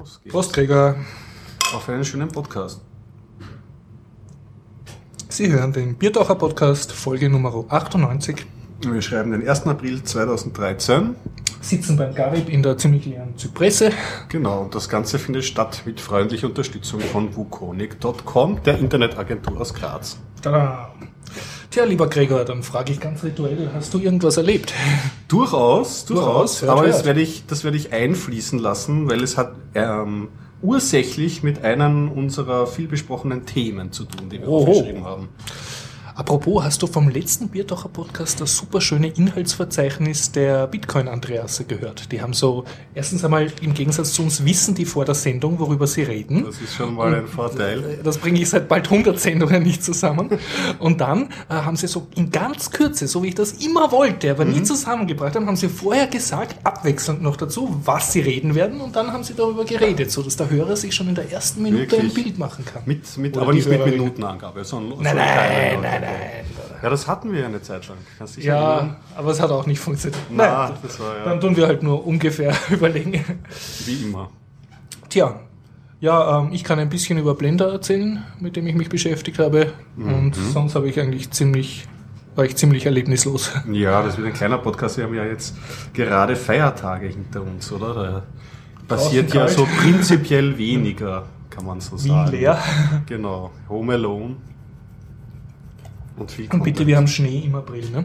Los geht's. Prost, Gregor. Auf einen schönen Podcast. Sie hören den Biertaucher Podcast, Folge Nummer 98. Wir schreiben den 1. April 2013. Sitzen beim Garib in der ziemlich leeren Zypresse. Genau, und das Ganze findet statt mit freundlicher Unterstützung von wukonic.com, der Internetagentur aus Graz. Tada. Tja, lieber Gregor, dann frage ich ganz rituell, hast du irgendwas erlebt? Durchaus, durchaus. Durchaus, aber hört. Das, werde ich, das werde ich einfließen lassen, weil es hat ähm, ursächlich mit einem unserer vielbesprochenen Themen zu tun, die wir Oho. aufgeschrieben haben. Apropos, hast du vom letzten Biertaucher Podcast das super schöne Inhaltsverzeichnis der Bitcoin Andreasse gehört? Die haben so, erstens einmal im Gegensatz zu uns wissen die vor der Sendung, worüber sie reden. Das ist schon mal ein Vorteil. Das bringe ich seit bald 100 Sendungen nicht zusammen. Und dann äh, haben sie so in ganz Kürze, so wie ich das immer wollte, aber Mhm. nie zusammengebracht haben, haben sie vorher gesagt, abwechselnd noch dazu, was sie reden werden. Und dann haben sie darüber geredet, so dass der Hörer sich schon in der ersten Minute ein Wirklich? Bild machen kann. Mit, mit, aber nicht mit Hörerin. Minutenangabe, sondern Nein, nein, kleine- nein, nein. Ja, das hatten wir ja eine Zeit du dich erinnern? Ja, aber es hat auch nicht funktioniert. Na, Nein, das war ja dann tun wir halt nur ungefähr überlegen. wie immer. Tja, ja, ähm, ich kann ein bisschen über Blender erzählen, mit dem ich mich beschäftigt habe. Und sonst habe ich eigentlich ziemlich, war ich ziemlich erlebnislos. Ja, das wird ein kleiner Podcast. Wir haben ja jetzt gerade Feiertage hinter uns, oder? Da passiert ja so prinzipiell weniger, kann man so sagen. leer. Genau. Home Alone. Und viel Und bitte, Content. wir haben Schnee im April, ne?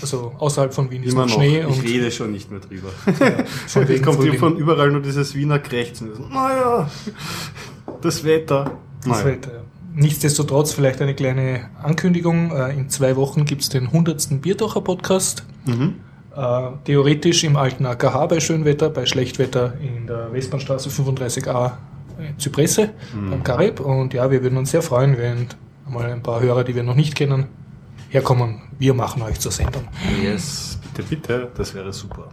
Also außerhalb von Wien ist Immer noch. Schnee ich rede schon nicht mehr drüber. Es wegen kommt hier von überall nur dieses Wiener Krächzen. Naja, das Wetter. das Naja. Wetter. ja. Nichtsdestotrotz vielleicht eine kleine Ankündigung. Äh, In zwei Wochen gibt's den 100. Biertaucher-Podcast. Mhm. Äh, theoretisch im alten AKH bei Schönwetter, bei Schlechtwetter in der Westbahnstraße 35a in Zypresse beim Karib. Und ja, wir würden uns sehr freuen, wenn mal ein paar Hörer, die wir noch nicht kennen, herkommen. Wir machen euch zur Sendung. Yes, bitte, bitte, das wäre super.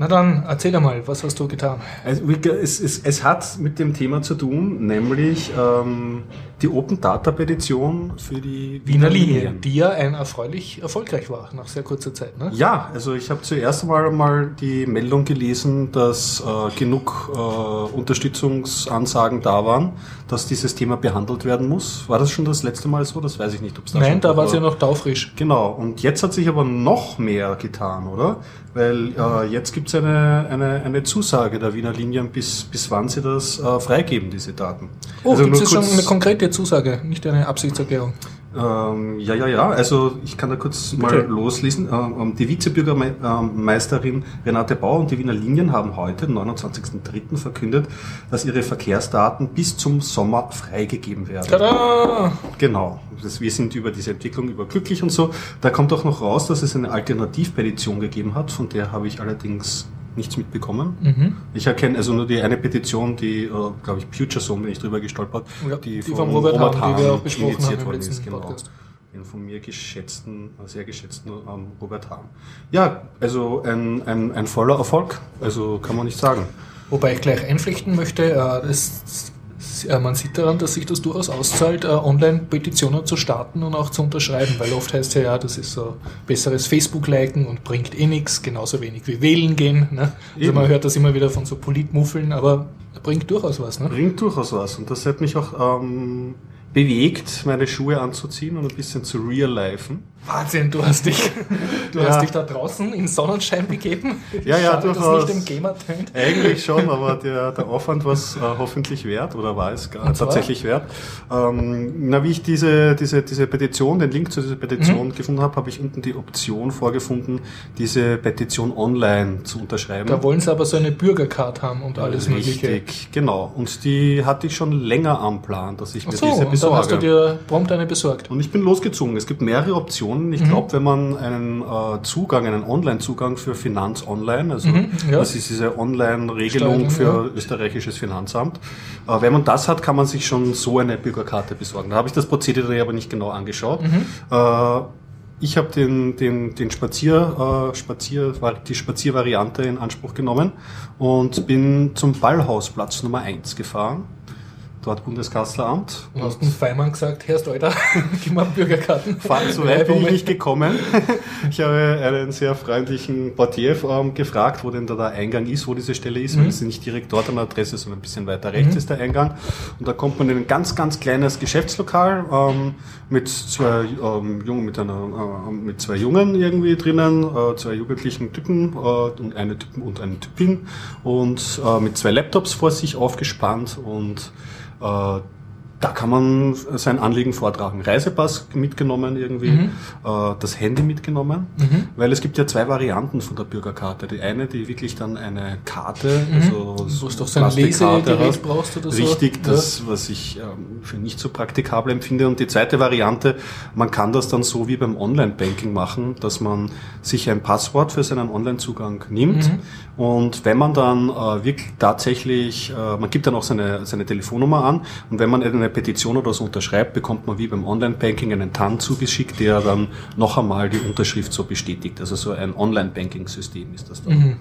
Na dann, erzähl einmal, was hast du getan? Also, ge- es, es, es hat mit dem Thema zu tun, nämlich ähm, die Open Data Petition für die Wiener Linie, Linien. die ja ein erfreulich erfolgreich war, nach sehr kurzer Zeit. Ne? Ja, also ich habe zuerst mal mal die Meldung gelesen, dass äh, genug äh, Unterstützungsansagen da waren, dass dieses Thema behandelt werden muss. War das schon das letzte Mal so? Das weiß ich nicht, ob es da Nein, da war sie ja noch taufrisch. Genau, und jetzt hat sich aber noch mehr getan, oder? Weil äh, jetzt gibt es eine, eine, eine Zusage der Wiener Linien, bis, bis wann sie das äh, freigeben, diese Daten. Oh, Also gibt es schon eine konkrete Zusage, nicht eine Absichtserklärung? Ähm, ja, ja, ja. Also ich kann da kurz mal Bitte. loslesen. Ähm, die Vizebürgermeisterin Renate Bauer und die Wiener Linien haben heute, den 29.03. verkündet, dass ihre Verkehrsdaten bis zum Sommer freigegeben werden. Tada! Genau. Das, wir sind über diese Entwicklung überglücklich und so. Da kommt auch noch raus, dass es eine Alternativpetition gegeben hat, von der habe ich allerdings nichts mitbekommen. Mhm. Ich erkenne also nur die eine Petition, die, äh, glaube ich, Future Zone bin ich drüber gestolpert, Ja, die vom Robert Hahn, die wir auch besprochen initiiert haben worden ist, genau. Podcast. Den von mir geschätzten, sehr geschätzten ähm, Robert Hahn. Ja, also ein, ein, ein voller Erfolg, also kann man nicht sagen. Wobei ich gleich einflechten möchte, äh, das, äh, man sieht daran, dass sich das durchaus auszahlt, äh, Online-Petitionen zu starten und auch zu unterschreiben, weil oft heißt ja, ja, das ist so besseres Facebook-Liken und bringt eh nichts, genauso wenig wie wählen gehen. Ne? Also Eben. man hört das immer wieder von so Politmuffeln, aber bringt durchaus was. Ne? Bringt durchaus was und das hat mich auch ähm, bewegt, meine Schuhe anzuziehen und ein bisschen zu real-lifen. Wahnsinn, du hast dich, du Ja. hast dich da draußen in Sonnenschein begeben. Ja, ja, Schade, durchaus. nicht im Gamer tönt. Eigentlich schon, aber der, der Aufwand war es äh, hoffentlich wert oder war es gar tatsächlich wert. Ähm, na, wie ich diese, diese, diese Petition, den Link zu dieser Mhm. Petition gefunden habe, habe ich unten die Option vorgefunden, diese Petition online zu unterschreiben. Da wollen sie aber so eine Bürgercard haben und alles Mögliche. Richtig, genau. Und die hatte ich schon länger am Plan, dass ich mir so, diese und dann hast du besorge. dir prompt eine besorgt. Und ich bin losgezogen. Es gibt mehrere Optionen. Ich glaube, wenn man einen äh, Zugang, einen Online-Zugang für Finanz Online, also Mhm, ja. das ist diese Online-Regelung für österreichisches Finanzamt, äh, wenn man das hat, kann man sich schon so eine Bürgerkarte besorgen. Da habe ich das Prozedere aber nicht genau angeschaut. Mhm. Äh, ich habe den, den, den Spazier, äh, Spazier, die Spaziervariante in Anspruch genommen und bin zum Ballhausplatz Nummer 1 gefahren. Dort Bundeskanzleramt. Und hast dem Feimann gesagt, Herr Steuder, gib mir Bürgerkarten. Fand, so weit bin ich nicht gekommen. Ich habe einen sehr freundlichen Portier ähm, gefragt, wo denn da der Eingang ist, wo diese Stelle ist, mhm. weil es nicht direkt dort an der Adresse, sondern ein bisschen weiter rechts mhm. ist der Eingang. Und da kommt man in ein ganz, ganz kleines Geschäftslokal ähm, mit zwei ähm, Jungen, mit einer, äh, mit zwei Jungen irgendwie drinnen, äh, zwei jugendlichen Typen äh, und eine Typen und eine Typin und äh, mit zwei Laptops vor sich aufgespannt und äh, da kann man sein Anliegen vortragen. Reisepass mitgenommen irgendwie, mhm. äh, das Handy mitgenommen, mhm. weil es gibt ja zwei Varianten von der Bürgerkarte. Die eine, die wirklich dann eine Karte, mhm. also du doch so ein Lesegerät brauchst oder so. Richtig, das, ja. was ich ähm, für nicht so praktikabel empfinde. Und die zweite Variante, man kann das dann so wie beim Online-Banking machen, dass man sich ein Passwort für seinen Online-Zugang nimmt mhm. und wenn man dann äh, wirklich tatsächlich, äh, man gibt dann auch seine, seine Telefonnummer an und wenn man eine eine Petition oder so unterschreibt, bekommt man wie beim Online-Banking einen TAN zugeschickt, der dann noch einmal die Unterschrift so bestätigt. Also so ein Online-Banking-System ist das dann. Mhm.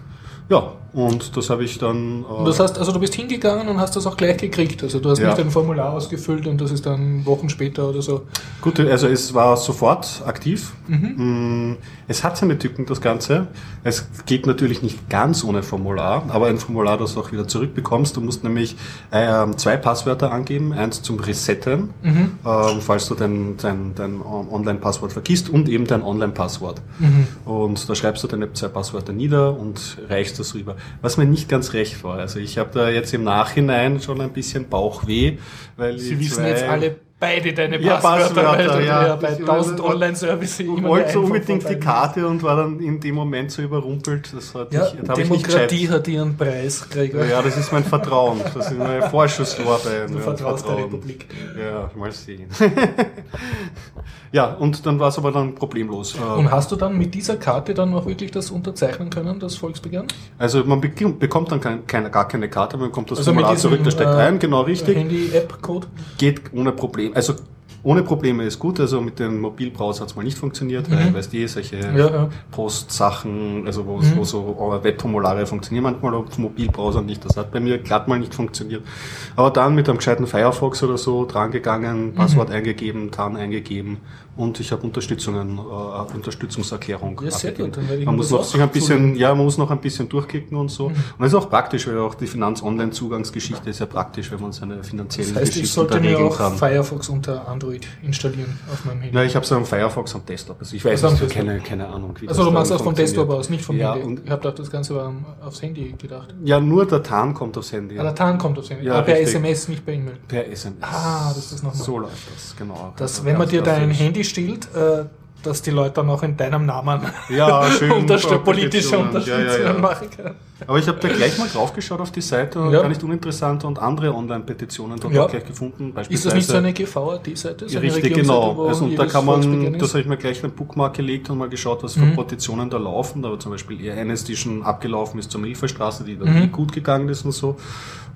Ja, und das habe ich dann. Äh das heißt, also du bist hingegangen und hast das auch gleich gekriegt. Also du hast ja. nicht ein Formular ausgefüllt und das ist dann Wochen später oder so. Gut, also es war sofort aktiv. Mhm. Es hat seine Tücken, das Ganze. Es geht natürlich nicht ganz ohne Formular, aber ein Formular, das du auch wieder zurückbekommst. Du musst nämlich äh, zwei Passwörter angeben, eins zum Resetten, mhm. äh, falls du dein, dein, dein Online-Passwort vergisst und eben dein Online-Passwort. Mhm. Und da schreibst du deine zwei Passwörter nieder und reichst das rüber. Was mir nicht ganz recht war. Also ich habe da jetzt im Nachhinein schon ein bisschen Bauchweh, weil Sie wissen jetzt alle beide deine Passwörter, ja, Passwörter, ja, ja. bei 1000 Online-Services immer wollte so unbedingt die Karte und war dann in dem Moment so überrumpelt. Das hat ja, ich, Demokratie hat ihren Preis, Gregor. Ja, das ist mein Vertrauen. Das ist meine Vorschusslorbein. Du vertraust der Republik. Ja, mal sehen. ja, und dann war es aber dann problemlos. Und hast du dann mit dieser Karte dann auch wirklich das unterzeichnen können, das Volksbegehren? Also man bekommt dann kein, keine, gar keine Karte, man bekommt das also Formular zurück, da steckt äh, ein, genau richtig. Handy-App-Code? Geht ohne Probleme. Problem, also ohne Probleme ist gut, also mit dem Mobilbrowser hat es mal nicht funktioniert, mhm. weil, weißt du, solche ja, ja. Postsachen, also wo, mhm. wo so Webformulare funktionieren manchmal auf Mobilbrowser nicht, das hat bei mir glatt mal nicht funktioniert. Aber dann mit einem gescheiten Firefox oder so drangegangen, Passwort mhm. eingegeben, TAN eingegeben und ich habe Unterstützungen, äh, Unterstützungserklärung. Ja, sehr gut. man muss noch sich ein bisschen, ja, man muss noch ein bisschen durchklicken und so. Mhm. Und das ist auch praktisch, weil auch die Finanz-Online-Zugangsgeschichte ist ja praktisch, wenn man seine finanziellen das heißt, Geschichten ich sollte mir auch kann. Firefox unter Android installieren auf meinem Handy. Ja, ich habe so einen Firefox am Desktop. Also ich weiß also nicht, keine, keine Ahnung. Wie also du machst das vom Desktop aus, nicht vom ja, Handy. ich habe das Ganze war aufs Handy gedacht. Ja, nur der TAN kommt aufs Handy. Ah, der TAN kommt aufs Handy. Ja, Aber per richtig. SMS, nicht per E-Mail. Per SMS. Ah, das ist das nochmal. So läuft das, genau. Dass, also wenn man dir dein Handy stiehlt, äh, dass die Leute dann auch in deinem Namen ja, schön Unterst politische Unterstützung ja, ja, ja. machen können. Aber ich habe da gleich mal draufgeschaut auf die Seite und ja. gar nicht uninteressant und andere Online-Petitionen dort ja. auch gleich gefunden. Ist das nicht so eine GVAD-Seite? So richtig, genau. Also, und da kann man, das habe ich mir gleich einen Bookmark gelegt und mal geschaut, was für mhm. Petitionen da laufen. Da war zum Beispiel eher eines, die schon abgelaufen ist zur Milferstraße, die dann mhm. gut gegangen ist und so.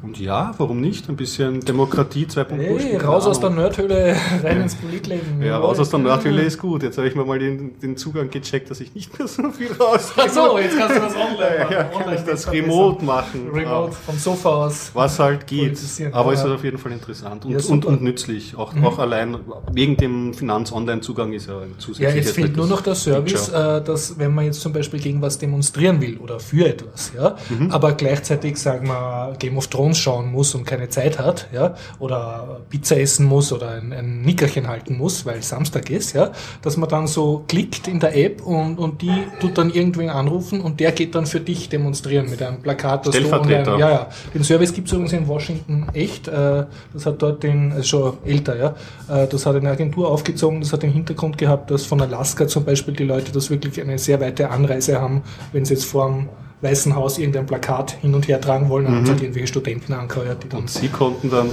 Und ja, warum nicht? Ein bisschen Demokratie 2.0. Hey, raus aus der Nerdhöhle, rein ins Politleben. Ja, raus aus der Nerdhöhle ist gut. Jetzt habe ich mir mal den, den Zugang gecheckt, dass ich nicht mehr so viel raus. Ach so, jetzt kannst du das online machen. Ja, kann ich das remote machen. Remote, vom Sofa aus. Was halt geht. Aber es ist auf jeden Fall interessant und, ja, und, und, nützlich. Auch, mhm. auch allein wegen dem Finanz-Online-Zugang ist ja ein zusätzliches. Ja, jetzt fehlt nur noch der Service, äh, dass wenn man jetzt zum Beispiel gegen was demonstrieren will oder für etwas, ja, mhm. aber gleichzeitig sagen wir Game of Thrones schauen muss und keine Zeit hat, ja, oder Pizza essen muss oder ein, ein Nickerchen halten muss, weil Samstag ist, ja, dass man dann so klickt in der App und, und die tut dann irgendwen anrufen und der geht dann für dich demonstrieren mit einem Plakat. Das Stellvertreter. ja, ja. Den Service gibt es übrigens in Washington echt. Äh, das hat dort den, also schon älter, ja, äh, das hat eine Agentur aufgezogen, das hat den Hintergrund gehabt, dass von Alaska zum Beispiel die Leute das wirklich eine sehr weite Anreise haben, wenn sie jetzt vor dem Weißen Haus irgendein Plakat hin und her tragen wollen und mhm. halt irgendwelche Studenten angeheuert, die dann. Und sie konnten dann.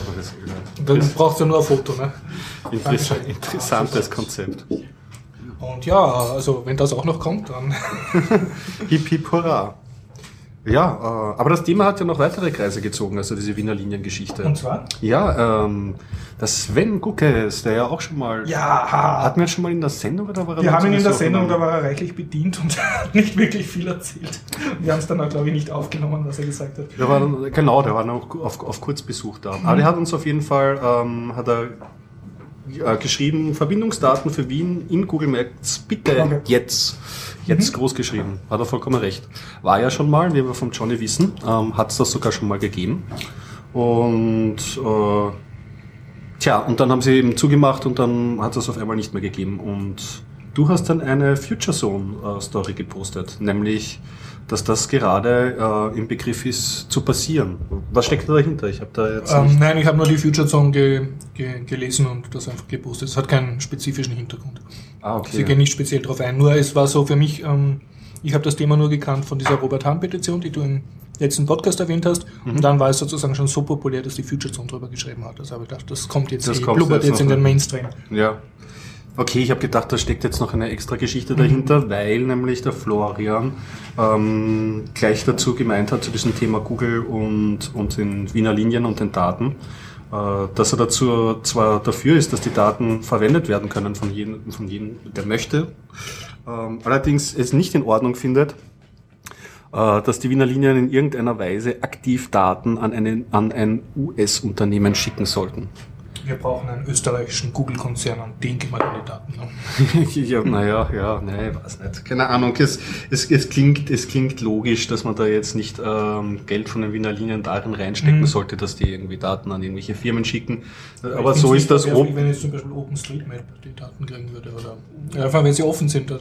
Dann brauchst du nur ein Foto, ne? Interess interessantes Konzept. Und ja, also wenn das auch noch kommt, dann. hip hip hurra. Ja, äh, aber das Thema hat ja noch weitere Kreise gezogen, also diese Wiener Liniengeschichte. Und zwar? Ja, ähm, das Sven Guckes, der ja auch schon mal. Ja, Hatten wir schon mal in der Sendung oder war er wir haben ihn in der Sendung, da war er reichlich bedient und hat nicht wirklich viel erzählt. Wir haben es dann auch, glaube ich, nicht aufgenommen, was er gesagt hat. Der war, genau, der war noch auf, auf Kurzbesuch da. Aber der hat uns auf jeden Fall, ähm, hat er äh, geschrieben, Verbindungsdaten für Wien in Google Maps, bitte Okay. jetzt. Jetzt groß geschrieben. Hat er vollkommen recht. War ja schon mal, wie wir vom Johnny wissen, ähm, hat es das sogar schon mal gegeben. Und äh, tja, und dann haben sie eben zugemacht und dann hat es das auf einmal nicht mehr gegeben. Und du hast dann eine Future Zone äh, Story gepostet, nämlich, dass das gerade äh, im Begriff ist zu passieren. Was steckt da dahinter? Ich habe da jetzt Ähm, nein, ich habe nur die Future Zone ge ge gelesen und das einfach gepostet. Es hat keinen spezifischen Hintergrund. Ah, Sie gehen nicht speziell darauf ein. Nur es war so für mich, ähm, ich habe das Thema nur gekannt von dieser Robert Hahn-Petition, die du im letzten Podcast erwähnt hast. Mhm. Und dann war es sozusagen schon so populär, dass die Future Zone drüber geschrieben hat. Also habe ich gedacht, das kommt jetzt, Das eh, blubbert jetzt jetzt in den. Mainstream. Ja. Okay, ich habe gedacht, da steckt jetzt noch eine extra Geschichte Mhm. dahinter, weil nämlich der Florian ähm, gleich dazu gemeint hat, zu diesem Thema Google und, und den Wiener Linien und den Daten, dass er dazu zwar dafür ist, dass die Daten verwendet werden können von jedem, von jedem der möchte, ähm, allerdings es nicht in Ordnung findet, äh, dass die Wiener Linien in irgendeiner Weise aktiv Daten an, einen, an ein US-Unternehmen schicken sollten. Wir brauchen einen österreichischen Google-Konzern und den geben wir dann die Daten. Ne? ja, naja, ja, nee, weiß nicht. Keine Ahnung. Es, es, es, klingt, es klingt logisch, dass man da jetzt nicht ähm, Geld von den Wiener Linien darin reinstecken Mhm. sollte, dass die irgendwie Daten an irgendwelche Firmen schicken. Aber find's so ist das verwerflich, ob Wenn jetzt zum Beispiel OpenStreetMap die Daten kriegen würde. Oder einfach wenn sie offen sind. Dann,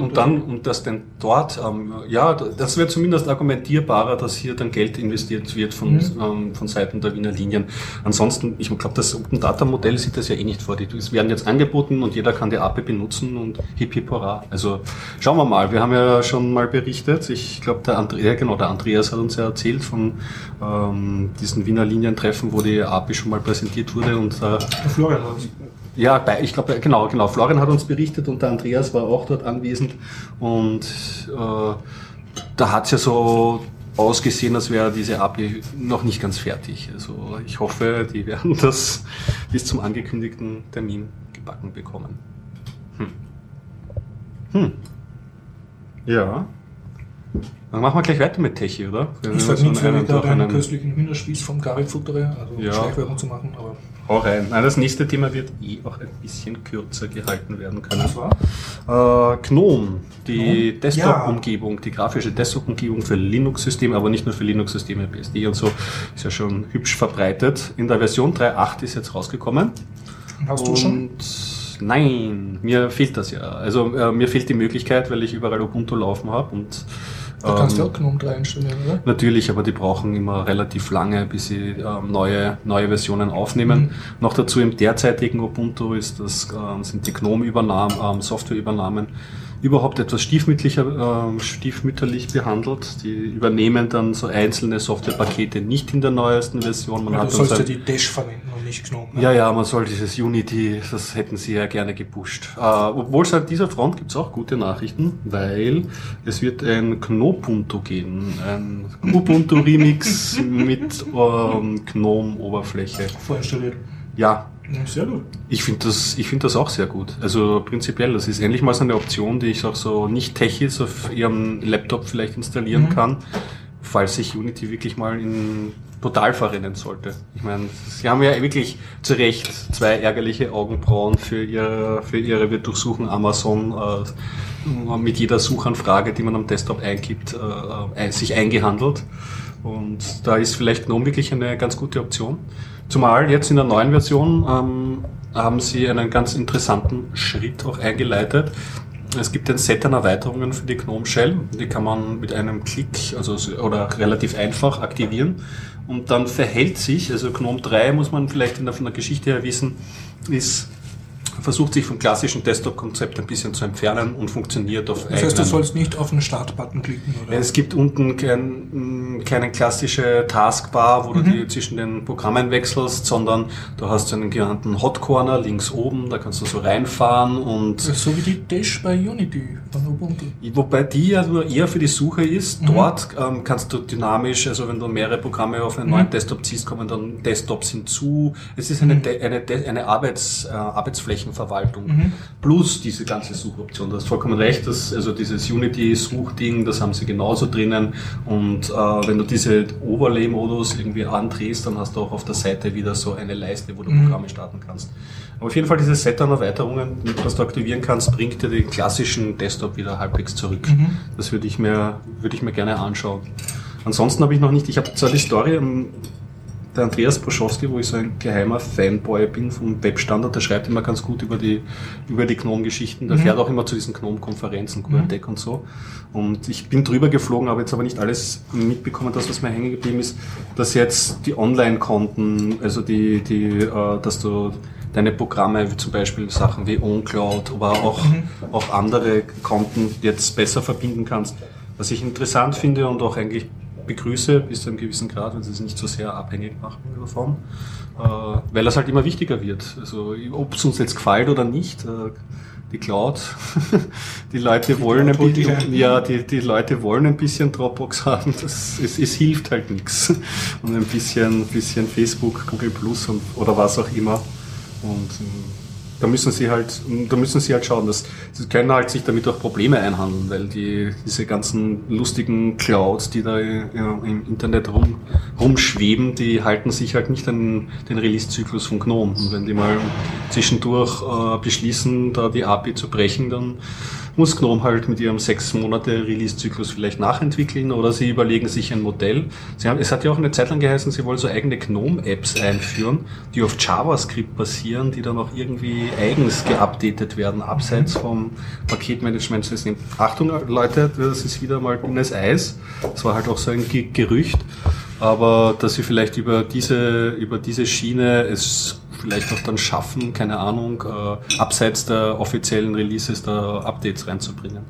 und dann, und das denn dort, ähm, ja, das wäre zumindest argumentierbarer, dass hier dann Geld investiert wird von, Mhm. ähm, von Seiten der Wiener Linien. Ansonsten, ich glaube, das Open Data Modell sieht das ja eh nicht vor. Die es werden jetzt angeboten und jeder kann die API benutzen und hip hip hurra. Also schauen wir mal. Wir haben ja schon mal berichtet. Ich glaube, der Andreas, ja, genau, der Andreas hat uns ja erzählt von ähm, diesen Wiener Linientreffen, wo die API schon mal präsentiert wurde und äh, Der Florian es. ja, bei- ich glaube, genau, genau. Florian hat uns berichtet und der Andreas war auch dort anwesend. Und äh, da hat es ja so ausgesehen, als wäre diese API noch nicht ganz fertig. Also ich hoffe, die werden das bis zum angekündigten Termin gebacken bekommen. Hm. Hm. Ja. Dann machen wir gleich weiter mit Techie, oder? Ich sage nichts, wenn ich durch einen einen- köstlichen Hühnerspieß vom Gary futtere, also Ja. Schleichwerbung zu machen, aber Hau rein. Nein, das nächste Thema wird eh auch ein bisschen kürzer gehalten werden können. das war. Äh, GNOME, die? Desktop-Umgebung, die grafische Desktop-Umgebung für Linux-Systeme, aber nicht nur für Linux-Systeme, BSD und so, ist ja schon hübsch verbreitet. In der Version 3.8 ist jetzt rausgekommen. Hast du schon? Und nein, mir fehlt das ja. Also äh, mir fehlt die Möglichkeit, weil ich überall Ubuntu laufen habe und Da kannst du ähm, auch GNOME 3 installieren, oder? Natürlich, aber die brauchen immer relativ lange, bis sie ähm, neue, neue Versionen aufnehmen. Mhm. Noch dazu im derzeitigen Ubuntu ist das, ähm, sind die GNOME-Übernahmen, ähm, Softwareübernahmen überhaupt etwas stiefmütterlicher, ähm, stiefmütterlich behandelt. Die übernehmen dann so einzelne Softwarepakete nicht in der neuesten Version. Man Weil hat du sollst so ja die Dash verwenden und nicht GNOME. ne? ja, ja, man soll dieses Unity, das hätten sie ja gerne gepusht. Äh, obwohl es an dieser Front gibt es auch gute Nachrichten, weil es wird ein Knopunto geben, ein Ubuntu Remix mit ähm, GNOME-Oberfläche. Vorinstalliert. Ja, Ja, Sehr gut. ich finde das, ich finde das auch sehr gut. Also prinzipiell, das ist endlich mal so eine Option, die ich auch so nicht Techies auf ihrem Laptop vielleicht installieren Mhm. kann, falls sich Unity wirklich mal in total verrennen sollte. Ich meine, sie haben ja wirklich zu Recht zwei ärgerliche Augenbrauen für ihre, für ihre, wir durchsuchen Amazon äh, mit jeder Suchanfrage, die man am Desktop eingibt, äh, sich eingehandelt. Und da ist vielleicht GNOME wirklich eine ganz gute Option. Zumal jetzt in der neuen Version ähm, haben sie einen ganz interessanten Schritt auch eingeleitet. Es gibt ein Set an Erweiterungen für die GNOME Shell. Die kann man mit einem Klick also, so- oder relativ einfach aktivieren. Und dann verhält sich, also GNOME 3 muss man vielleicht in der, von der Geschichte her wissen, ist versucht sich vom klassischen Desktop-Konzept ein bisschen zu entfernen und funktioniert auf Das heißt, du sollst nicht auf den Start-Button klicken, oder? Es gibt unten kein, keine klassische Taskbar, wo du die zwischen den Programmen wechselst, sondern du hast einen genannten Hot Corner links oben, da kannst du so reinfahren und So wie die Dash bei Unity von Ubuntu. Wobei die ja nur eher für die Suche ist. Dort ähm, kannst du dynamisch, also wenn du mehrere Programme auf einen neuen Desktop ziehst, kommen dann Desktops hinzu. Es ist eine, De eine, eine Arbeits, äh, Arbeitsflächenverwaltung plus diese ganze Suchoption. Du hast vollkommen recht, dass, also dieses Unity-Suchding, das haben sie genauso drinnen. Und äh, wenn du diese Overlay-Modus irgendwie andrehst, dann hast du auch auf der Seite wieder so eine Leiste, wo du Programme starten kannst. Aber auf jeden Fall dieses Set an Erweiterungen, was du aktivieren kannst, bringt dir den klassischen Desktop wieder halbwegs zurück. Das würde ich mir, würde ich mir gerne anschauen. Ansonsten habe ich noch nicht, ich habe zwar die Story, der Andreas Broschowski, wo ich so ein geheimer Fanboy bin vom Webstandard, der schreibt immer ganz gut über die, über die Gnome-Geschichten. Der fährt auch immer zu diesen Gnome-Konferenzen, QRTech und so. Und ich bin drüber geflogen, habe jetzt aber nicht alles mitbekommen. Das, was mir hängen geblieben ist, dass jetzt die Online-Konten, also die, die, äh, dass du deine Programme, wie zum Beispiel Sachen wie OwnCloud, aber auch, auch andere Konten jetzt besser verbinden kannst. Was ich interessant finde und auch eigentlich begrüße, bis zu einem gewissen Grad, wenn sie es nicht so sehr abhängig machen davon, äh, weil das halt immer wichtiger wird. Also ob es uns jetzt gefällt oder nicht, äh, die Cloud, die Leute wollen ein Cloud bisschen, ja, die, die Leute wollen ein bisschen Dropbox haben, das, es, es hilft halt nichts. Und ein bisschen, bisschen Facebook, Google Plus und, oder was auch immer. Und ähm, da müssen sie halt, da müssen sie halt schauen, dass sie können halt sich damit auch Probleme einhandeln, weil die diese ganzen lustigen Clouds, die da ja, im Internet rum, rumschweben, die halten sich halt nicht an den Release-Zyklus von GNOME. Und wenn die mal zwischendurch äh, beschließen, da die API zu brechen, dann muss GNOME halt mit ihrem sechs Monate Release-Zyklus vielleicht nachentwickeln oder sie überlegen sich ein Modell. Sie haben, es hat ja auch eine Zeit lang geheißen, sie wollen so eigene GNOME-Apps einführen, die auf JavaScript basieren, die dann auch irgendwie eigens geupdatet werden, abseits vom Paketmanagement-System. Achtung, Leute, das ist wieder mal dünnes Eis. Das war halt auch so ein Ge Gerücht. Aber dass sie vielleicht über diese, über diese Schiene es vielleicht auch dann schaffen, keine Ahnung, äh, abseits der offiziellen Releases da Updates reinzubringen.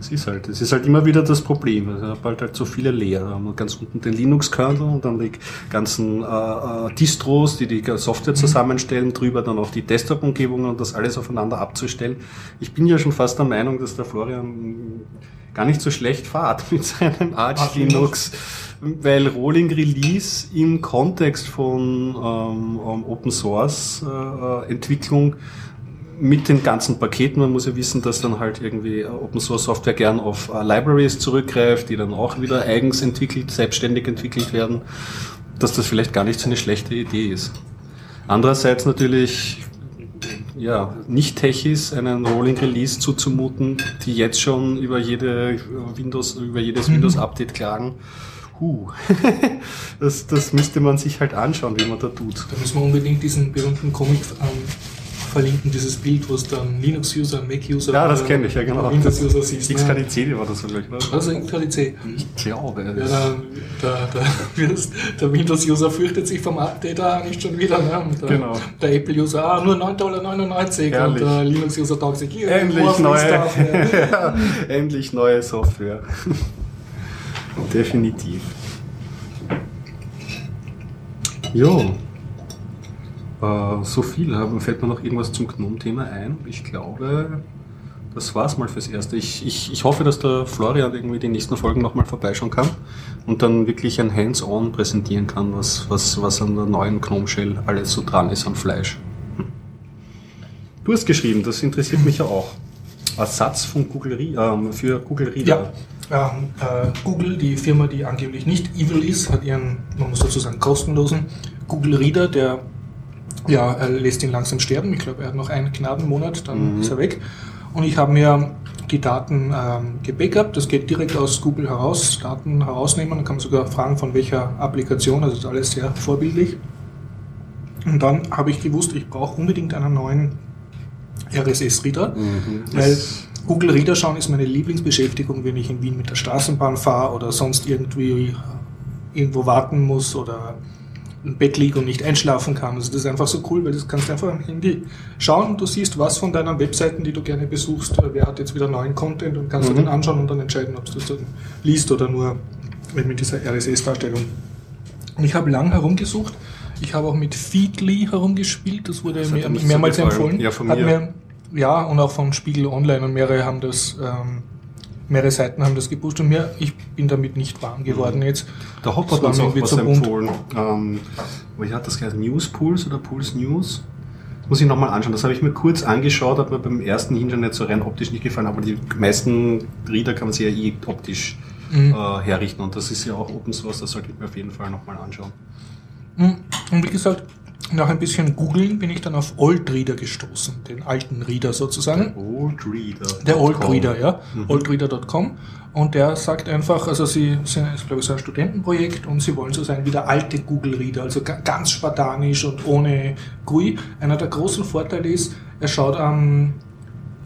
Das ist halt, das ist halt immer wieder das Problem. Ich habe halt, halt so viele Lehrer. Wir ganz unten den Linux-Kernel und dann die ganzen äh, äh, Distros, die die Software zusammenstellen, drüber dann auch die Desktop-Umgebungen und das alles aufeinander abzustellen. Ich bin ja schon fast der Meinung, dass der Florian gar nicht so schlecht fahrt mit seinem Arch Arch Linux, weil Rolling Release im Kontext von ähm, ähm, Open Source äh, äh, Entwicklung mit den ganzen Paketen, man muss ja wissen, dass dann halt irgendwie Open Source Software gern auf äh, Libraries zurückgreift, die dann auch wieder eigens entwickelt, selbstständig entwickelt werden, dass das vielleicht gar nicht so eine schlechte Idee ist. Andererseits natürlich, ja, nicht Techies einen Rolling Release zuzumuten, die jetzt schon über jede Windows, über jedes Windows Update klagen. Huh. das, das müsste man sich halt anschauen, wie man da tut. Da müssen wir unbedingt diesen berühmten Comic ähm, verlinken, dieses Bild, wo es dann Linux-User, Mac-User, Ja, das kenne ich, ja genau. Windows-User siehst. ne? XKDC war das vielleicht, oder? Also XKDC. Ich glaube. Ja, das- der, der, der, Windows-User fürchtet sich vom Update ah, nicht schon wieder. Ne? Und der, Genau. der Apple-User, ah, nur 9,99 Dollar. Und der Linux-User taugt sich, hier, Endlich neue, ja, endlich neue Software. Definitiv. Jo. Äh, so viel. Fällt mir noch irgendwas zum Gnome-Thema ein? Ich glaube, das war's mal fürs Erste. Ich, ich, ich hoffe, dass der Florian irgendwie die nächsten Folgen nochmal vorbeischauen kann und dann wirklich ein Hands-on präsentieren kann, was, was, was an der neuen Gnome Shell alles so dran ist an Fleisch. Hm. Du hast geschrieben, das interessiert mich ja auch. Ersatz von Google Re ähm, für Google Reader. Ja, ähm, äh, Google, die Firma, die angeblich nicht evil ist, hat ihren, man muss dazu sagen, kostenlosen Google Reader, der ja, er lässt ihn langsam sterben. Ich glaube, er hat noch einen Gnadenmonat, dann ist er weg. Und ich habe mir die Daten ähm, gebackupt. Das geht direkt aus Google heraus, Daten herausnehmen. Dann kann man sogar fragen, von welcher Applikation. Also ist alles sehr vorbildlich. Und dann habe ich gewusst, ich brauche unbedingt einen neuen RSS-Reader, weil Google Reader schauen ist meine Lieblingsbeschäftigung, wenn ich in Wien mit der Straßenbahn fahre oder sonst irgendwie irgendwo warten muss oder im Bett liege und nicht einschlafen kann. Also das ist einfach so cool, weil das kannst du einfach am Handy schauen und du siehst, was von deinen Webseiten, die du gerne besuchst, wer hat jetzt wieder neuen Content und kannst mhm. du den anschauen und dann entscheiden, ob du es liest oder nur mit dieser RSS-Darstellung. Und ich habe lang herumgesucht. Ich habe auch mit Feedly herumgespielt, das wurde das mehr, mehrmals empfohlen. Ja, von mir. Mir, ja, und auch von Spiegel Online und mehrere haben das ähm, mehrere Seiten haben das gepusht und mir, ich bin damit nicht warm geworden mhm. jetzt. Der Hop hat uns auch was empfohlen. Ähm, wie hat das geheißen? News Pools oder Pools News? Muss ich nochmal anschauen. Das habe ich mir kurz angeschaut, hat mir beim ersten Hinschauen nicht so rein optisch nicht gefallen, aber die meisten Reader kann man sich ja eh optisch mhm. äh, herrichten und das ist ja auch Open Source, das sollte ich mir auf jeden Fall nochmal anschauen. Mhm. Und wie gesagt, nach ein bisschen googeln bin ich dann auf Old Reader gestoßen, den alten Reader sozusagen. Der Old Reader. Der Old Reader, ja. Mhm. Oldreader.com. Und der sagt einfach, also sie sind, ist glaube ich so ein Studentenprojekt und sie wollen so sein wie der alte Google Reader, also ganz spartanisch und ohne GUI. Einer der großen Vorteile ist, er schaut am,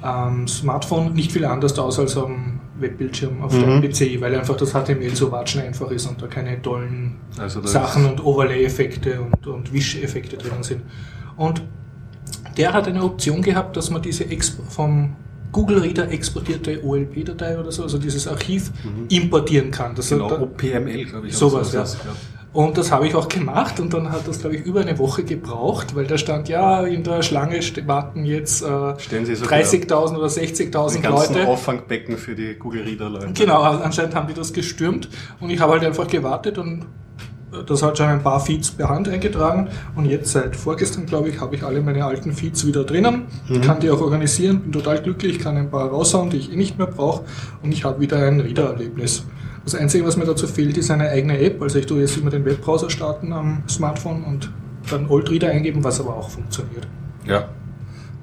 am Smartphone nicht viel anders aus als am Webbildschirm auf mhm. deinem PC, weil einfach das HTML so watschen einfach ist und da keine tollen also Sachen und Overlay-Effekte und, und Wisch-Effekte drin sind. Und der hat eine Option gehabt, dass man diese Exp vom Google Reader exportierte OLP-Datei oder so, also dieses Archiv mhm. importieren kann. Das genau, da, OPML, glaube ich. Sowas, ja. ja. Und das habe ich auch gemacht und dann hat das, glaube ich, über eine Woche gebraucht, weil da stand, ja, in der Schlange warten jetzt äh, 30.000 oder 60.000 Leute. Auffangbecken für die Google Reader Leute. Genau, anscheinend haben die das gestürmt und ich habe halt einfach gewartet und das hat schon ein paar Feeds per Hand eingetragen und jetzt seit vorgestern, glaube ich, habe ich alle meine alten Feeds wieder drinnen, mhm. kann die auch organisieren, bin total glücklich, kann ein paar raushauen, die ich eh nicht mehr brauche und ich habe wieder ein Reader-Erlebnis. Das Einzige, was mir dazu fehlt, ist eine eigene App. Also ich tue jetzt immer den Webbrowser starten am Smartphone und dann Oldreader eingeben, was aber auch funktioniert. Ja.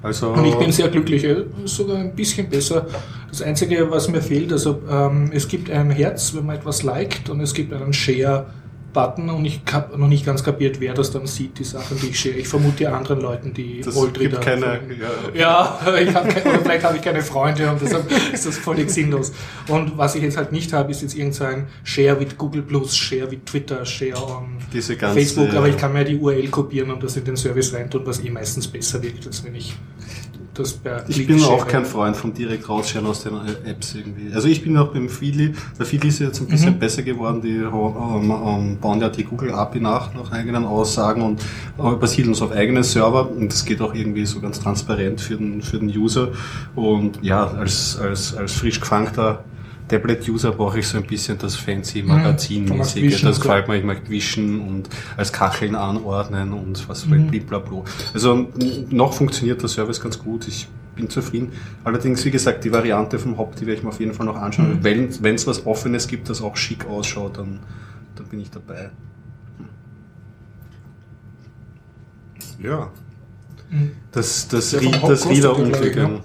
Also und ich bin sehr glücklich, sogar ein bisschen besser. Das Einzige, was mir fehlt, also ähm, es gibt ein Herz, wenn man etwas liked und es gibt einen Share Button und ich habe noch nicht ganz kapiert, wer das dann sieht, die Sachen, die ich share. Ich vermute anderen Leuten, die das Oldreader. Gibt keine, ja, ja ich hab keine, oder vielleicht habe ich keine Freunde und deshalb ist das völlig sinnlos. Und was ich jetzt halt nicht habe, ist jetzt irgendein Share with Google Plus, Share with Twitter, Share on ganze, Facebook, aber ich kann mir die URL kopieren und das in den Service reintun, was eh meistens besser wirkt, als wenn ich das per Ich bin auch kein Freund von direkt rausschauen aus den Apps irgendwie. Also ich bin auch beim Feedly, der Feedly ist jetzt ein bisschen mhm. besser geworden, die ähm, ähm, bauen ja die Google API nach, nach eigenen Aussagen und äh, besiedeln es auf eigene Server und das geht auch irgendwie so ganz transparent für den, für den User und ja, als, als, als frisch gefangter Tablet-User brauche ich so ein bisschen das fancy mhm. Magazinmäßige. Das gefällt mir. Ich möchte wischen und als Kacheln anordnen und was mhm. blablabla. Also noch funktioniert der Service ganz gut. Ich bin zufrieden. Allerdings, wie gesagt, die Variante vom Hop, die werde ich mir auf jeden Fall noch anschauen. Mhm. Wenn es was Offenes gibt, das auch schick ausschaut, dann, dann bin ich dabei. Ja. Mhm. Das, das, das, das Rieder-Unglück.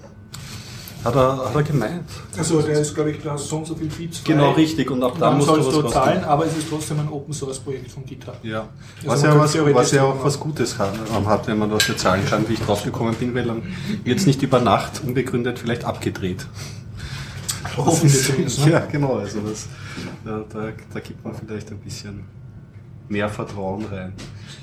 Hat er, hat er gemeint. Also der ist, glaube ich, da so und so viel Feeds frei. Genau, richtig. Und ab da musst sollst du, du zahlen, aber es ist trotzdem ein Open Source Projekt von GitHub. Ja. Also was, ja, was, was ja auch was Gutes hat, hat, wenn man dafür zahlen kann, wie ich drauf gekommen bin, weil dann jetzt nicht über Nacht unbegründet vielleicht abgedreht. Hoffentlich. Ne? Ja, genau. Also das, da, da, da gibt man vielleicht ein bisschen mehr Vertrauen rein.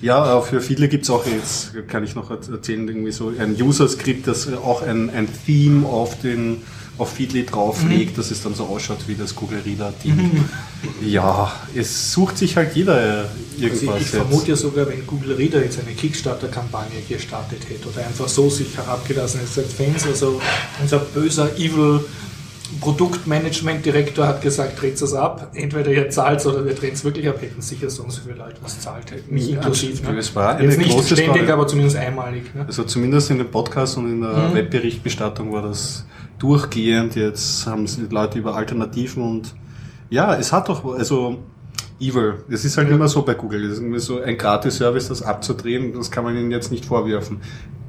Ja, für viele gibt es auch jetzt, kann ich noch erzählen, irgendwie so ein User-Skript, das auch ein, ein Theme auf den auf Feedly drauflegt, mhm. dass es dann so ausschaut wie das Google Reader Ding. Mhm. Ja, es sucht sich halt jeder irgendwas. Also ich, ich vermute ja sogar, wenn Google Reader jetzt eine Kickstarter-Kampagne gestartet hätte oder einfach so sich herabgelassen hätte, sagt Fans, also unser böser Evil Produktmanagement-Direktor hat gesagt, dreht es ab. Entweder ihr zahlt oder wir drehen es wirklich ab. Hätten sicher so viele Leute was zahlt hätten. Mich inklusiv. Ne? Es war Jetzt nicht ständig, Story. aber zumindest einmalig. Ne? Also zumindest in dem Podcast und in der mhm. Webberichtbestattung war das durchgehend. Jetzt haben die Leute über Alternativen und ja, es hat doch, also evil. Es ist halt immer so bei Google. Es ist immer so ein Gratis-Service, das abzudrehen, das kann man ihnen jetzt nicht vorwerfen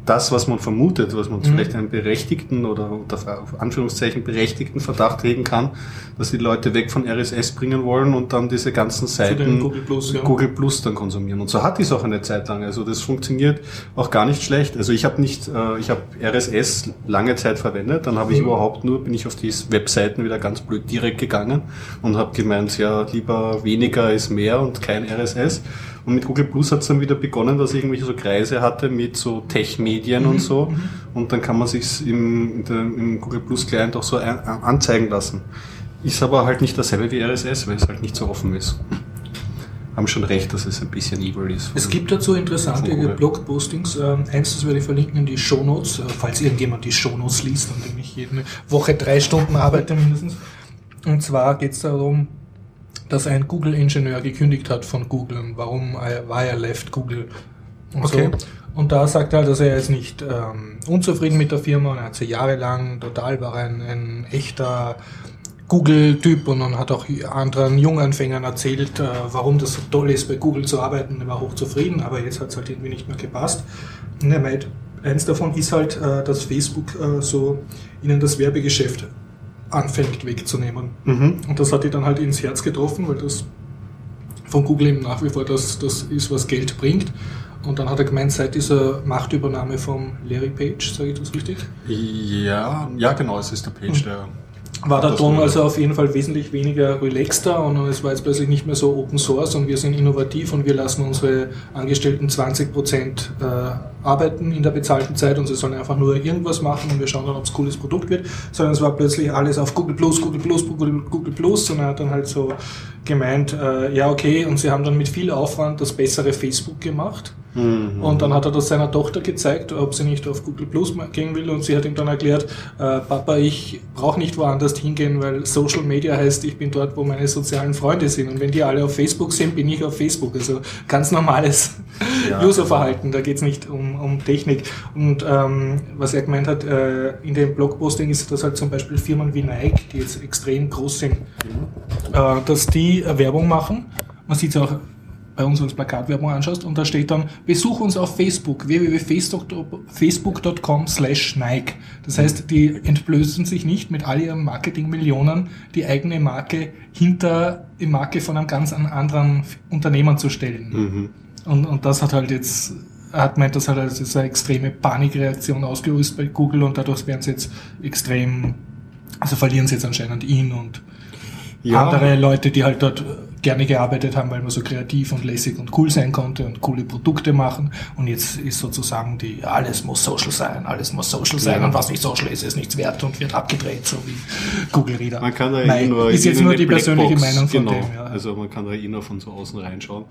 das, was man vermutet, was man mhm. vielleicht einen berechtigten oder unter Anführungszeichen berechtigten Verdacht hegen kann, dass die Leute weg von RSS bringen wollen und dann diese ganzen Seiten Google Plus, ja. Google Plus dann konsumieren. Und so hat es auch eine Zeit lang. Also das funktioniert auch gar nicht schlecht. Also ich habe nicht, äh, ich habe RSS lange Zeit verwendet, dann habe ich mhm. überhaupt nur, bin ich auf die Webseiten wieder ganz blöd direkt gegangen und habe gemeint, ja, lieber weniger ist mehr und kein RSS. Und mit Google Plus hat es dann wieder begonnen, dass ich irgendwelche so Kreise hatte mit so Tech-Medien mhm. und so. Mhm. Und dann kann man sich im, im Google Plus Client auch so anzeigen lassen. Ist aber halt nicht dasselbe wie RSS, weil es halt nicht so offen ist haben schon recht, dass es ein bisschen evil ist. Es gibt dazu interessante Blogpostings. Ähm, eins, das werde ich verlinken in die Shownotes, äh, falls irgendjemand die Shownotes liest, an dem ich jede Woche drei Stunden arbeite mindestens. Und zwar geht es darum, dass ein Google-Ingenieur gekündigt hat von Google und warum war er left Google und okay. so. Und da sagt er, dass er ist nicht ähm, unzufrieden mit der Firma und er hat sie jahrelang total war ein, ein echter Google-Typ und dann hat auch anderen Junganfängern erzählt, äh, warum das so toll ist, bei Google zu arbeiten. Er war hochzufrieden, aber jetzt hat es halt irgendwie nicht mehr gepasst. Und er meint, eins davon ist halt, äh, dass Facebook äh, so ihnen das Werbegeschäft anfängt wegzunehmen. Mhm. Und das hat die dann halt ins Herz getroffen, weil das von Google eben nach wie vor das, das ist, was Geld bringt. Und dann hat er gemeint, seit dieser Machtübernahme von Larry Page, sage ich das richtig? Ja, ja genau, es ist der Page, mhm. der war der Ton also auf jeden Fall wesentlich weniger relaxter und es war jetzt plötzlich nicht mehr so Open Source und wir sind innovativ und wir lassen unsere Angestellten 20 Prozent äh, arbeiten in der bezahlten Zeit und sie sollen einfach nur irgendwas machen und wir schauen dann, ob es cooles Produkt wird, sondern es war plötzlich alles auf Google Plus, Google Plus, Google, Google Plus und er hat dann halt so gemeint, äh, ja okay, und sie haben dann mit viel Aufwand das bessere Facebook gemacht Mhm. Und dann hat er das seiner Tochter gezeigt, ob sie nicht auf Google Plus gehen will und sie hat ihm dann erklärt, äh, Papa, ich brauche nicht woanders hingehen, weil Social Media heißt, ich bin dort, wo meine sozialen Freunde sind. Und wenn die alle auf Facebook sind, bin ich auf Facebook. Also ganz normales ja, Userverhalten, da geht es nicht um, um Technik. Und ähm, was er gemeint hat, äh, in dem Blogposting ist, dass halt zum Beispiel Firmen wie Nike, die jetzt extrem groß sind, mhm. äh, dass die Werbung machen. Man sieht es auch bei uns uns Plakatwerbung anschaust und da steht dann, besuch uns auf Facebook, www.facebook.com slash Nike. Das heißt, die entblößen sich nicht mit all ihren Marketingmillionen, die eigene Marke hinter die Marke von einem ganz anderen Unternehmen zu stellen. Mhm. Und, und das hat halt jetzt, er hat meint, das hat also eine extreme Panikreaktion ausgelöst bei Google und dadurch werden sie jetzt extrem, also verlieren sie jetzt anscheinend ihn und ja. andere Leute, die halt dort gerne gearbeitet haben, weil man so kreativ und lässig und cool sein konnte und coole Produkte machen. Und jetzt ist sozusagen die, alles muss social sein, alles muss social sein ja. und was nicht social ist, ist nichts wert und wird abgedreht, so wie Google Reader. Man kann da eh nur ist jetzt nur die persönliche Meinung von genau. dem. Ja. Also man kann da eh nur von so außen reinschauen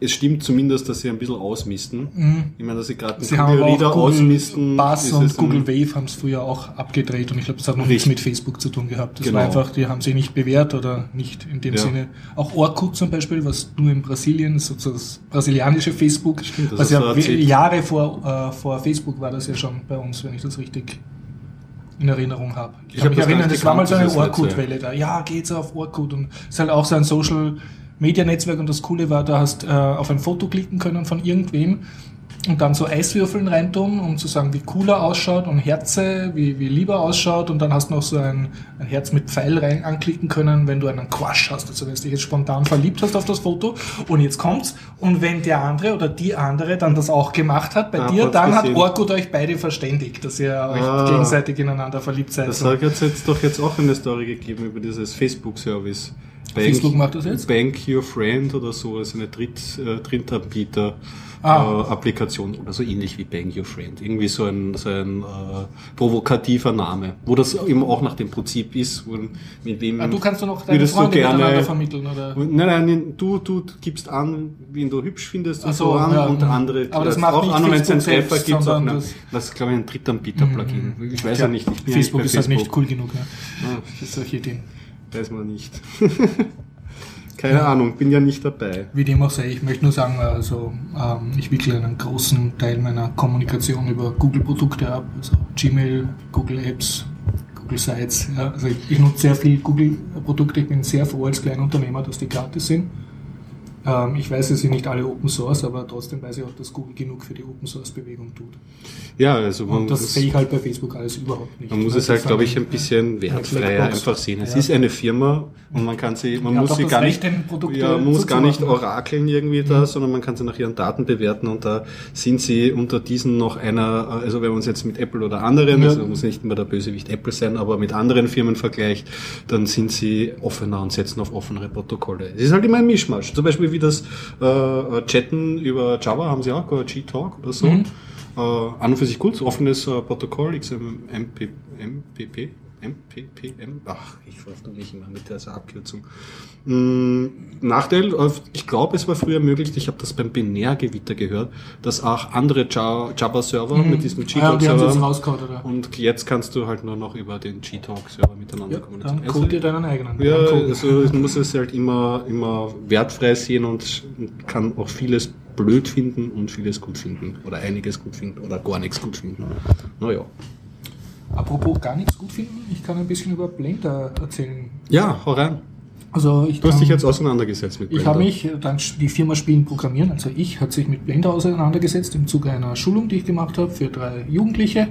es stimmt zumindest, dass sie ein bisschen ausmisten. Mhm. Ich meine, dass sie gerade sie Google Reader ausmisten. Bass und Google Wave haben es früher auch abgedreht und ich glaube, das hat noch nichts mit Facebook zu tun gehabt. Das genau. war einfach, die haben sie nicht bewährt oder nicht in dem ja. Sinne. Auch Orkut zum Beispiel, was nur in Brasilien, sozusagen das brasilianische Facebook, stimmt, was ja Jahre vor, äh, vor Facebook war das ja schon bei uns, wenn ich das richtig in Erinnerung habe. Ich, ich kann mich erinnern, das war mal so eine Orkut-Welle da. Ja, geht's auf Orkut und ist halt auch so ein Social Medianetzwerk und das Coole war, da hast äh, auf ein Foto klicken können von irgendwem und dann so Eiswürfeln reintun, um zu sagen, wie cooler ausschaut und Herze, wie, wie lieber ausschaut und dann hast du noch so ein, ein Herz mit Pfeil rein anklicken können, wenn du einen Quash hast, also wenn du dich jetzt spontan verliebt hast auf das Foto und jetzt kommt's und wenn der andere oder die andere dann das auch gemacht hat bei ah, dir, dann hat Orkut euch beide verständigt, dass ihr euch ah, gegenseitig ineinander verliebt seid. Das hat jetzt doch jetzt auch eine Story gegeben über dieses Facebook-Service. Bank, Facebook macht das jetzt? Bank Your Friend oder so, also eine Dritt, äh, Drittanbieter. Ah. Äh, Applikation oder so ähnlich wie Bang Your Friend. Irgendwie so ein, so ein äh, provokativer Name, wo das eben auch nach dem Prinzip ist, wo, mit wem ah, du kannst du noch deine Freunde gerne, vermitteln, oder? Nein, nein, du, du gibst an, wen du hübsch findest und so, so an ja, und andere aber das macht auch an, wenn es einen Treffer gibt. Auch, das, das ist, glaube ich, ein Drittanbieter-Plugin. Mhm. Ich weiß ja, ja nicht. Ich Facebook ist halt nicht cool genug, ne? Ja. Für solche Ideen. Weiß man nicht. Keine ja. Ahnung, bin ja nicht dabei. Wie dem auch sei, ich möchte nur sagen, also ähm, ich wickle einen großen Teil meiner Kommunikation über Google-Produkte ab, also Gmail, Google Apps, Google Sites. Ja. Also ich, ich nutze sehr viel Google-Produkte, ich bin sehr froh als Kleinunternehmer, dass die gratis sind. Ähm, ich weiß, sie sind nicht alle Open Source, aber trotzdem weiß ich auch, dass Google genug für die Open Source Bewegung tut. Ja, also man Und das sehe ich halt bei Facebook alles überhaupt nicht. Man muss es halt, glaube ich, ein bisschen wertfreier einfach sehen. Es ja. ist eine Firma und man kann sie, man muss sie gar nicht, ja, man muss gar nicht orakeln irgendwie da, mhm. sondern man kann sie nach ihren Daten bewerten und da sind sie unter diesen noch einer, also wenn man es jetzt mit Apple oder anderen, ja. also muss nicht immer der Bösewicht Apple sein, aber mit anderen Firmen vergleicht, dann sind sie offener und setzen auf offenere Protokolle. Es ist halt immer ein Mischmasch. Zum Beispiel wie das äh, Chatten über Java, haben sie auch, oder G-Talk oder so. Mhm. Äh, an und für sich gut, offenes äh, Protokoll, XMPP, MPP, MPPM, ach, ich verwechsel mich immer mit dieser Abkürzung. Mm, Nachteil, äh, ich glaube, es war früher möglich, ich habe das beim Binärgewitter gehört, dass auch andere Java-Server mhm. mit diesem G-Talk-Server ja, und jetzt kannst du halt nur noch über den G-Talk-Server miteinander ja, kommunizieren. Dann also, dir deinen eigenen. Ja, also ich muss es halt immer, immer wertfrei sehen und kann auch vieles blöd finden und vieles gut finden oder einiges gut finden oder gar nichts gut finden. Naja. Apropos gar nichts gut finden, ich kann ein bisschen über Blender erzählen. Ja, hau rein. Also ich du hast dich jetzt auseinandergesetzt mit Blender. Ich habe mich, dann die Firma Spielen Programmieren, also ich, hat sich mit Blender auseinandergesetzt im Zuge einer Schulung, die ich gemacht habe für drei Jugendliche.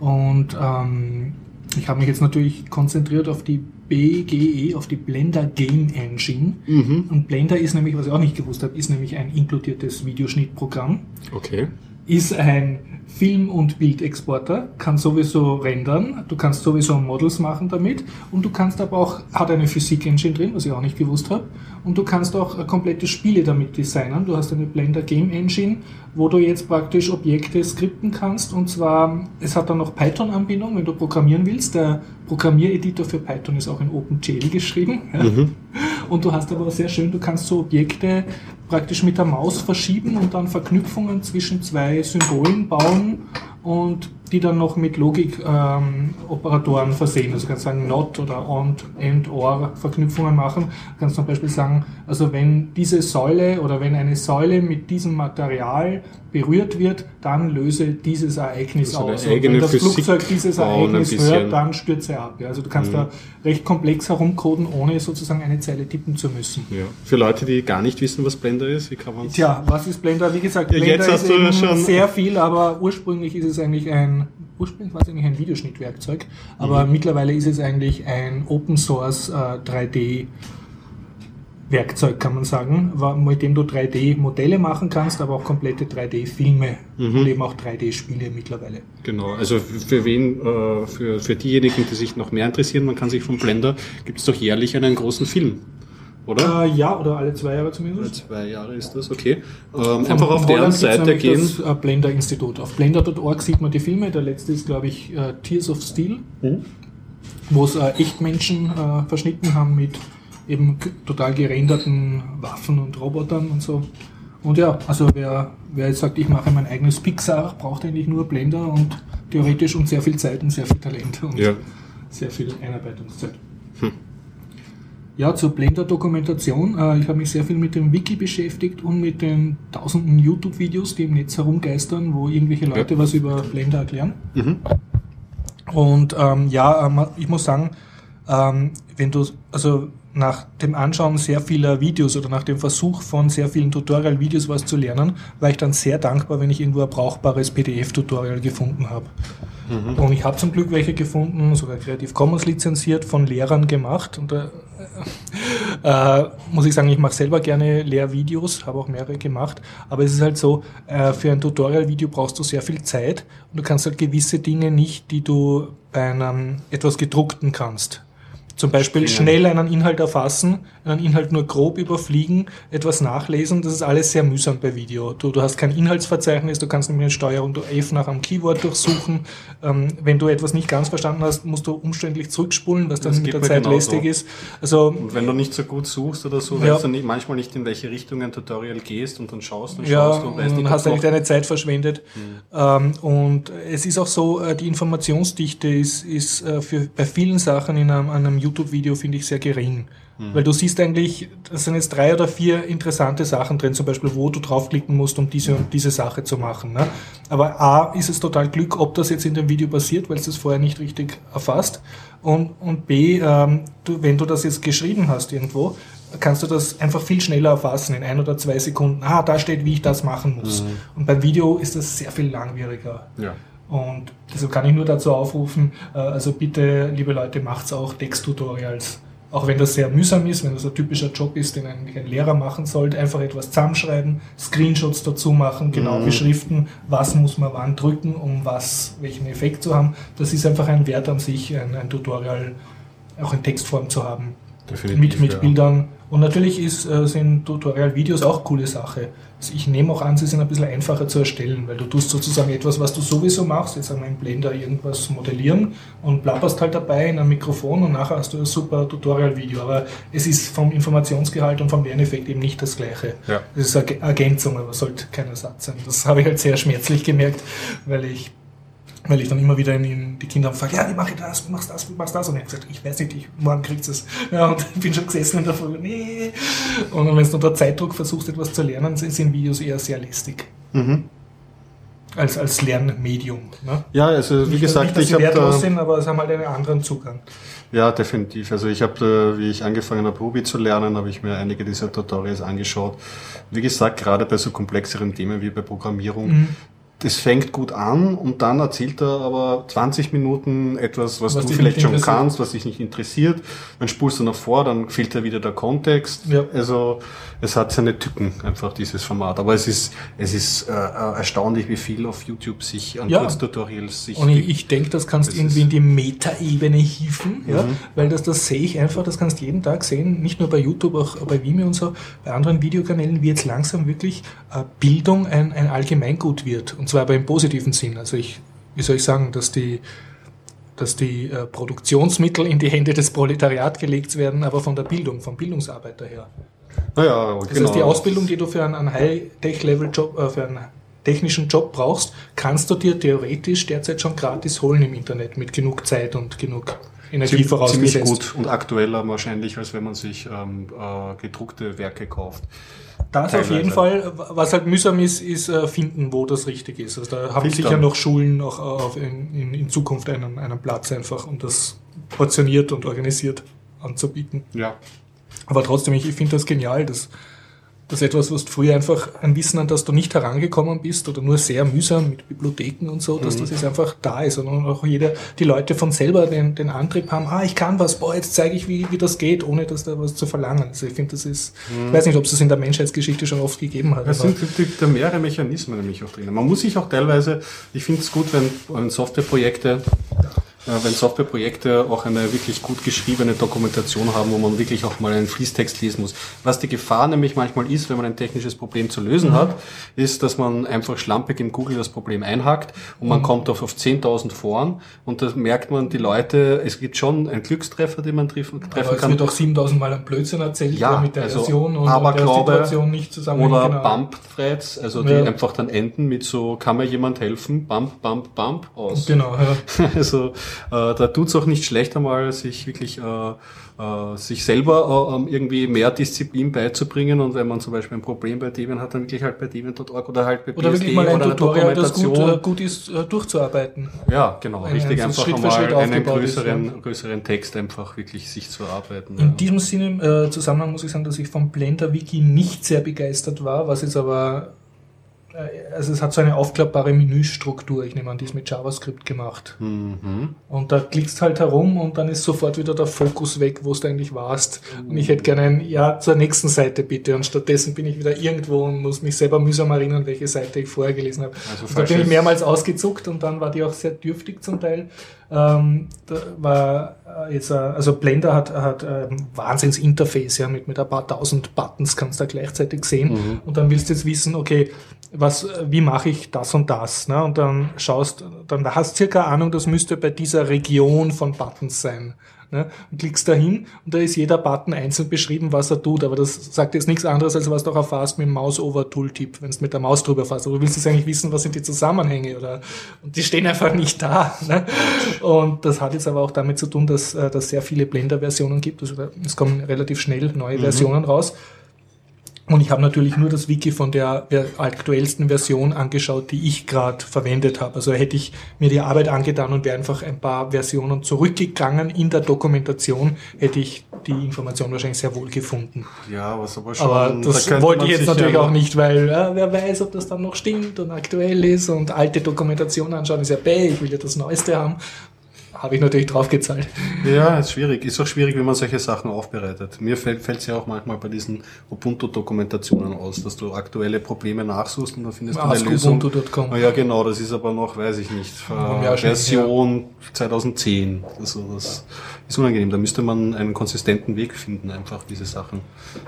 Und ähm, ich habe mich jetzt natürlich konzentriert auf die BGE, auf die Blender Game Engine. Mhm. Und Blender ist nämlich, was ich auch nicht gewusst habe, ist nämlich ein inkludiertes Videoschnittprogramm. Okay. Ist ein Film- und Bildexporter, kann sowieso rendern, du kannst sowieso Models machen damit und du kannst aber auch, hat eine Physik-Engine drin, was ich auch nicht gewusst habe, und du kannst auch komplette Spiele damit designen. Du hast eine Blender Game Engine, wo du jetzt praktisch Objekte skripten kannst und zwar, es hat dann noch Python-Anbindung, wenn du programmieren willst. Der Programmiereditor für Python ist auch in OpenGL geschrieben. Mhm. Und du hast aber sehr schön, du kannst so Objekte praktisch mit der Maus verschieben und dann Verknüpfungen zwischen zwei Symbolen bauen und die dann noch mit Logik-Operatoren ähm, versehen. Also du kannst sagen not oder und, and, or Verknüpfungen machen. Du kannst zum Beispiel sagen, also wenn diese Säule oder wenn eine Säule mit diesem Material berührt wird, dann löse dieses Ereignis also aus. Und wenn das Physik Flugzeug dieses Ereignis hört, dann stürze er ab. Also du kannst mhm. da recht komplex herumcoden, ohne sozusagen eine Zeile tippen zu müssen. Ja. Für Leute, die gar nicht wissen, was Blender ist, wie kann man Tja, was ist Blender? Wie gesagt, ja, Blender ist schon sehr viel, aber ursprünglich ist es eigentlich ein ursprünglich war es eigentlich ein Videoschnittwerkzeug, aber mhm. mittlerweile ist es eigentlich ein Open Source äh, 3D Werkzeug, kann man sagen, mit dem du 3D-Modelle machen kannst, aber auch komplette 3D-Filme mhm. und eben auch 3D-Spiele mittlerweile. Genau, also für wen, äh, für, für diejenigen, die sich noch mehr interessieren, man kann sich von Blender, gibt es doch jährlich einen großen Film oder? Äh, ja, oder alle zwei Jahre zumindest. Alle zwei Jahre ist das, okay. Ähm, einfach auf deren Seite gehen. Das äh, Blender-Institut. Auf blender.org sieht man die Filme. Der letzte ist, glaube ich, äh, Tears of Steel, mhm. wo es äh, Echtmenschen äh, verschnitten haben mit eben total gerenderten Waffen und Robotern und so. Und ja, also wer, wer jetzt sagt, ich mache mein eigenes Pixar, braucht eigentlich nur Blender und theoretisch und sehr viel Zeit und sehr viel Talent und ja. sehr viel Einarbeitungszeit. Hm. Ja, zur Blender-Dokumentation. Äh, ich habe mich sehr viel mit dem Wiki beschäftigt und mit den tausenden YouTube-Videos, die im Netz herumgeistern, wo irgendwelche Leute ja. was über Blender erklären. Mhm. Und ähm, ja, ähm, ich muss sagen, ähm, wenn du, also nach dem Anschauen sehr vieler Videos oder nach dem Versuch von sehr vielen Tutorial-Videos was zu lernen, war ich dann sehr dankbar, wenn ich irgendwo ein brauchbares PDF-Tutorial gefunden habe. Mhm. Und ich habe zum Glück welche gefunden, sogar Creative Commons lizenziert, von Lehrern gemacht. Und da äh, äh, muss ich sagen, ich mache selber gerne Lehrvideos, habe auch mehrere gemacht. Aber es ist halt so, äh, für ein Tutorial-Video brauchst du sehr viel Zeit und du kannst halt gewisse Dinge nicht, die du bei einem etwas gedruckten kannst. Zum Beispiel schnell einen Inhalt erfassen, einen Inhalt nur grob überfliegen, etwas nachlesen, das ist alles sehr mühsam bei Video. Du, du hast kein Inhaltsverzeichnis, du kannst mit der Steuerung F nach einem Keyword durchsuchen. Ähm, wenn du etwas nicht ganz verstanden hast, musst du umständlich zurückspulen, was dann das mit der Zeit lästig ist. Also, und wenn du nicht so gut suchst oder so, ja. weißt du nicht, manchmal nicht, in welche Richtung ein Tutorial gehst und dann schaust und ja, schaust und weißt nicht, hast eigentlich deine Zeit verschwendet. Mhm. Ähm, und es ist auch so, äh, die Informationsdichte ist, ist äh, für, bei vielen Sachen in einem, einem YouTube-Video, finde ich, sehr gering. Mhm. Weil du siehst eigentlich, da sind jetzt drei oder vier interessante Sachen drin, zum Beispiel, wo du draufklicken musst, um diese und diese Sache zu machen. Ne? Aber A, ist es total Glück, ob das jetzt in dem Video passiert, weil es das vorher nicht richtig erfasst. Und, und B, ähm, du, wenn du das jetzt geschrieben hast irgendwo, kannst du das einfach viel schneller erfassen, in ein oder zwei Sekunden. Ah, da steht, wie ich das machen muss. Mhm. Und beim Video ist das sehr viel langwieriger. Ja. Und deshalb kann ich nur dazu aufrufen, äh, also bitte, liebe Leute, macht's auch Texttutorials. Auch wenn das sehr mühsam ist, wenn das ein typischer Job ist, den eigentlich ein Lehrer machen sollte, einfach etwas zusammenschreiben, Screenshots dazu machen, genau mhm. beschriften, was muss man wann drücken, um was, welchen Effekt zu haben. Das ist einfach ein Wert an sich, ein, ein Tutorial auch in Textform zu haben. Definitiv, mit, mit ja. Bildern Und natürlich ist, äh, sind Tutorial-Videos auch coole Sache. Ich nehme auch an, sie sind ein bisschen einfacher zu erstellen, weil du tust sozusagen etwas, was du sowieso machst, jetzt wir im Blender irgendwas modellieren und plapperst halt dabei in einem Mikrofon und nachher hast du ein super Tutorial-Video. Aber es ist vom Informationsgehalt und vom Lerneffekt eben nicht das gleiche. Ja. Es ist eine Ergänzung, aber sollte kein Ersatz sein. Das habe ich halt sehr schmerzlich gemerkt, weil ich weil ich dann immer wieder in, in die Kinder frage, ja, wie mache ich das, wie machst das, wie machst das? Und ich habe gesagt, ich weiß nicht, ich, morgen kriegst du es. Ja, und ich bin schon gesessen in der Früh, nee. Und wenn du unter Zeitdruck versuchst, etwas zu lernen, sind Videos eher sehr lästig. Mhm. Als, als Lernmedium. Ne? Ja, also wie nicht, gesagt, nicht, dass ich habe wertlos da, sind, aber sie haben halt einen anderen Zugang. ja definitiv. Also ich habe, wie ich angefangen habe, Ruby zu lernen, habe ich mir einige dieser Tutorials angeschaut. Wie gesagt, gerade bei so komplexeren Themen wie bei Programmierung, Mhm. Das fängt gut an und dann erzählt er aber 20 Minuten etwas, was, Was du vielleicht schon kannst, was dich nicht interessiert. Dann spulst du noch vor, dann fehlt da wieder der Kontext. Ja. Also es hat seine Tücken einfach dieses Format. Aber es ist es ist äh, äh, erstaunlich, wie viel auf YouTube sich an Ja. Kurztutorials sich Und ich, ich denke, das kannst Das du irgendwie in die Metaebene hieven, ja, Mhm. weil das, das sehe ich einfach, das kannst du jeden Tag sehen, nicht nur bei YouTube, auch bei Vimeo und so, bei anderen Videokanälen, wie jetzt langsam wirklich äh, Bildung ein, ein Allgemeingut wird. Und zwar aber im positiven Sinn. Also ich, wie soll ich sagen, dass die dass die äh, Produktionsmittel in die Hände des Proletariat gelegt werden, aber von der Bildung, vom Bildungsarbeiter her. Naja, Das genau. heißt, die Ausbildung, die du für einen, High-Tech-Level-Job, äh, für einen technischen Job brauchst, kannst du dir theoretisch derzeit schon gratis holen im Internet mit genug Zeit und genug Energie Ziemlich vorausgesetzt. gut und aktueller wahrscheinlich, als wenn man sich ähm, äh, gedruckte Werke kauft. Das auf Teilweise. jeden Fall. Was halt mühsam ist, ist äh, finden, wo das richtig ist. Also da haben Filtern. sicher noch Schulen auch auf in, in, in Zukunft einen, einen Platz einfach, um das portioniert und organisiert anzubieten. Ja. Aber trotzdem, ich, ich finde das genial, dass das etwas, was du früher einfach ein Wissen, an das du nicht herangekommen bist oder nur sehr mühsam mit Bibliotheken und so, dass das jetzt einfach da ist und auch jeder, die Leute von selber den, den Antrieb haben, ah, ich kann was, boah, jetzt zeige ich, wie, wie das geht, ohne dass da was zu verlangen. Also ich finde, das ist, ich weiß nicht, ob es das in der Menschheitsgeschichte schon oft gegeben hat. Es sind da mehrere Mechanismen nämlich auch drin. Man muss sich auch teilweise, ich finde es gut, wenn, wenn Softwareprojekte, wenn Softwareprojekte auch eine wirklich gut geschriebene Dokumentation haben, wo man wirklich auch mal einen Fließtext lesen muss. Was die Gefahr nämlich manchmal ist, wenn man ein technisches Problem zu lösen hat, ist, dass man einfach schlampig im Google das Problem einhackt und man kommt auf, auf 10.000 Foren und da merkt man, die Leute, es gibt schon einen Glückstreffer, den man treffen, treffen aber es kann. wird auch 7000 Mal ein Blödsinn erzählt, Ja, mit der also Version und Aberglaube der Situation nicht zusammenhängt. Oder genau. Bump-Threads, also die Ja. einfach dann enden mit so, kann mir jemand helfen? Bump, Bump, Bump aus. Genau, ja. Also da tut's auch nicht schlecht einmal, sich wirklich äh, äh, sich selber äh, ähm, irgendwie mehr Disziplin beizubringen und wenn man zum Beispiel ein Problem bei Debian hat, dann wirklich halt bei Debian.org oder halt bei Oder wirklich mal ein Tutorial, das gut, äh, gut ist, äh, durchzuarbeiten. ja, genau, ein- richtig ein einfach Schritt für einmal Schritt einen ist, größeren, größeren Text einfach wirklich sich zu erarbeiten. In ja. diesem Sinne, äh, Zusammenhang muss ich sagen, dass ich vom Blender-Wiki nicht sehr begeistert war, was jetzt aber, äh, also es hat so eine aufklappbare Menüstruktur, ich nehme an, die ist mit JavaScript gemacht. Mhm. Und da klickst halt herum und dann ist sofort wieder der Fokus weg, wo du eigentlich warst. Und ich hätte gerne ein Ja zur nächsten Seite bitte. Und stattdessen bin ich wieder irgendwo und muss mich selber mühsam erinnern, welche Seite ich vorher gelesen habe. Also da bin ich mehrmals ausgezuckt und dann war die auch sehr dürftig zum Teil. Ähm, da war äh, jetzt, äh, also Blender hat, hat ähm, Wahnsinns-Interface, ja, mit, mit ein paar tausend Buttons kannst du da gleichzeitig sehen. Mhm. Und dann willst du jetzt wissen, okay, was, äh, wie mache ich das und das? Ne? Und dann schaust, dann hast du circa Ahnung, das müsste bei dieser Region von Buttons sein. Ne? Und klickst da hin und da ist jeder Button einzeln beschrieben, was er tut. Aber das sagt jetzt nichts anderes, als was du auch erfasst mit dem Mouse-Over-Tooltip, wenn du mit der Maus drüber fasst. Aber du willst jetzt eigentlich wissen, was sind die Zusammenhänge oder und die stehen einfach nicht da. Ne? Und das hat jetzt aber auch damit zu tun, dass äh, dass sehr viele Blender-Versionen gibt. Also es kommen relativ schnell neue Versionen raus. Und ich habe natürlich nur das Wiki von der aktuellsten Version angeschaut, die ich gerade verwendet habe. Also hätte ich mir die Arbeit angetan und wäre einfach ein paar Versionen zurückgegangen in der Dokumentation, hätte ich die Information wahrscheinlich sehr wohl gefunden. Ja, was aber schon. Aber da das könnte wollte ich jetzt natürlich ja auch nicht, weil äh, wer weiß, ob das dann noch stimmt und aktuell ist und alte Dokumentation anschauen ist ja bäh, ich will ja das Neueste haben. Habe ich natürlich draufgezahlt. Ja, ist schwierig. Ist auch schwierig, wenn man solche Sachen aufbereitet. Mir fällt es ja auch manchmal bei diesen Ubuntu-Dokumentationen aus, dass du aktuelle Probleme nachsuchst und dann findest du eine Lösung. Ubuntu.com. Ah, ja, genau, das ist aber noch, weiß ich nicht, äh, Version 2010. Also das ist unangenehm. Da müsste man einen konsistenten Weg finden, einfach diese Sachen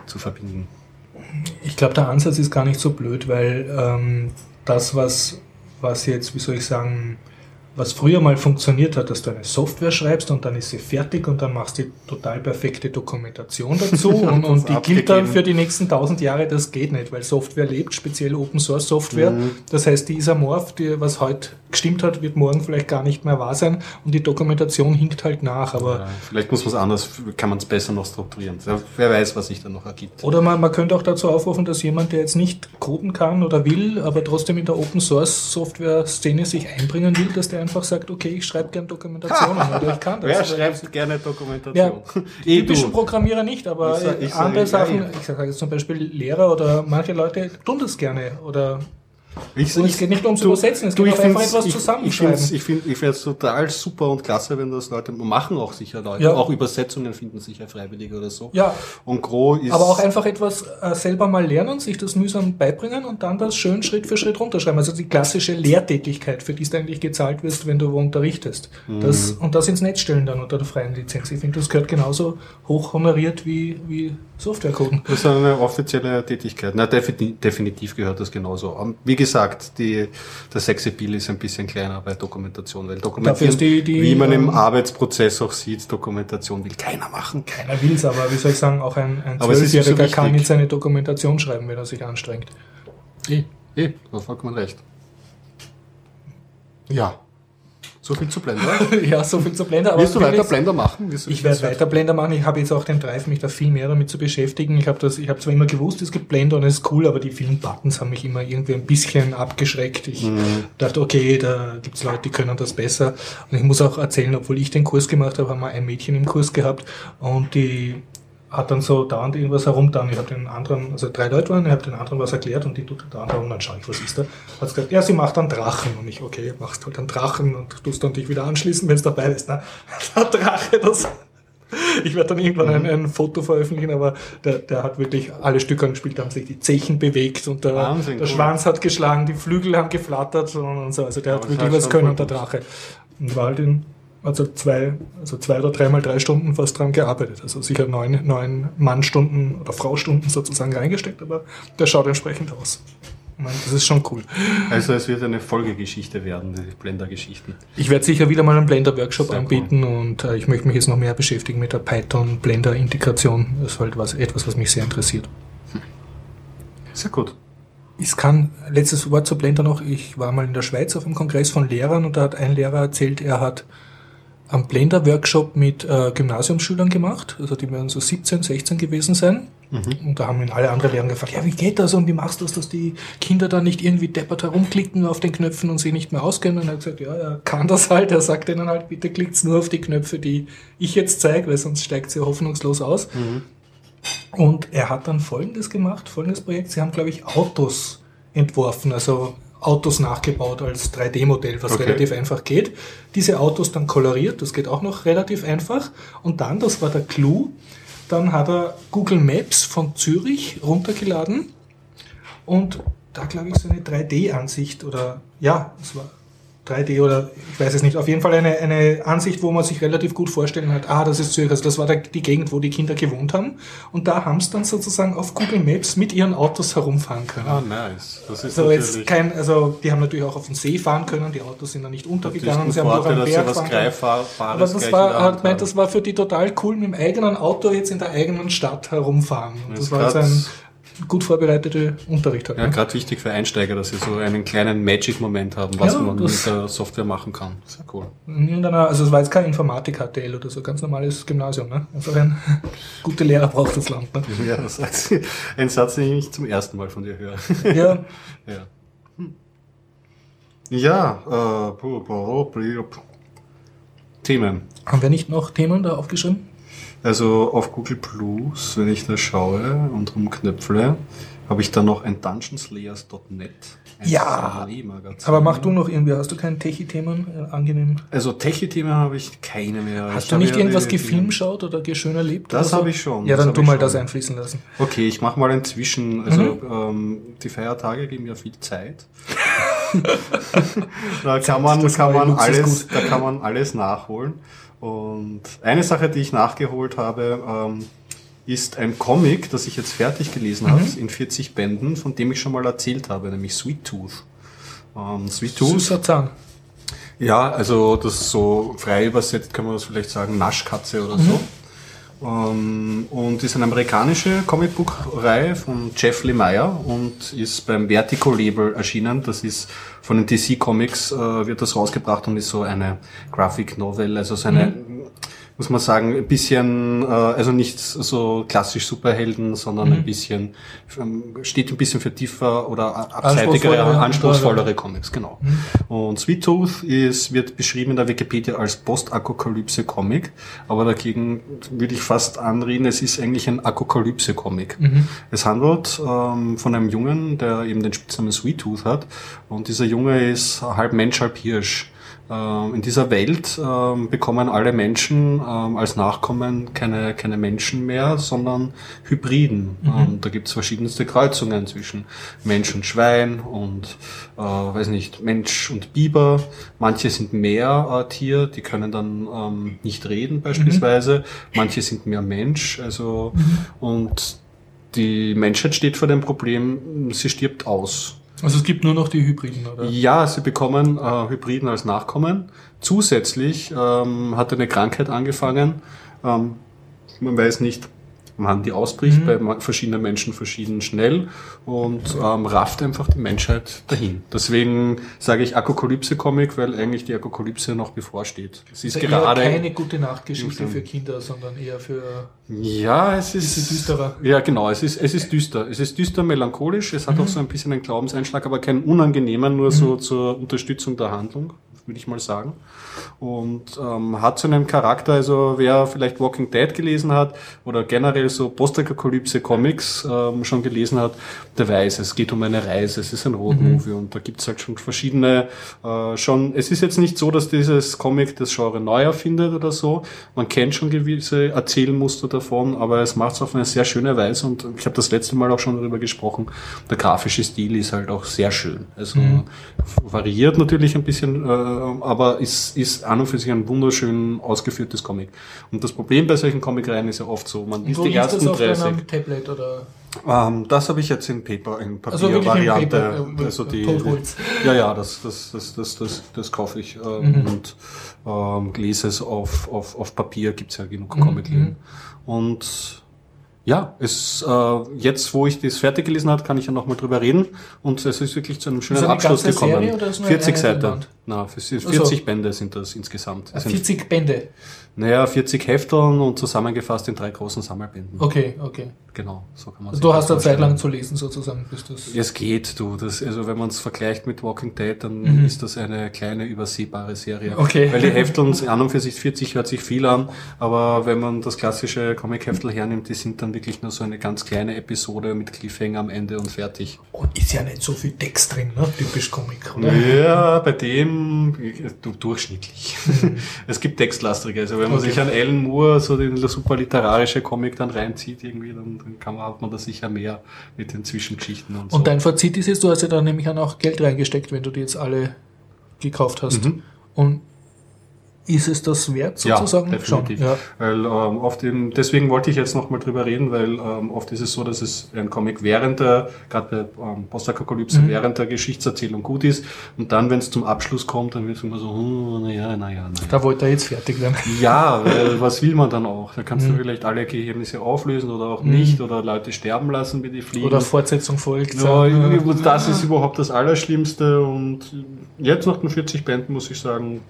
zu verbinden. Ich glaube, der Ansatz ist gar nicht so blöd, weil ähm, das, was, was jetzt, wie soll ich sagen, was früher mal funktioniert hat, dass du eine Software schreibst und dann ist sie fertig und dann machst du die total perfekte Dokumentation dazu und, und die gilt dann für die nächsten tausend Jahre, das geht nicht, weil Software lebt, speziell Open Source Software. Mhm. Das heißt, die ist amorph, die, was heute gestimmt hat, wird morgen vielleicht gar nicht mehr wahr sein und die Dokumentation hinkt halt nach. Aber ja, vielleicht muss man es anders, kann man es besser noch strukturieren. Wer weiß, was sich dann noch ergibt. Oder man, man könnte auch dazu aufrufen, dass jemand, der jetzt nicht coden kann oder will, aber trotzdem in der Open Source Software Szene sich einbringen will, dass der einfach sagt, okay, ich schreibe gerne Dokumentationen oder ich kann das. Wer schreibt gerne Dokumentation? Ja, die typischen Programmierer nicht, aber ich, ich andere sage, Sachen, ich sage jetzt zum Beispiel Lehrer oder manche Leute tun das gerne oder ich, und es geht nicht um zu übersetzen, es geht auch einfach etwas ich, zusammenschreiben. Ich finde ich es total super und klasse, wenn das Leute machen, auch sicher Leute. Ja. Auch Übersetzungen finden sicher freiwillig oder so. Ja. Und Gros ist. Aber auch einfach etwas äh, selber mal lernen, sich das mühsam beibringen und dann das schön Schritt für Schritt runterschreiben. Also die klassische Lehrtätigkeit, für die du eigentlich gezahlt wirst, wenn du wo unterrichtest. Mhm. Das, und das ins Netz stellen dann unter der freien Lizenz. Ich finde, das gehört genauso hoch honoriert wie, wie Softwarecoden. Das ist eine offizielle Tätigkeit. Na, definitiv gehört das genauso. Wie gesagt, die, der Sexappeal ist ein bisschen kleiner bei Dokumentation, weil Dokumentation, die, die, wie man im ähm, Arbeitsprozess auch sieht, Dokumentation will keiner machen. Keiner will's, aber wie soll ich sagen, auch ein, ein Zwölfjähriger so kann nicht seine Dokumentation schreiben, wenn er sich anstrengt. Eh, eh, du hast vollkommen recht. Ja. So viel zu Blender? ja, so viel zu Blender. Wirst du weiter Blender machen? Wirst ich werde weiter Blender machen. Ich habe jetzt auch den Drive, mich da viel mehr damit zu beschäftigen. Ich habe das, ich habe zwar immer gewusst, es gibt Blender und es ist cool, aber die vielen Buttons haben mich immer irgendwie ein bisschen abgeschreckt. Ich mhm. dachte, okay, da gibt's Leute, die können das besser. Und ich muss auch erzählen, obwohl ich den Kurs gemacht habe, haben wir ein Mädchen im Kurs gehabt und die hat dann so dauernd irgendwas herumgetan. Ich habe den anderen, also drei Leute waren, ich habe den anderen was erklärt und die tut da und dann schaue ich, was ist da. Hat gesagt, ja, sie macht dann Drachen. Und ich, okay, machst halt einen Drachen und tust dann dich wieder anschließen, wenn es dabei ist. Na, der Drache, das. Ich werde dann irgendwann ein, ein, Foto veröffentlichen, aber der, der hat wirklich alle Stücke angespielt, da haben sich die Zechen bewegt und der, Wahnsinn, der cool. Schwanz hat geschlagen, die Flügel haben geflattert und so. Also der aber hat wirklich was können, der Drache. Und war halt in also zwei, also zwei oder dreimal drei Stunden fast dran gearbeitet. Also sicher neun, neun Mannstunden oder Fraustunden sozusagen reingesteckt, aber der schaut entsprechend aus. Das ist schon cool. Also es wird eine Folgegeschichte werden, die Blender-Geschichten. Ich werde sicher wieder mal einen Blender-Workshop anbieten cool. und äh, ich möchte mich jetzt noch mehr beschäftigen mit der Python-Blender-Integration. Das ist halt was, etwas, was mich sehr interessiert. Sehr gut. Ich kann, letztes Wort zu Blender noch, ich war mal in der Schweiz auf einem Kongress von Lehrern und da hat ein Lehrer erzählt, er hat am Blender-Workshop mit äh, Gymnasiumsschülern gemacht. Also die werden so 17, 16 gewesen sein. Mhm. Und da haben ihn alle anderen Lehrer gefragt, ja, wie geht das und wie machst du das, dass die Kinder dann nicht irgendwie deppert herumklicken auf den Knöpfen und sich nicht mehr auskennen? Und er hat gesagt, ja, er kann das halt. Er sagt ihnen halt, bitte klickt nur auf die Knöpfe, die ich jetzt zeige, weil sonst steigt sie hoffnungslos aus. Mhm. Und er hat dann Folgendes gemacht, folgendes Projekt. Sie haben, glaube ich, Autos entworfen, also Autos nachgebaut als 3D-Modell, was okay. relativ einfach geht. Diese Autos dann koloriert, das geht auch noch relativ einfach. Und dann, das war der Clou, dann hat er Google Maps von Zürich runtergeladen und da glaube ich so eine 3D-Ansicht oder ja, es war 3D oder ich weiß es nicht. Auf jeden Fall eine, eine Ansicht, wo man sich relativ gut vorstellen hat, ah, das ist Zürich. Also das war der, die Gegend, wo die Kinder gewohnt haben. Und da haben sie dann sozusagen auf Google Maps mit ihren Autos herumfahren können. Ah, nice. Das ist also jetzt kein, also die haben natürlich auch auf dem See fahren können, die Autos sind dann nicht untergegangen, sie haben durch einen Berg fahren Aber das war, hat meint, das war für die total cool, mit dem eigenen Auto jetzt in der eigenen Stadt herumfahren. Und das war jetzt ein gut vorbereitete Unterricht hat. Ja, ne? gerade wichtig für Einsteiger, dass sie so einen kleinen Magic-Moment haben, was ja, man mit der Software machen kann. Sehr cool. Einer, also es war jetzt kein Informatik-HTL oder so, ganz normales Gymnasium. Ne? Einfach ein gute Lehrer braucht das Land. Ne? Ja, das sagt ein Satz, den ich zum ersten Mal von dir höre. Ja. ja. Ja, äh, Themen. Haben wir nicht noch Themen da aufgeschrieben? Also auf Google Plus, wenn ich da schaue und rumknöpfle, habe ich dann noch ein dungeonslayers.net. Ja. Aber mach du noch irgendwie, hast du keine Techie-Themen äh, angenehm? Also Techie-Themen habe ich keine mehr. Hast Ich du nicht irgendwas gefilmschaut oder schön erlebt? Das so? habe ich schon, Ja, dann tu mal schon. das einfließen lassen. Okay, ich mache mal ein Zwischen. Also Mhm. ähm, die Feiertage geben ja viel Zeit. da kann man, kann man alles, da kann man alles nachholen. Und eine Sache, die ich nachgeholt habe, ähm, ist ein Comic, das ich jetzt fertig gelesen habe, Mhm. in 40 Bänden, von dem ich schon mal erzählt habe, nämlich Sweet Tooth. Ähm, Sweet Tooth Süßer Zahn. ja, also das ist so frei übersetzt kann man das vielleicht sagen, Naschkatze oder so. Ähm, und ist eine amerikanische Comicbook-Reihe von Jeff Lemire und ist beim Vertigo Label erschienen. Das ist von den DC Comics äh, wird das rausgebracht und ist so eine Graphic Novel, also so eine muss man sagen, ein bisschen, äh, also nicht so klassisch Superhelden, sondern ein bisschen, ähm, steht ein bisschen für tiefer oder abseitigere, Anspruchsvollere- anspruchsvollere Comics, genau. Und Sweet Tooth ist, wird beschrieben in der Wikipedia als Post-Apokalypse-Comic, aber dagegen würde ich fast anreden, es ist eigentlich ein Apokalypse-Comic. Es handelt ähm, von einem Jungen, der eben den Spitznamen Sweet Tooth hat und dieser Junge ist halb Mensch, halb Hirsch. Ähm, In dieser Welt ähm, bekommen alle Menschen ähm, als Nachkommen keine, keine Menschen mehr, sondern Hybriden. Ähm, da gibt es verschiedenste Kreuzungen zwischen Mensch und Schwein und äh, weiß nicht, Mensch und Biber. Manche sind mehr äh, Tier, die können dann ähm, nicht reden beispielsweise. Manche sind mehr Mensch. Also und die Menschheit steht vor dem Problem, sie stirbt aus. Also es gibt nur noch die Hybriden, oder? Ja, sie bekommen äh, Hybriden als Nachkommen. Zusätzlich ähm, hat eine Krankheit angefangen. Ähm, man weiß nicht, wann die ausbricht, bei ma- verschiedenen Menschen verschieden schnell und ähm, rafft einfach die Menschheit dahin. Deswegen sage ich Apokalypse-Comic, weil eigentlich die Apokalypse noch bevorsteht. Es ist Also gerade... keine gute Nachtgeschichte Mhm. für Kinder, sondern eher für... Ja, es ist düsterer. Ja, genau. Es ist es ist düster. Es ist düster melancholisch. Es hat auch so ein bisschen einen Glaubenseinschlag, aber keinen unangenehmen, nur so zur Unterstützung der Handlung, würde ich mal sagen. Und ähm, hat so einen Charakter. Also wer vielleicht Walking Dead gelesen hat oder generell so Postapokalypse-Comics ähm, schon gelesen hat, der weiß, es geht um eine Reise. Es ist ein Roadmovie und da gibt's halt schon verschiedene. Äh, schon. Es ist jetzt nicht so, dass dieses Comic das Genre neu erfindet oder so. Man kennt schon gewisse Erzählmuster davon, aber es macht es auf eine sehr schöne Weise und ich habe das letzte Mal auch schon darüber gesprochen. Der grafische Stil ist halt auch sehr schön. Also variiert natürlich ein bisschen, äh, aber ist, ist an und für sich ein wunderschön ausgeführtes Comic. Und das Problem bei solchen Comicreihen ist ja oft so, man liest die liest das ersten auf 30. deinem Tablet oder... Ähm, das habe ich jetzt in Paper, in Also Papiervariante. Äh, also die, Totholz. ja, ja, das, das, das, das, das, das kaufe ich ähm, und ähm, lese es auf, auf, auf Papier, gibt's ja genug Comicläden. Und ja, es, äh, jetzt, wo ich das fertig gelesen habe, kann ich ja nochmal drüber reden. Und es ist wirklich zu einem schönen Abschluss gekommen. Serie oder ist nur 40 eine Seiten. Na, 40 Also- Bände sind das insgesamt. Es sind, 40 Bände. naja, 40 Hefteln und zusammengefasst in drei großen Sammelbänden. Okay, okay. Genau, so kann man Also sich du hast eine Zeit lang zu lesen sozusagen, bis das... Es geht, du. Das, also wenn man es vergleicht mit Walking Dead, dann ist das eine kleine übersehbare Serie. Mhm. Okay. Weil die Hefteln an und für sich 40 hört sich viel an, aber wenn man das klassische Comic-Heftel hernimmt, die sind dann wirklich nur so eine ganz kleine Episode mit Cliffhanger am Ende und fertig. Und ist ja nicht so viel Text drin, ne? Typisch Comic, oder? Ja, bei dem du, durchschnittlich. es gibt Textlastige. Also wenn man Okay. sich an Alan Moore, so den super literarische Comic dann reinzieht, irgendwie, dann, dann kann man, hat man da sicher mehr mit den Zwischengeschichten und so. Und dein Fazit ist jetzt, du hast ja da nämlich auch Geld reingesteckt, wenn du die jetzt alle gekauft hast. Mhm. Und ist es das wert sozusagen? Ja, definitiv. Ja. Weil ähm, oft eben, deswegen wollte ich jetzt nochmal drüber reden, weil ähm, oft ist es so, dass es ein Comic während der, gerade bei ähm, Postapokalypse, Mhm. während der Geschichtserzählung gut ist und dann, wenn es zum Abschluss kommt, dann wird es immer so, hm, naja, naja, naja. Da wollte er jetzt fertig werden. Ja, weil was will man dann auch? Da kannst Mhm. du vielleicht alle Geheimnisse auflösen oder auch nicht oder Leute sterben lassen, wie die fliegen. Oder Fortsetzung folgt. ja, irgendwie, das ist überhaupt das Allerschlimmste und jetzt nach den 40 Bänden muss ich sagen,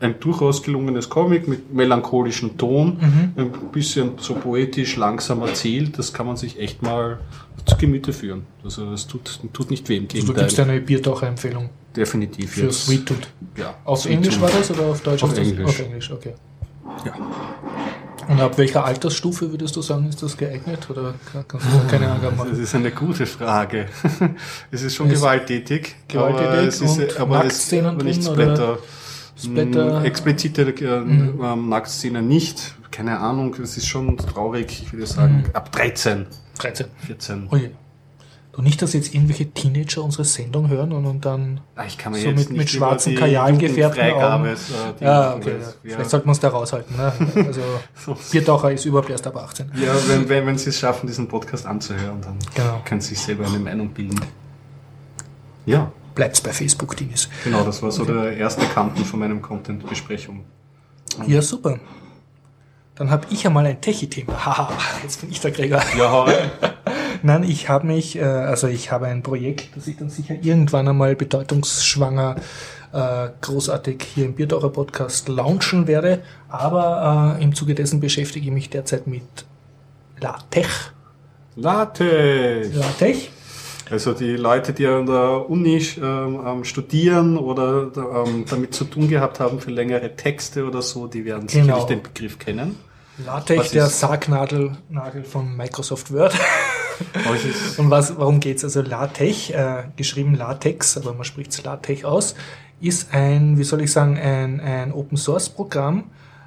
ein durchaus gelungenes Comic mit melancholischem Ton, Mhm. ein bisschen so poetisch langsam erzählt, das kann man sich echt mal zu Gemüte führen. Also es tut, tut nicht weh, im Also du gibst eine Biertaucher-Empfehlung Definitiv für jetzt. Sweet Tooth. Ja, Auf Sweet Englisch Tooth. war das oder auf Deutsch? Auf Englisch. Auf Englisch, okay. Ja. Und ab welcher Altersstufe würdest du sagen, ist das geeignet? Oder kannst du keine Angaben machen? Das ist eine gute Frage. es ist schon Es- gewalttätig. gewalttätig aber es ist, aber es, aber nicht drin, oder Splatter. Explizite äh, Mhm. ähm, Nacktszenen nicht. Keine Ahnung, es ist schon traurig. Ich würde sagen, Mhm. ab 13, 13. 14. Ui. Du nicht, dass jetzt irgendwelche Teenager unsere Sendung hören und, und dann. Ah, Ich kann mir So mit- mit schwarzen die Kajal gefärbten Augen. äh, Ja, okay. Ja. Ja. Vielleicht sollte man es da raushalten. Ne? Also, So. Biertaucher ist überhaupt erst ab 18. Ja, wenn, wenn, wenn Sie es schaffen, diesen Podcast anzuhören, dann Genau. können Sie sich selber eine Meinung bilden. Ja, Bleibt's bei Facebook, Dinis. genau, das war so der erste Kanten von meinem Content-Besprechung. Ja, super. Dann habe ich einmal ein Techie-Thema. Haha, jetzt bin ich der Gregor. Ja, hau rein. Nein, ich habe mich, äh, also ich habe ein Projekt, das ich dann sicher irgendwann einmal bedeutungsschwanger, äh, großartig hier im Biertaucher Podcast launchen werde. Aber äh, im Zuge dessen beschäftige ich mich derzeit mit LaTeX. Latex. LaTeX? Also die Leute, die an der Uni ähm, studieren oder ähm, damit zu tun gehabt haben für längere Texte oder so, die werden Genau. sicherlich den Begriff kennen. LaTeX, Was der Sargnadel Nagel von Microsoft Word. Es ist, Und was, warum geht's? Also LaTeX, äh, geschrieben LaTeX, aber man spricht LaTeX aus, ist ein, wie soll ich sagen, ein, ein Open Source Programm,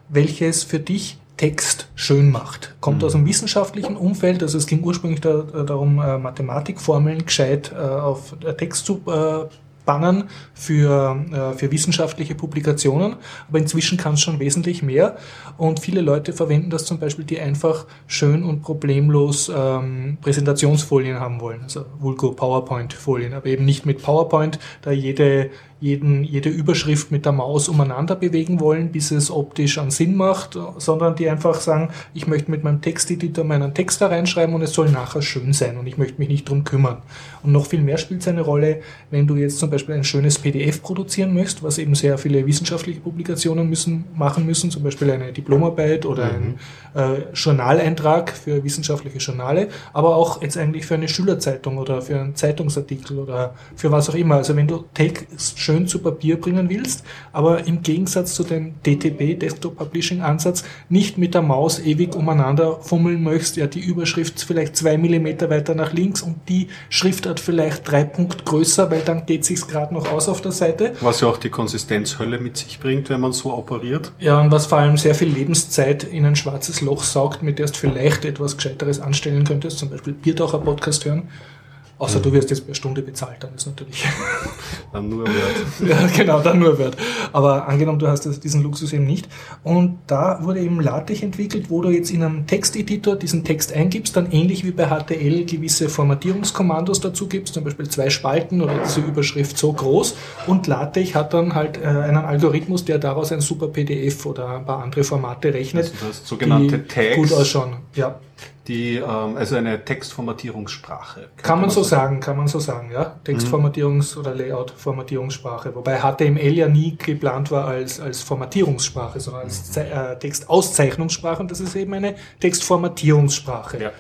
welches für dich Text schön macht. Kommt aus dem wissenschaftlichen Umfeld, also es ging ursprünglich da, darum, äh, Mathematikformeln gescheit äh, auf äh, Text zu äh, bannen für, äh, für wissenschaftliche Publikationen, aber inzwischen kann es schon wesentlich mehr. Und viele Leute verwenden das zum Beispiel, die einfach schön und problemlos ähm, Präsentationsfolien haben wollen, also Vulgo PowerPoint-Folien, aber eben nicht mit PowerPoint, da jede, jeden, jede Überschrift mit der Maus umeinander bewegen wollen, bis es optisch einen Sinn macht, sondern die einfach sagen, ich möchte mit meinem Texteditor meinen Text da reinschreiben und es soll nachher schön sein und ich möchte mich nicht drum kümmern. Und noch viel mehr spielt es eine Rolle, wenn du jetzt zum Beispiel ein schönes PDF produzieren möchtest, was eben sehr viele wissenschaftliche Publikationen müssen, machen müssen, zum Beispiel eine Diplomarbeit oder ein äh, Journaleintrag für wissenschaftliche Journale, aber auch jetzt eigentlich für eine Schülerzeitung oder für einen Zeitungsartikel oder für was auch immer. Also wenn du Text schön zu Papier bringen willst, aber im Gegensatz zu dem DTP, Desktop Publishing Ansatz, nicht mit der Maus ewig umeinander fummeln möchtest, ja, die Überschrift vielleicht zwei Millimeter weiter nach links und die Schriftart vielleicht drei Punkt größer, weil dann geht sich's gerade noch aus auf der Seite. was ja auch die Konsistenzhölle mit sich bringt, wenn man so operiert. Ja, und was vor allem sehr viel Lebenszeit in ein schwarzes Loch saugt, mit der du vielleicht etwas Gescheiteres anstellen könntest, zum Beispiel Biertaucher Podcast hören. Außer du wirst jetzt per Stunde bezahlt, dann ist natürlich. Dann nur Word. ja, genau, dann nur Wert. Aber angenommen, du hast das, diesen Luxus eben nicht. Und da wurde eben LaTeX entwickelt, wo du jetzt in einem Texteditor diesen Text eingibst, dann ähnlich wie bei HTL gewisse Formatierungskommandos dazu gibst, zum Beispiel zwei Spalten oder diese Überschrift so groß. Und LaTeX hat dann halt äh, einen Algorithmus, der daraus ein super PDF oder ein paar andere Formate rechnet. Also das sogenannte Tags. Gut ausschauen, ja. Die, ähm, also eine Textformatierungssprache. Kann man so sagen. sagen, kann man so sagen, ja. Textformatierungs- oder Layout-Formatierungssprache. Wobei HTML ja nie geplant war als, als Formatierungssprache, sondern als Ze äh, Textauszeichnungssprache und das ist eben eine Textformatierungssprache. Ja.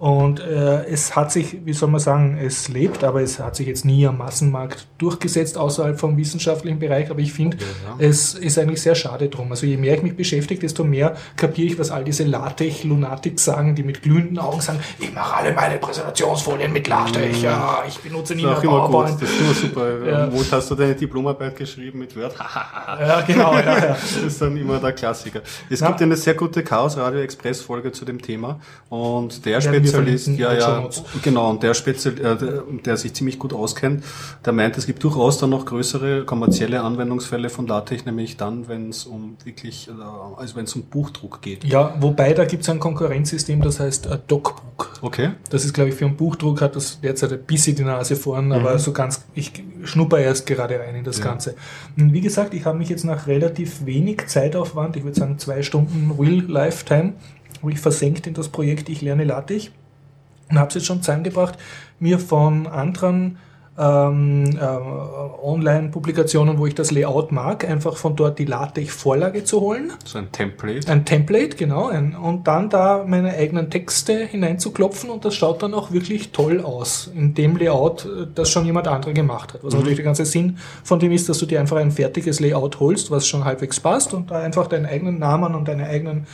Und äh, es hat sich, wie soll man sagen, es lebt, aber es hat sich jetzt nie am Massenmarkt durchgesetzt außerhalb vom wissenschaftlichen Bereich. Aber ich finde, Ja, es ist eigentlich sehr schade drum. Also je mehr ich mich beschäftige, desto mehr kapiere ich, was all diese LaTeX-Lunatics sagen, die mit glühenden Augen sagen, ich mache alle meine Präsentationsfolien mit LaTeX, ja, ich benutze nie Das mehr immer gut. Das ist immer super. Ja. Wo hast du deine Diplomarbeit geschrieben mit Word? Ja, genau, ja, ja. Das ist dann immer der Klassiker. Es Ja. gibt eine sehr gute Chaos Radio Express Folge zu dem Thema und der wir Spezialist, verlinken ja, ja, genau, und der Spezial, äh, der, der sich ziemlich gut auskennt, der meint, es gibt durchaus dann noch größere kommerzielle Anwendungsfälle von LaTeX, nämlich dann, wenn es um wirklich, äh, also wenn es um Buchdruck geht. Ja, wobei da gibt es ein Konkurrenzsystem, das heißt äh, DocBook. Okay. Das ist, glaube ich, für einen Buchdruck hat das derzeit ein bisschen die Nase vorn, aber so ganz, ich schnupper erst gerade rein in das Mhm. Ja. Ganze. Und wie gesagt, ich habe mich jetzt nach relativ wenig Zeitaufwand, ich würde sagen zwei Stunden Real Lifetime, wo ich versenkt in das Projekt Ich lerne LaTeX und habe es jetzt schon zusammengebracht, mir von anderen ähm, äh, Online-Publikationen, wo ich das Layout mag, einfach von dort die LaTeX-Vorlage zu holen. So ein Template. Ein Template, genau. Ein, und dann da meine eigenen Texte hineinzuklopfen und das schaut dann auch wirklich toll aus. In dem Layout, äh, das schon jemand andere gemacht hat. Was natürlich der ganze Sinn von dem ist, dass du dir einfach ein fertiges Layout holst, was schon halbwegs passt und da einfach deinen eigenen Namen und deine eigenen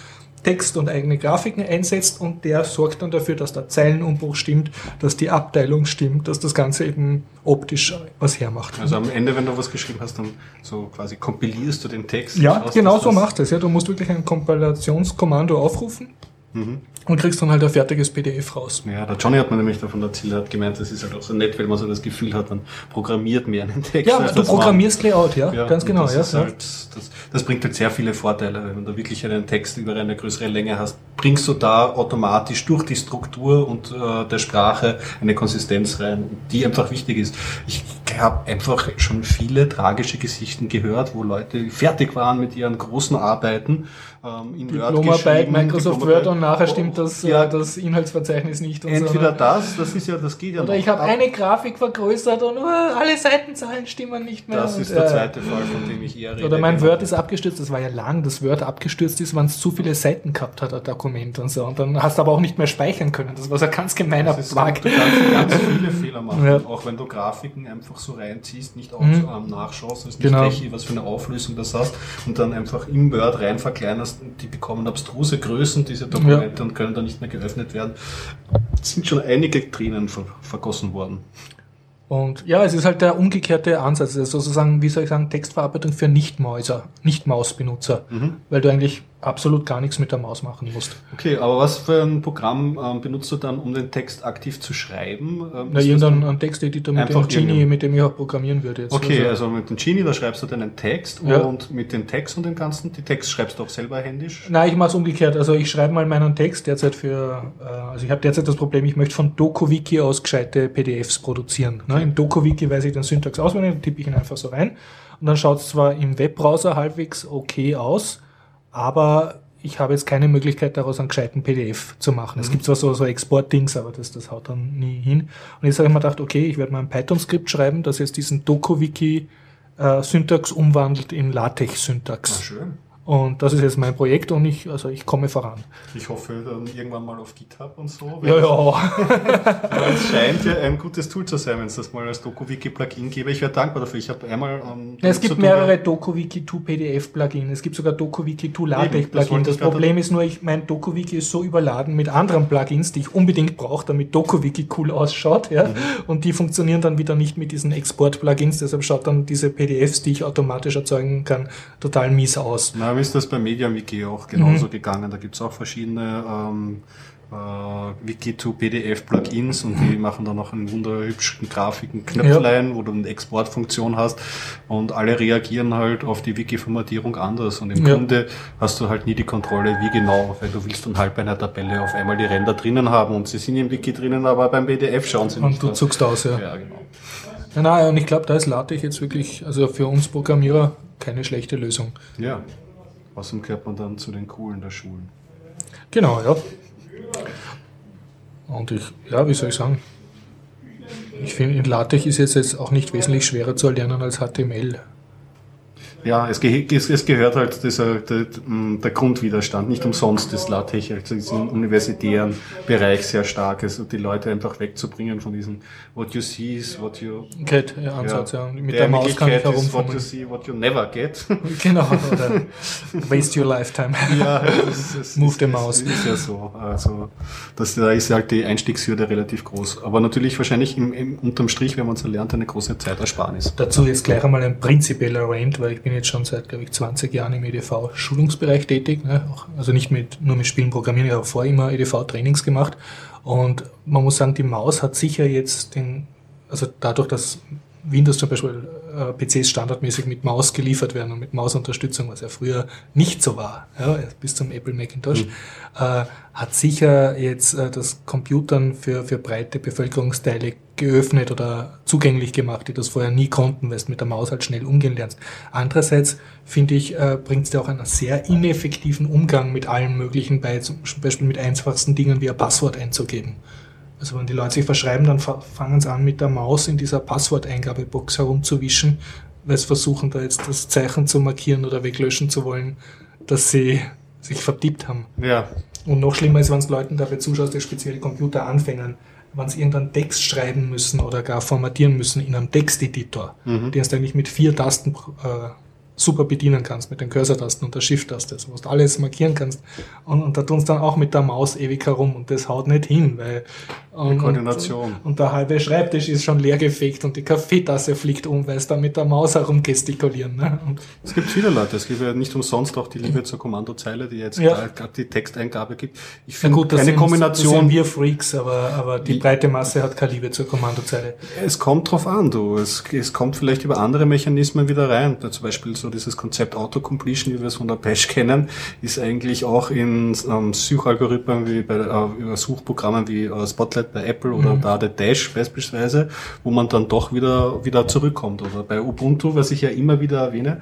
Text und eigene Grafiken einsetzt und der sorgt dann dafür, dass der Zeilenumbruch stimmt, dass die Abteilung stimmt, dass das Ganze eben optisch was hermacht. Also am Ende, wenn du was geschrieben hast, dann so quasi kompilierst du den Text. Ja, genau so macht es. Ja, du musst wirklich ein Kompilationskommando aufrufen Mhm. Und kriegst dann halt ein fertiges PDF raus. Ja, der Johnny hat mir nämlich davon erzählt, hat gemeint, das ist halt auch so nett, weil man so das Gefühl hat, man programmiert mehr einen Text. Ja, du programmierst man, Layout, ja, ja ganz genau. Das, ja, halt, das, das, bringt halt sehr viele Vorteile. Wenn du wirklich einen Text über eine größere Länge hast, bringst du da automatisch durch die Struktur und äh, der Sprache eine Konsistenz rein, die einfach wichtig ist. Ich habe einfach schon viele tragische Geschichten gehört, wo Leute fertig waren mit ihren großen Arbeiten ähm, in Diplomarbeit, Microsoft Word und nachher stimmt das, ja, äh, das Inhaltsverzeichnis nicht. entweder so, das, das ist ja, das geht ja Oder noch. ich habe eine Grafik vergrößert und uh, alle Seitenzahlen stimmen nicht mehr. Das und, ist der äh, zweite Fall, von dem ich eher rede. Oder mein genau. Word ist abgestürzt, das war ja lang, das Word abgestürzt ist, wenn es zu viele Seiten gehabt hat, ein Dokument und so. Und dann hast du aber auch nicht mehr speichern können. Das war so ein ganz gemeiner Bug. Du kannst ganz viele Fehler machen, ja. auch wenn du Grafiken einfach so reinziehst, nicht auch mhm. ähm, nachschaust, ist nicht genau. Rechi, was für eine Auflösung das hast und dann einfach im Word rein verkleinerst die bekommen abstruse Größen, diese Dokumente, ja. und können dann nicht mehr geöffnet werden. Es sind schon einige Tränen vergossen worden. Und ja, es ist halt der umgekehrte Ansatz, also sozusagen, wie soll ich sagen, Textverarbeitung für Nicht-Mäuser, Nicht-Mausbenutzer, mhm. weil du eigentlich absolut gar nichts mit der Maus machen musst. Okay, aber was für ein Programm ähm, benutzt du dann, um den Text aktiv zu schreiben? Ähm, Na, irgendeinen Texteditor mit dem Genie, mit dem ich auch programmieren würde jetzt. Okay, also, also mit dem Genie, da schreibst du deinen Text ja. und mit dem Text und dem Ganzen, die Text schreibst du auch selber händisch? Nein, ich mache es umgekehrt. Also ich schreibe mal meinen Text derzeit für, äh, also ich habe derzeit das Problem, ich möchte von DokuWiki aus gescheite PDFs produzieren. Ne? In DokuWiki weiß ich den Syntax auswendig, dann tippe ich ihn einfach so rein und dann schaut es zwar im Webbrowser halbwegs okay aus, aber ich habe jetzt keine Möglichkeit, daraus einen gescheiten PDF zu machen. Mhm. Es gibt zwar so, so Export-Dings, aber das, das haut dann nie hin. Und jetzt habe ich mir gedacht, okay, ich werde mal ein Python-Skript schreiben, das jetzt diesen DokuWiki-Syntax äh, umwandelt in LaTeX-Syntax. schön. Und das ist jetzt mein Projekt und ich, also ich komme voran. Ich hoffe dann irgendwann mal auf GitHub und so. Ja, ja. es scheint ja ein gutes Tool zu sein, wenn es das mal als DokuWiki-Plugin gäbe. Ich wäre dankbar dafür. Ich habe einmal. Ähm, ja, es gibt mehrere DokuWiki 2 PDF-Plugin. Es gibt sogar DokuWiki 2 LaTeX-Plugin. Das, das Problem ist nur, ich, mein DokuWiki ist so überladen mit anderen Plugins, die ich unbedingt brauche, damit DokuWiki cool ausschaut. Ja? Mhm. Und die funktionieren dann wieder nicht mit diesen Export-Plugins. Deshalb schaut dann diese PDFs, die ich automatisch erzeugen kann, total mies aus. Na, ist das bei MediaWiki auch genauso mhm. gegangen. Da gibt es auch verschiedene ähm, äh, Wiki2PDF-Plugins und die machen dann auch einen wunderhübschen Grafiken, Knöpflein, ja. wo du eine Exportfunktion hast und alle reagieren halt auf die Wiki-Formatierung anders und im ja. Grunde hast du halt nie die Kontrolle, wie genau, weil du willst dann halt bei einer Tabelle auf einmal die Ränder drinnen haben und sie sind im Wiki drinnen, aber beim PDF schauen sie und nicht. Und du zuckst aus, ja. Ja, genau. Ja, nein, und ich glaube, da ist LaTeX jetzt wirklich, also für uns Programmierer, keine schlechte Lösung. Ja. Außerdem gehört man dann zu den Coolen der Schulen. Genau, ja. Und ich, ja, wie soll ich sagen? Ich finde, in LaTeX ist es jetzt auch nicht wesentlich schwerer zu erlernen als HTML. Ja, es, ge es, es gehört halt dieser, der, der, Grundwiderstand. Nicht umsonst ist LaTeX also im universitären Bereich sehr stark. Also die Leute einfach wegzubringen von diesem What you see is what you get ja, Ansatz. Ja. Mit der, der Maus kann ich herumfummeln. What you see, what you never get. genau. Oder waste your lifetime. ja, das, das Move the mouse. Ist, ist ja so. Also das, da ist halt die Einstiegshürde relativ groß. Aber natürlich wahrscheinlich im, im unterm Strich, wenn man es erlernt, eine große Zeitersparnis. Dazu jetzt gleich einmal ein prinzipieller Rant, weil ich bin jetzt schon seit, glaube ich, 20 Jahren im EDV-Schulungsbereich tätig. Ne? Also nicht mit, nur mit Spielen programmieren, ich habe vorher immer EDV-Trainings gemacht. Und man muss sagen, die Maus hat sicher jetzt den, also dadurch, dass Windows zum Beispiel äh, PCs standardmäßig mit Maus geliefert werden und mit Mausunterstützung, was ja früher nicht so war, ja, bis zum Apple Macintosh, mhm. äh, hat sicher jetzt äh, das Computern für, für breite Bevölkerungsteile geöffnet oder zugänglich gemacht, die das vorher nie konnten, weil du mit der Maus halt schnell umgehen lernst. Andererseits finde ich, äh, bringt es dir auch einen sehr ineffektiven Umgang mit allen möglichen bei, zum Beispiel mit einfachsten Dingen wie ein Passwort einzugeben. Also wenn die Leute sich verschreiben, dann fangen sie an mit der Maus in dieser Passworteingabebox herumzuwischen, weil sie versuchen da jetzt das Zeichen zu markieren oder weglöschen zu wollen, dass sie sich vertippt haben. Ja. Und noch schlimmer ist, wenn es Leuten dabei zuschaust, die speziell Computeranfängern, wenn sie irgendeinen Text schreiben müssen oder gar formatieren müssen in einem Texteditor, mhm. den sie eigentlich mit vier Tasten äh, super bedienen kannst mit den Cursor-Tasten und der Shift-Taste, also wo du alles markieren kannst. Und, und da tun dann auch mit der Maus ewig herum und das haut nicht hin, weil und, Koordination. Und, und, der halbe Schreibtisch ist schon leer gefegt und die Kaffeetasse fliegt um, weil es da mit der Maus herum gestikulieren. Ne? Und es gibt viele Leute, es gibt ja nicht umsonst auch die Liebe zur Kommandozeile, die jetzt Ja. gerade die Texteingabe gibt. Ich finde das eine sind, Kombination. Sind wir Freaks, aber, aber die breite Masse hat keine Liebe zur Kommandozeile. Es kommt drauf an, du. Es, es kommt vielleicht über andere Mechanismen wieder rein. Zum Beispiel so dieses Konzept Autocompletion, wie wir es von der Bash kennen, ist eigentlich auch in ähm, Suchalgorithmen wie bei äh, über Suchprogrammen wie äh, Spotlight bei Apple oder da der Dash beispielsweise, wo man dann doch wieder wieder zurückkommt. Oder bei Ubuntu, was ich ja immer wieder erwähne,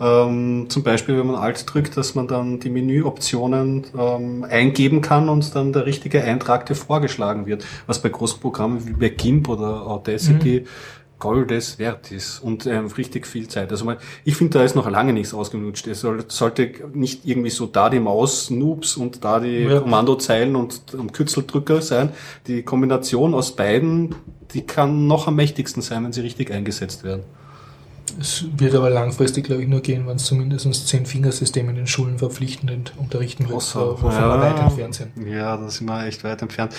ähm, zum Beispiel, wenn man Alt drückt, dass man dann die Menüoptionen ähm, eingeben kann und dann der richtige Eintrag dir vorgeschlagen wird, was bei großen Programmen wie bei GIMP oder Audacity Goldes wert ist und ähm, richtig viel Zeit. Also mal, ich finde, da ist noch lange nichts ausgenutscht. Es soll, sollte nicht irgendwie so da die Maus-Noobs und da die Ja. Kommandozeilen und, und Kürzeldrücker sein. Die Kombination aus beiden, die kann noch am mächtigsten sein, wenn sie richtig eingesetzt werden. Es wird aber langfristig, glaube ich, nur gehen, wenn es zumindest zehn Fingersystem in den Schulen verpflichtend unterrichten wird, wovon wir weit entfernt sind. Ja, da sind wir echt weit entfernt.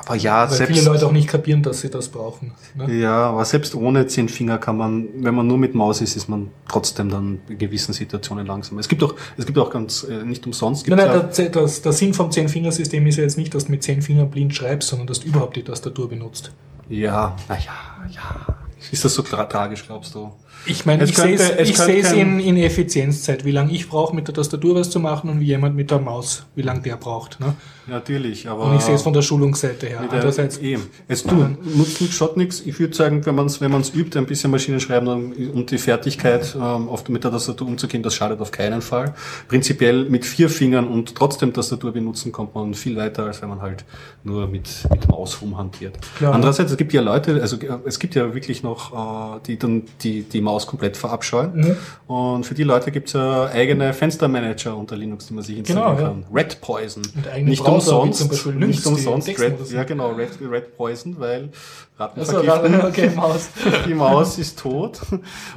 Aber ja, Weil selbst, viele Leute auch nicht kapieren, dass sie das brauchen. Ne? ja, aber selbst ohne zehn Finger kann man, wenn man nur mit Maus ist, ist man trotzdem dann in gewissen Situationen langsam. Es gibt auch, es gibt auch ganz, äh, nicht umsonst, Nein, gibt's nein, ja, der, das, der Sinn vom Zehn-Fingersystem ist ja jetzt nicht, dass du mit zehn Fingern blind schreibst, sondern dass du überhaupt die Tastatur benutzt. ja, naja, ja. Ist das so tra tragisch, glaubst du? Ich meine, ich sehe es ich kein- in, in Effizienzzeit, wie lange ich brauche, mit der Tastatur was zu machen und wie jemand mit der Maus, wie lange der braucht. Ne? Natürlich, aber. Und ich sehe es von der Schulungsseite her. Der, Andererseits, eben. Es tut, nutzt nichts, schaut nichts. Ich würde sagen, wenn man es wenn man's übt, ein bisschen Maschinen schreiben und die Fertigkeit ähm, auf, mit der Tastatur umzugehen, das schadet auf keinen Fall. Prinzipiell mit vier Fingern und trotzdem Tastatur benutzen, kommt man viel weiter, als wenn man halt nur mit, mit Maus rumhantiert. Klar. Andererseits, es gibt ja Leute, also äh, es gibt ja wirklich noch, äh, die dann die, die Maus komplett verabscheuen. Mhm. Und für die Leute gibt es ja eigene Fenstermanager unter Linux, die man sich installieren Genau, ja. kann. Red Poison. Nicht wie umsonst, nicht umsonst Red, ja genau, Red, Red Poison, weil Ratten also, okay, Maus. Die Maus ist tot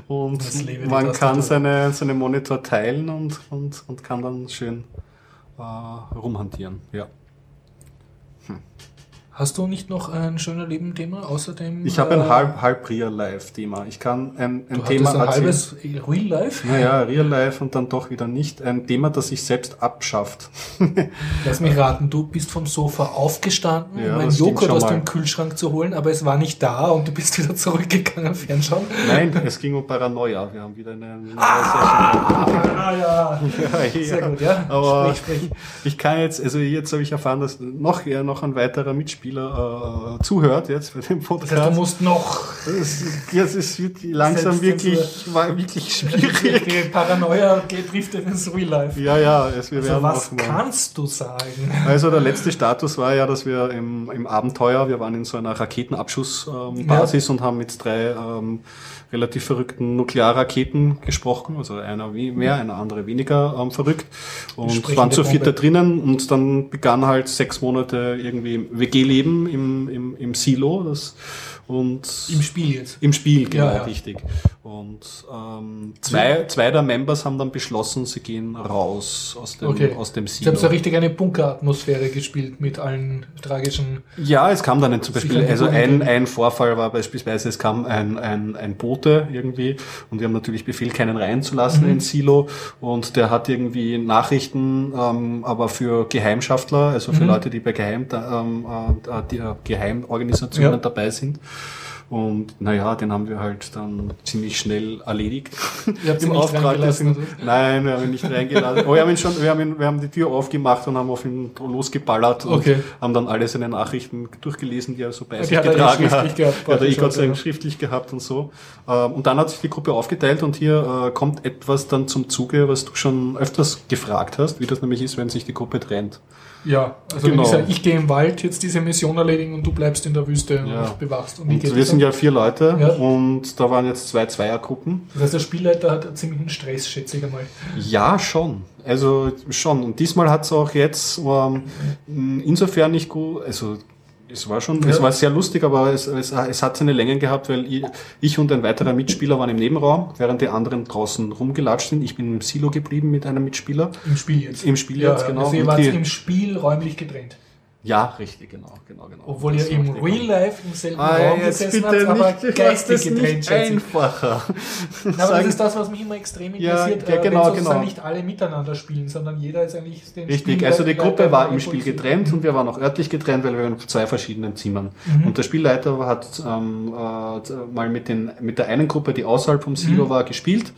und man kann seine, seine Monitor teilen und, und, und kann dann schön äh, rumhantieren. Ja. Hast du nicht noch ein schöner Leben-Thema außerdem? Ich habe ein äh, halb, halb Real-Life-Thema. Ich kann ein, ein Du Thema ein erzählen. halbes Real Life? Naja, Real-Life und dann doch wieder nicht. Ein Thema, das sich selbst abschafft. Lass mich raten, du bist vom Sofa aufgestanden, Ja, um ein das stimmt Joghurt aus dem Kühlschrank zu holen, aber es war nicht da und du bist wieder zurückgegangen fernschauen. Nein, es ging um Paranoia. Wir haben wieder eine neue Ah, ja. Session. Ja, Sehr ja. gut, ja. Aber Sprich, sprich. ich kann jetzt, also jetzt habe ich erfahren, dass noch eher noch ein weiterer Mitspieler äh, zuhört jetzt bei dem Das Podcast. heißt, du musst noch Das, ja, es ist wirklich langsam wirklich, war wirklich schwierig. die Paranoia geht driftet ins Real Life. Ja, ja, es, wir Also werden was mal- kannst du sagen? Also der letzte Status war ja, dass wir im, im Abenteuer, wir waren in so einer Raketenabschussbasis ähm, Basis und haben mit drei ähm, relativ verrückten Nuklearraketen gesprochen, also einer wie- mehr, eine andere weniger ähm, verrückt und waren zu viert da drinnen und dann begann halt sechs Monate irgendwie WG-Leben im, im, im Silo das, und Im Spiel jetzt. Im Spiel, genau, Ja, ja. richtig. Und ähm, zwei, zwei der Members haben dann beschlossen, sie gehen raus aus dem, Okay. aus dem Silo. habe so richtig eine Bunkeratmosphäre gespielt mit allen tragischen. Ja, es kam dann zum Beispiel, also ein, ein Vorfall war beispielsweise, es kam ein, ein, ein Bote irgendwie und wir haben natürlich Befehl, keinen reinzulassen Mhm. ins Silo und der hat irgendwie Nachrichten, ähm, aber für Geheimschaftler, also für Mhm. Leute, die bei Geheim, ähm, äh, die, äh, Geheimorganisationen Ja. dabei sind. Und naja, den haben wir halt dann ziemlich schnell erledigt. Ihr habt ihn nicht reingelassen, oder? Nein, wir haben ihn nicht reingelassen. Aber wir haben ihn schon, wir haben, ihn, wir haben die Tür aufgemacht und haben auf ihn losgeballert und Okay. haben dann alle seine Nachrichten durchgelesen, die er so bei Die sich hat er eh getragen hat. schriftlich gehabt, Hat er eh Gott sei Dank schriftlich gehabt und so. Ähm, Und dann hat sich die Gruppe aufgeteilt und hier äh, kommt etwas dann zum Zuge, was du schon öfters gefragt hast, wie das nämlich ist, wenn sich die Gruppe trennt. Ja, also Genau. ich sage, ich gehe im Wald jetzt diese Mission erledigen und du bleibst in der Wüste Ja. und bewachst. Und Und wir sind ja vier Leute Ja. und da waren jetzt zwei Zweiergruppen. Das heißt, der Spielleiter hat einen ziemlichen Stress, schätze ich einmal. Ja, schon. Also schon. Und diesmal hat es auch jetzt ähm, insofern nicht gut, also Es war schon, ja. es war sehr lustig, aber es, es, es hat seine Längen gehabt, weil ich, ich, und ein weiterer Mitspieler waren im Nebenraum, während die anderen draußen rumgelatscht sind. Ich bin im Silo geblieben mit einem Mitspieler. Im Spiel jetzt. Im Spiel ja, jetzt, genau. Also ihr wart im Spiel räumlich getrennt. Ja, richtig, genau, genau, genau. Obwohl ihr im Real Life im selben ah, Raum gesessen habt, aber geistig getrennt einfacher. Na, aber das ist das, was mich immer extrem interessiert, ja, ja, genau, wenn genau. nicht alle miteinander spielen, sondern jeder ist eigentlich den Richtig, Spiel also die Gruppe war im Spiel getrennt mhm. und wir waren auch örtlich getrennt, weil wir waren in zwei verschiedenen Zimmern. Mhm. Und der Spielleiter hat ähm, äh, mal mit, den, mit der einen Gruppe, die außerhalb vom Silo mhm. war, gespielt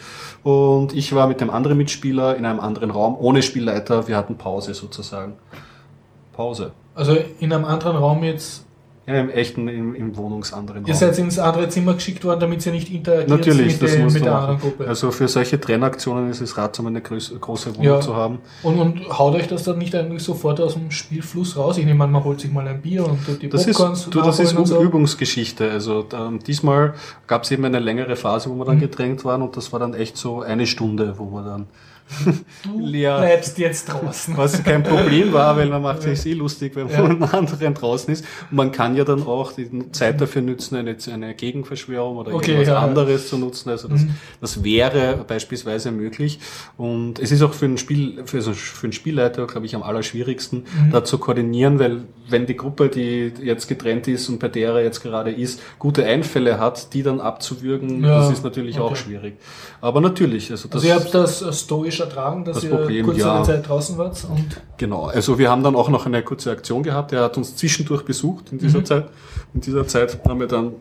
und ich war mit dem anderen Mitspieler in einem anderen Raum, ohne Spielleiter, wir hatten Pause sozusagen. Pause. Also in einem anderen Raum jetzt. Ja, im echten, im, im Wohnungsanderen Ihr seid ins andere Zimmer geschickt worden, damit ihr nicht interagiert Natürlich, mit, das den, muss mit der machen. anderen Gruppe. Also für solche Trennaktionen ist es ratsam, eine große, große Wohnung Ja. zu haben. Und, und haut euch das dann nicht eigentlich sofort aus dem Spielfluss raus? Ich nehme an, man holt sich mal ein Bier und tut die Das ist, Popcorns du, das ist und so. Übungsgeschichte. Also ähm, diesmal gab es eben eine längere Phase, wo wir Mhm. dann gedrängt waren und das war dann echt so eine Stunde, wo wir dann Du leer- bleibst jetzt draußen. Was kein Problem war, weil man macht sich eh lustig, wenn Ja. man anderen draußen ist. Und man kann ja dann auch die Zeit dafür nutzen, eine, eine Gegenverschwörung oder Okay, irgendwas ja, anderes zu nutzen. Also das, Mhm. das wäre beispielsweise möglich. Und es ist auch für einen Spiel, für, so- für einen Spielleiter, glaube ich, am allerschwierigsten, Mhm. da zu koordinieren, weil wenn die Gruppe, die jetzt getrennt ist und bei der er jetzt gerade ist, gute Einfälle hat, die dann abzuwürgen, Ja, das ist natürlich auch okay. schwierig. Aber natürlich, also das, Also ihr habt das äh, stoisch ertragen, dass Das ihr Problem, kurze ja. Zeit draußen wart und Genau, also wir haben dann auch noch eine kurze Aktion gehabt. Er hat uns zwischendurch besucht in dieser Mhm. Zeit. In dieser Zeit haben wir dann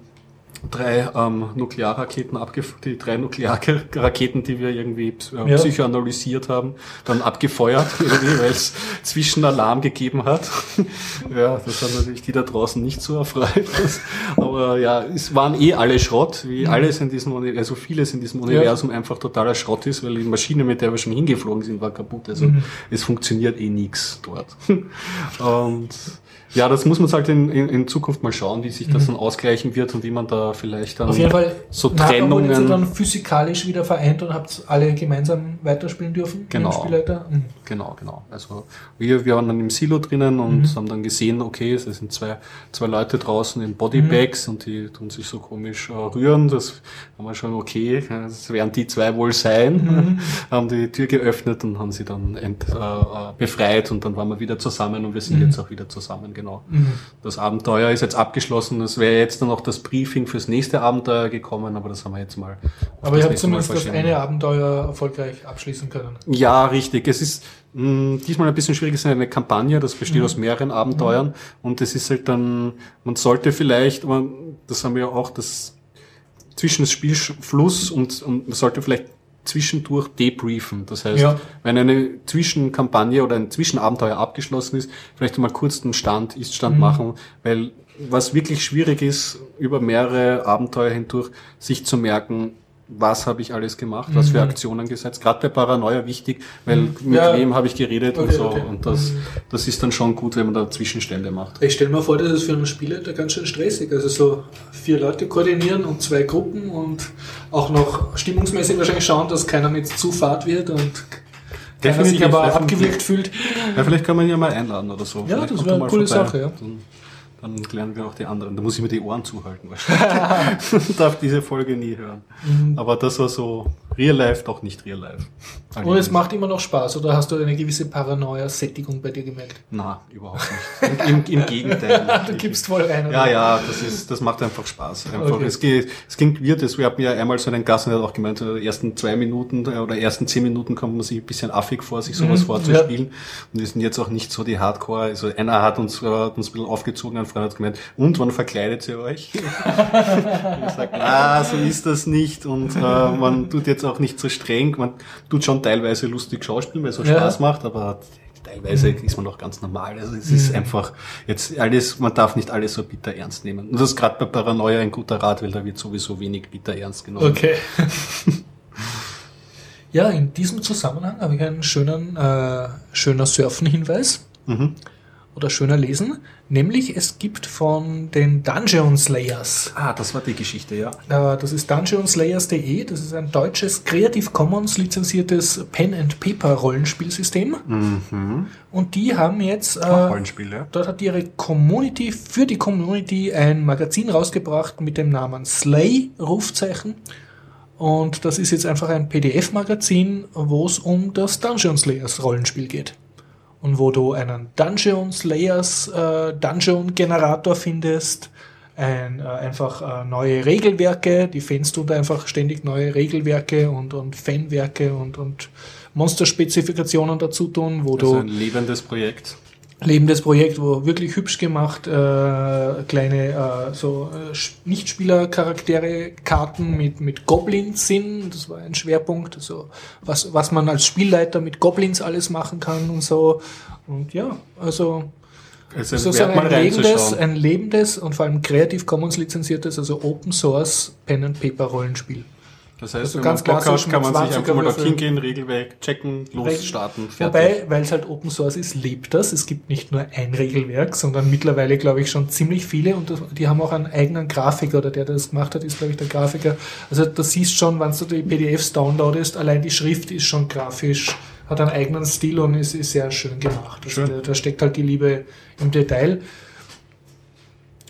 drei ähm, Nuklearraketen abgef die drei Nuklearraketen, die wir irgendwie äh, Ja. psychoanalysiert haben, dann abgefeuert, weil es Zwischenalarm gegeben hat. ja, das hat natürlich die da draußen nicht so erfreut. Aber ja, es waren eh alle Schrott, wie alles in diesem also vieles in diesem Universum einfach totaler Schrott ist, weil die Maschine, mit der wir schon hingeflogen sind, war kaputt. Also Mhm. es funktioniert eh nichts dort. Und ja, das muss man halt in, in, in Zukunft mal schauen, wie sich das dann ausgleichen wird und wie man da vielleicht dann Mhm. auf jeden Fall so wurdet ihr Trennungen. dann physikalisch wieder vereint und habt alle gemeinsam weiterspielen dürfen? Genau. Mhm. Genau, genau. Also wir, wir waren dann im Silo drinnen und Mhm. haben dann gesehen, okay, es sind zwei, zwei Leute draußen in Mhm. Bodybags und die tun sich so komisch äh, rühren. Das haben wir schon, okay, das werden die zwei wohl sein. Mhm. haben die Tür geöffnet und haben sie dann ent, äh, äh, befreit und dann waren wir wieder zusammen und wir sind Mhm. jetzt auch wieder zusammen, genau. Mhm. Das Abenteuer ist jetzt abgeschlossen. Es wäre jetzt dann noch das Briefing fürs nächste Abenteuer gekommen, aber das haben wir jetzt mal. Aber ihr habt zumindest das eine Abenteuer erfolgreich abschließen können. Ja, richtig. Es ist mh, diesmal ein bisschen schwierig. Es ist eine Kampagne, das besteht Mhm. aus mehreren Abenteuern und es ist halt dann, man sollte vielleicht, aber das haben wir ja auch, das zwischen das Spielfluss und, und man sollte vielleicht zwischendurch debriefen. Das heißt, Ja. wenn eine Zwischenkampagne oder ein Zwischenabenteuer abgeschlossen ist, vielleicht mal kurz den Stand, Ist-Stand Mhm. machen, weil was wirklich schwierig ist, über mehrere Abenteuer hindurch, sich zu merken, was habe ich alles gemacht, was für Mhm. Aktionen gesetzt. Gerade bei Paranoia wichtig, weil Mhm. mit Ja. wem habe ich geredet und Okay, so. okay. Und das, Mhm. das ist dann schon gut, wenn man da Zwischenstände macht. Ich stelle mir vor, das ist für einen Spieler ganz schön stressig. Also so vier Leute koordinieren und zwei Gruppen und auch noch stimmungsmäßig wahrscheinlich schauen, dass keiner mit zu fad wird und keiner sich Definitiv, aber definitiv. abgewürgt fühlt. Ja, vielleicht kann man ja mal einladen oder so. Ja, Vielleicht das wäre eine coole vorbei. Sache, ja. Dann, dann lernen wir auch die anderen. Da muss ich mir die Ohren zuhalten wahrscheinlich. Darf diese Folge nie hören. Mhm. Aber das war so Real Life, doch nicht Real Life. Und es macht immer noch Spaß, oder hast du eine gewisse Paranoia-Sättigung bei dir gemerkt? Na, überhaupt nicht. Im, im, Gegenteil. du gibst voll rein. oder? Ja, ja, das ist, das macht einfach Spaß. Einfach, Okay. es, geht, es klingt weird, wir hatten ja einmal so einen Gast, der hat auch gemeint, in den ersten zwei Minuten äh, oder ersten zehn Minuten kommt man sich ein bisschen affig vor, sich sowas Mhm, vorzuspielen. Und wir sind jetzt auch nicht so die Hardcore. Also einer hat uns, äh, hat uns ein bisschen aufgezogen, ein Freund hat gemeint, und wann verkleidet ihr euch? und ich sag, na, so ist das nicht. Und äh, man tut jetzt auch nicht so streng. Man tut schon teilweise lustig schauspielen, weil es so Ja. Spaß macht, aber teilweise ist man auch ganz normal. Also es ist Mhm. einfach jetzt alles, man darf nicht alles so bitter ernst nehmen. Und das ist gerade bei Paranoia ein guter Rat, weil da wird sowieso wenig bitter ernst genommen. Okay. ja, in diesem Zusammenhang habe ich einen schönen, äh, schöner Surfen-Hinweis. Mhm. Oder schöner lesen. Nämlich es gibt von den Dungeon Slayers. Ah, das war die Geschichte, ja. Äh, das ist dungeonslayers.de. Das ist ein deutsches Creative Commons lizenziertes Pen and Paper Rollenspielsystem. Mhm. Und die haben jetzt äh, Rollenspiel, ja. Dort hat ihre Community für die Community ein Magazin rausgebracht mit dem Namen Slay Rufzeichen. Und das ist jetzt einfach ein PDF-Magazin, wo es um das Dungeon Slayers Rollenspiel geht. Und wo du einen Dungeon Slayers äh, Dungeon Generator findest, ein, äh, einfach äh, neue Regelwerke, die Fans tun da einfach ständig neue Regelwerke und, und Fanwerke und, und Monsterspezifikationen dazu tun, wo Also du ein lebendes Projekt. Lebendes Projekt, wo wirklich hübsch gemacht, äh, kleine äh, so äh, Nichtspielercharaktere, Karten mit, mit Goblins sind. Das war ein Schwerpunkt. Also was, was man als Spielleiter mit Goblins alles machen kann und so. Und ja, also Also sozusagen wert ein lebendes, ein lebendes und vor allem Creative Commons lizenziertes, also Open Source Pen and Paper Rollenspiel. Das heißt, also wenn ganz man Bock klassisch hat, kann man sich 20er einfach mal dorthin gehen, Regelwerk checken, losstarten, fertig. Wobei, weil es halt Open Source ist, lebt das. Es gibt nicht nur ein Regelwerk, sondern mittlerweile, glaube ich, schon ziemlich viele und die haben auch einen eigenen Grafiker oder der das gemacht hat, ist, glaube ich, der Grafiker. Also da siehst schon, wenn du die PDFs downloadest, allein die Schrift ist schon grafisch, hat einen eigenen Stil und ist, ist sehr schön gemacht. Also Schön. Da, da steckt halt die Liebe im Detail.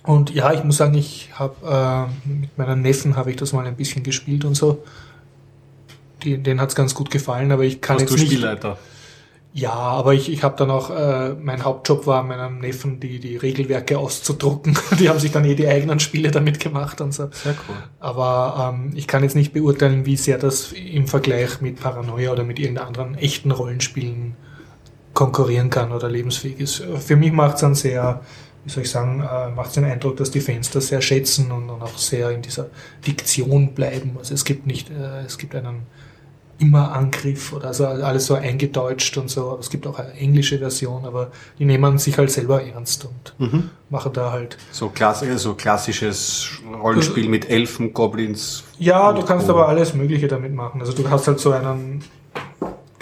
Und ja, ich muss sagen, ich habe äh, mit meinen Neffen habe ich das mal ein bisschen gespielt und so. Die, denen hat's ganz gut gefallen, aber ich kann Warst jetzt du nicht. Spielleiter? Ja, aber ich, ich habe dann auch, äh, mein Hauptjob war, meinem Neffen die, die Regelwerke auszudrucken. Die haben sich dann eh die eigenen Spiele damit gemacht und so. Sehr cool. Aber ähm, ich kann jetzt nicht beurteilen, wie sehr das im Vergleich mit Paranoia oder mit irgendeinen anderen echten Rollenspielen konkurrieren kann oder lebensfähig ist. Für mich macht es einen sehr, wie soll ich sagen, äh, macht es den Eindruck, dass die Fans das sehr schätzen und, auch sehr in dieser Diktion bleiben. Also es gibt nicht, äh, es gibt einen immer Angriff oder so alles so eingedeutscht und so. Es gibt auch eine englische Version, aber die nehmen sich halt selber ernst und Mhm. machen da halt So, klass so klassisches Rollenspiel mit Elfen, Goblins. Ja, du kannst aber alles Mögliche damit machen. Also du hast halt so einen,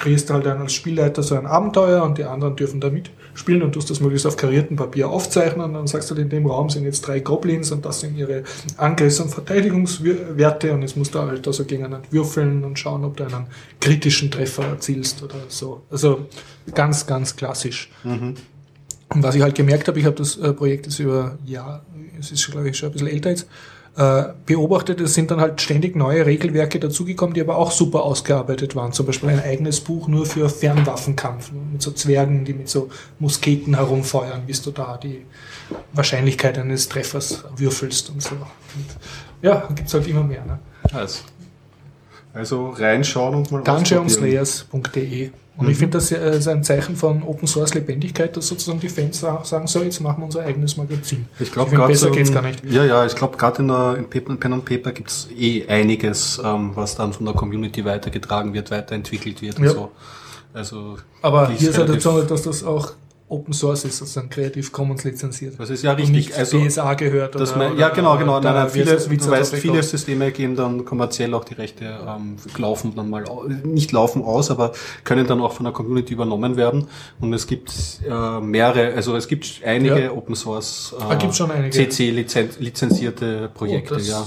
kriegst halt dann als Spielleiter so ein Abenteuer und die anderen dürfen da mitspielen und tust das möglichst auf kariertem Papier aufzeichnen und dann sagst du, in dem Raum sind jetzt drei Goblins und das sind ihre Angriffs- und Verteidigungswerte und jetzt musst du halt da so gegeneinander würfeln und schauen, ob du einen kritischen Treffer erzielst oder so. Also ganz, ganz klassisch. Mhm. Und was ich halt gemerkt habe, ich habe das äh, Projekt jetzt über, ja, es ist glaube ich schon ein bisschen älter jetzt, beobachtet, es sind dann halt ständig neue Regelwerke dazugekommen, die aber auch super ausgearbeitet waren. Zum Beispiel ein eigenes Buch nur für Fernwaffenkampf, mit so Zwergen, die mit so Musketen herumfeuern, bis du da die Wahrscheinlichkeit eines Treffers würfelst und so. Und ja, gibt's halt immer mehr. Ne? Also, also reinschauen und mal. Dungeonslayers.de Und ich finde, das äh, ist ein Zeichen von Open Source Lebendigkeit, dass sozusagen die Fans sa- sagen, so, jetzt machen wir unser eigenes Magazin. Ich glaube, besser so, geht's gar nicht. Ja, ja, ich glaube, gerade in der in Paper, Pen and Paper gibt's eh einiges, ähm, was dann von der Community weitergetragen wird, weiterentwickelt wird Ja. und so. Also, Aber hier ist halt dazu, dass das auch Open Source ist, sozusagen Creative Commons lizenziert. das ist ja richtig. Also, BSA gehört. dass oder- man, ja, genau, genau. Nein, nein, viele, du weißt, of viele. Systeme gehen dann kommerziell auch die Rechte ähm, laufen dann mal, nicht laufen aus, aber können dann auch von der Community übernommen werden. Und es gibt äh, mehrere, also es gibt einige Ja. Open Source Ah, einige. CC lizen lizenzierte Projekte, Oh, ja.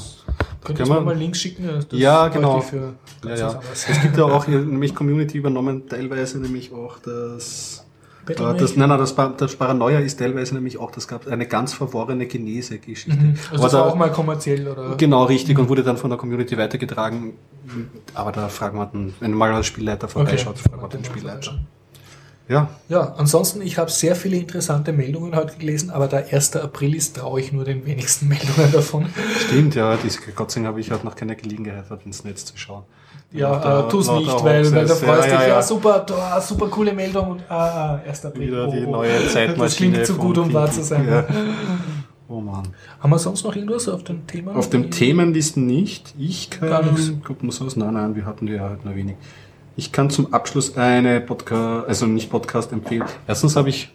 Könnte Können ich wir- mal Links schicken? Das Ja, genau. Ja, ganz ja. Es gibt ja auch hier nämlich Community übernommen, teilweise nämlich auch das. Äh, das nein, nein, das, das Paranoia ist teilweise nämlich auch, das gab eine ganz verworrene Genese-Geschichte. Mhm. Also das war da- auch mal kommerziell, oder? Genau, richtig, und wurde dann von der Community weitergetragen. Aber da fragen wir den, wenn mal als Spielleiter vorbeischaut, fragen wir den Spielleiter. Ja, Ja, ansonsten, ich habe sehr viele interessante Meldungen heute gelesen, aber da 1. April ist, traue ich nur den wenigsten Meldungen davon. stimmt, ja, diese Gott sei Dank habe ich halt noch keine Gelegenheit, ins Netz zu schauen. Ja, Lauter- äh, tu's nicht, weil, weil da freust dich, ja, ja. super, da, super coole Meldung und ah, ah, 1. April. Wieder die oh, oh. neue Zeitmaschine. Das klingt zu gut, um wahr zu sein. Ja. Oh Mann. Haben wir sonst noch irgendwas auf dem Thema? Auf dem Themenlisten nicht. Ich kann. Gar nichts. Gucken wir sonst. Nein, nein, wir hatten ja halt nur wenig. Ich kann zum Abschluss eine Podcast, also nicht Podcast empfehlen. Erstens habe ich,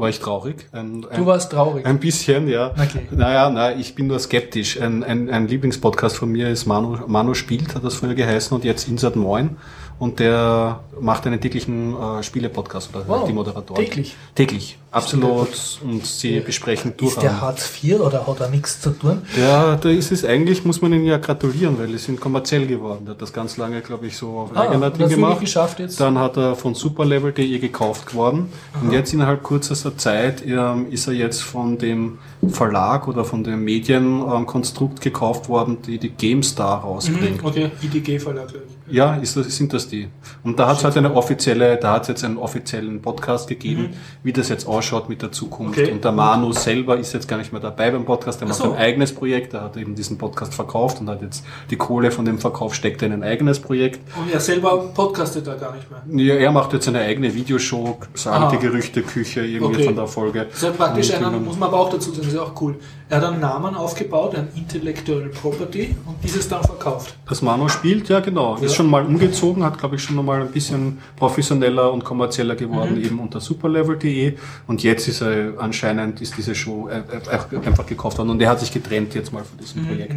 war ich traurig. Ein, ein, Du warst traurig. ein bisschen, ja. Okay. Naja, na, ich bin nur skeptisch. Ein, ein, ein Lieblingspodcast von mir ist Manu, Manu spielt, hat das früher geheißen und jetzt Insert Moin. Und der macht einen täglichen äh, Spiele-Podcast oder Wow, die Moderatoren. täglich? Täglich. Absolut. Und sie besprechen Ist der. Hartz IV oder hat er nichts zu tun? Ja, da ist es eigentlich, muss man ihnen ja gratulieren, weil die sind kommerziell geworden. Der hat das ganz lange, glaube ich, so auf Ah, eigener Ding gemacht. geschafft jetzt? Dann hat er von superlevel.de gekauft geworden. Und jetzt innerhalb kürzester Zeit ähm, ist er jetzt von dem Verlag oder von dem Medienkonstrukt gekauft worden, die die GameStar rausbringt. Mhm, okay, IDG-Verlag, glaube ich. Ja, ist das, sind das die. Und da hat es halt eine offizielle, da hat es jetzt einen offiziellen Podcast gegeben, wie das jetzt ausschaut mit der Zukunft. Mhm. Okay. Und der Manu selber ist jetzt gar nicht mehr dabei beim Podcast, der Ach macht so. ein eigenes Projekt, der hat eben diesen Podcast verkauft und hat jetzt die Kohle von dem Verkauf steckt in ein eigenes Projekt. Und er selber podcastet da gar nicht mehr. Ja, er macht jetzt eine eigene Videoshow, sagen die Gerüchteküche irgendwie Okay. von der Folge. Das ist ja praktisch Und einer, dann- muss man aber auch dazu sagen, das ist ja auch cool. Er hat einen Namen aufgebaut, ein Intellectual Property und dieses dann verkauft. Das Manu spielt, ja genau. Ist Ja. schon mal umgezogen, hat glaube ich schon mal ein bisschen professioneller und kommerzieller geworden, Mhm. eben unter superlevel.de. Und jetzt ist er anscheinend, ist diese Show äh, äh, einfach gekauft worden. Und er hat sich getrennt jetzt mal von Mhm, diesem Projekt.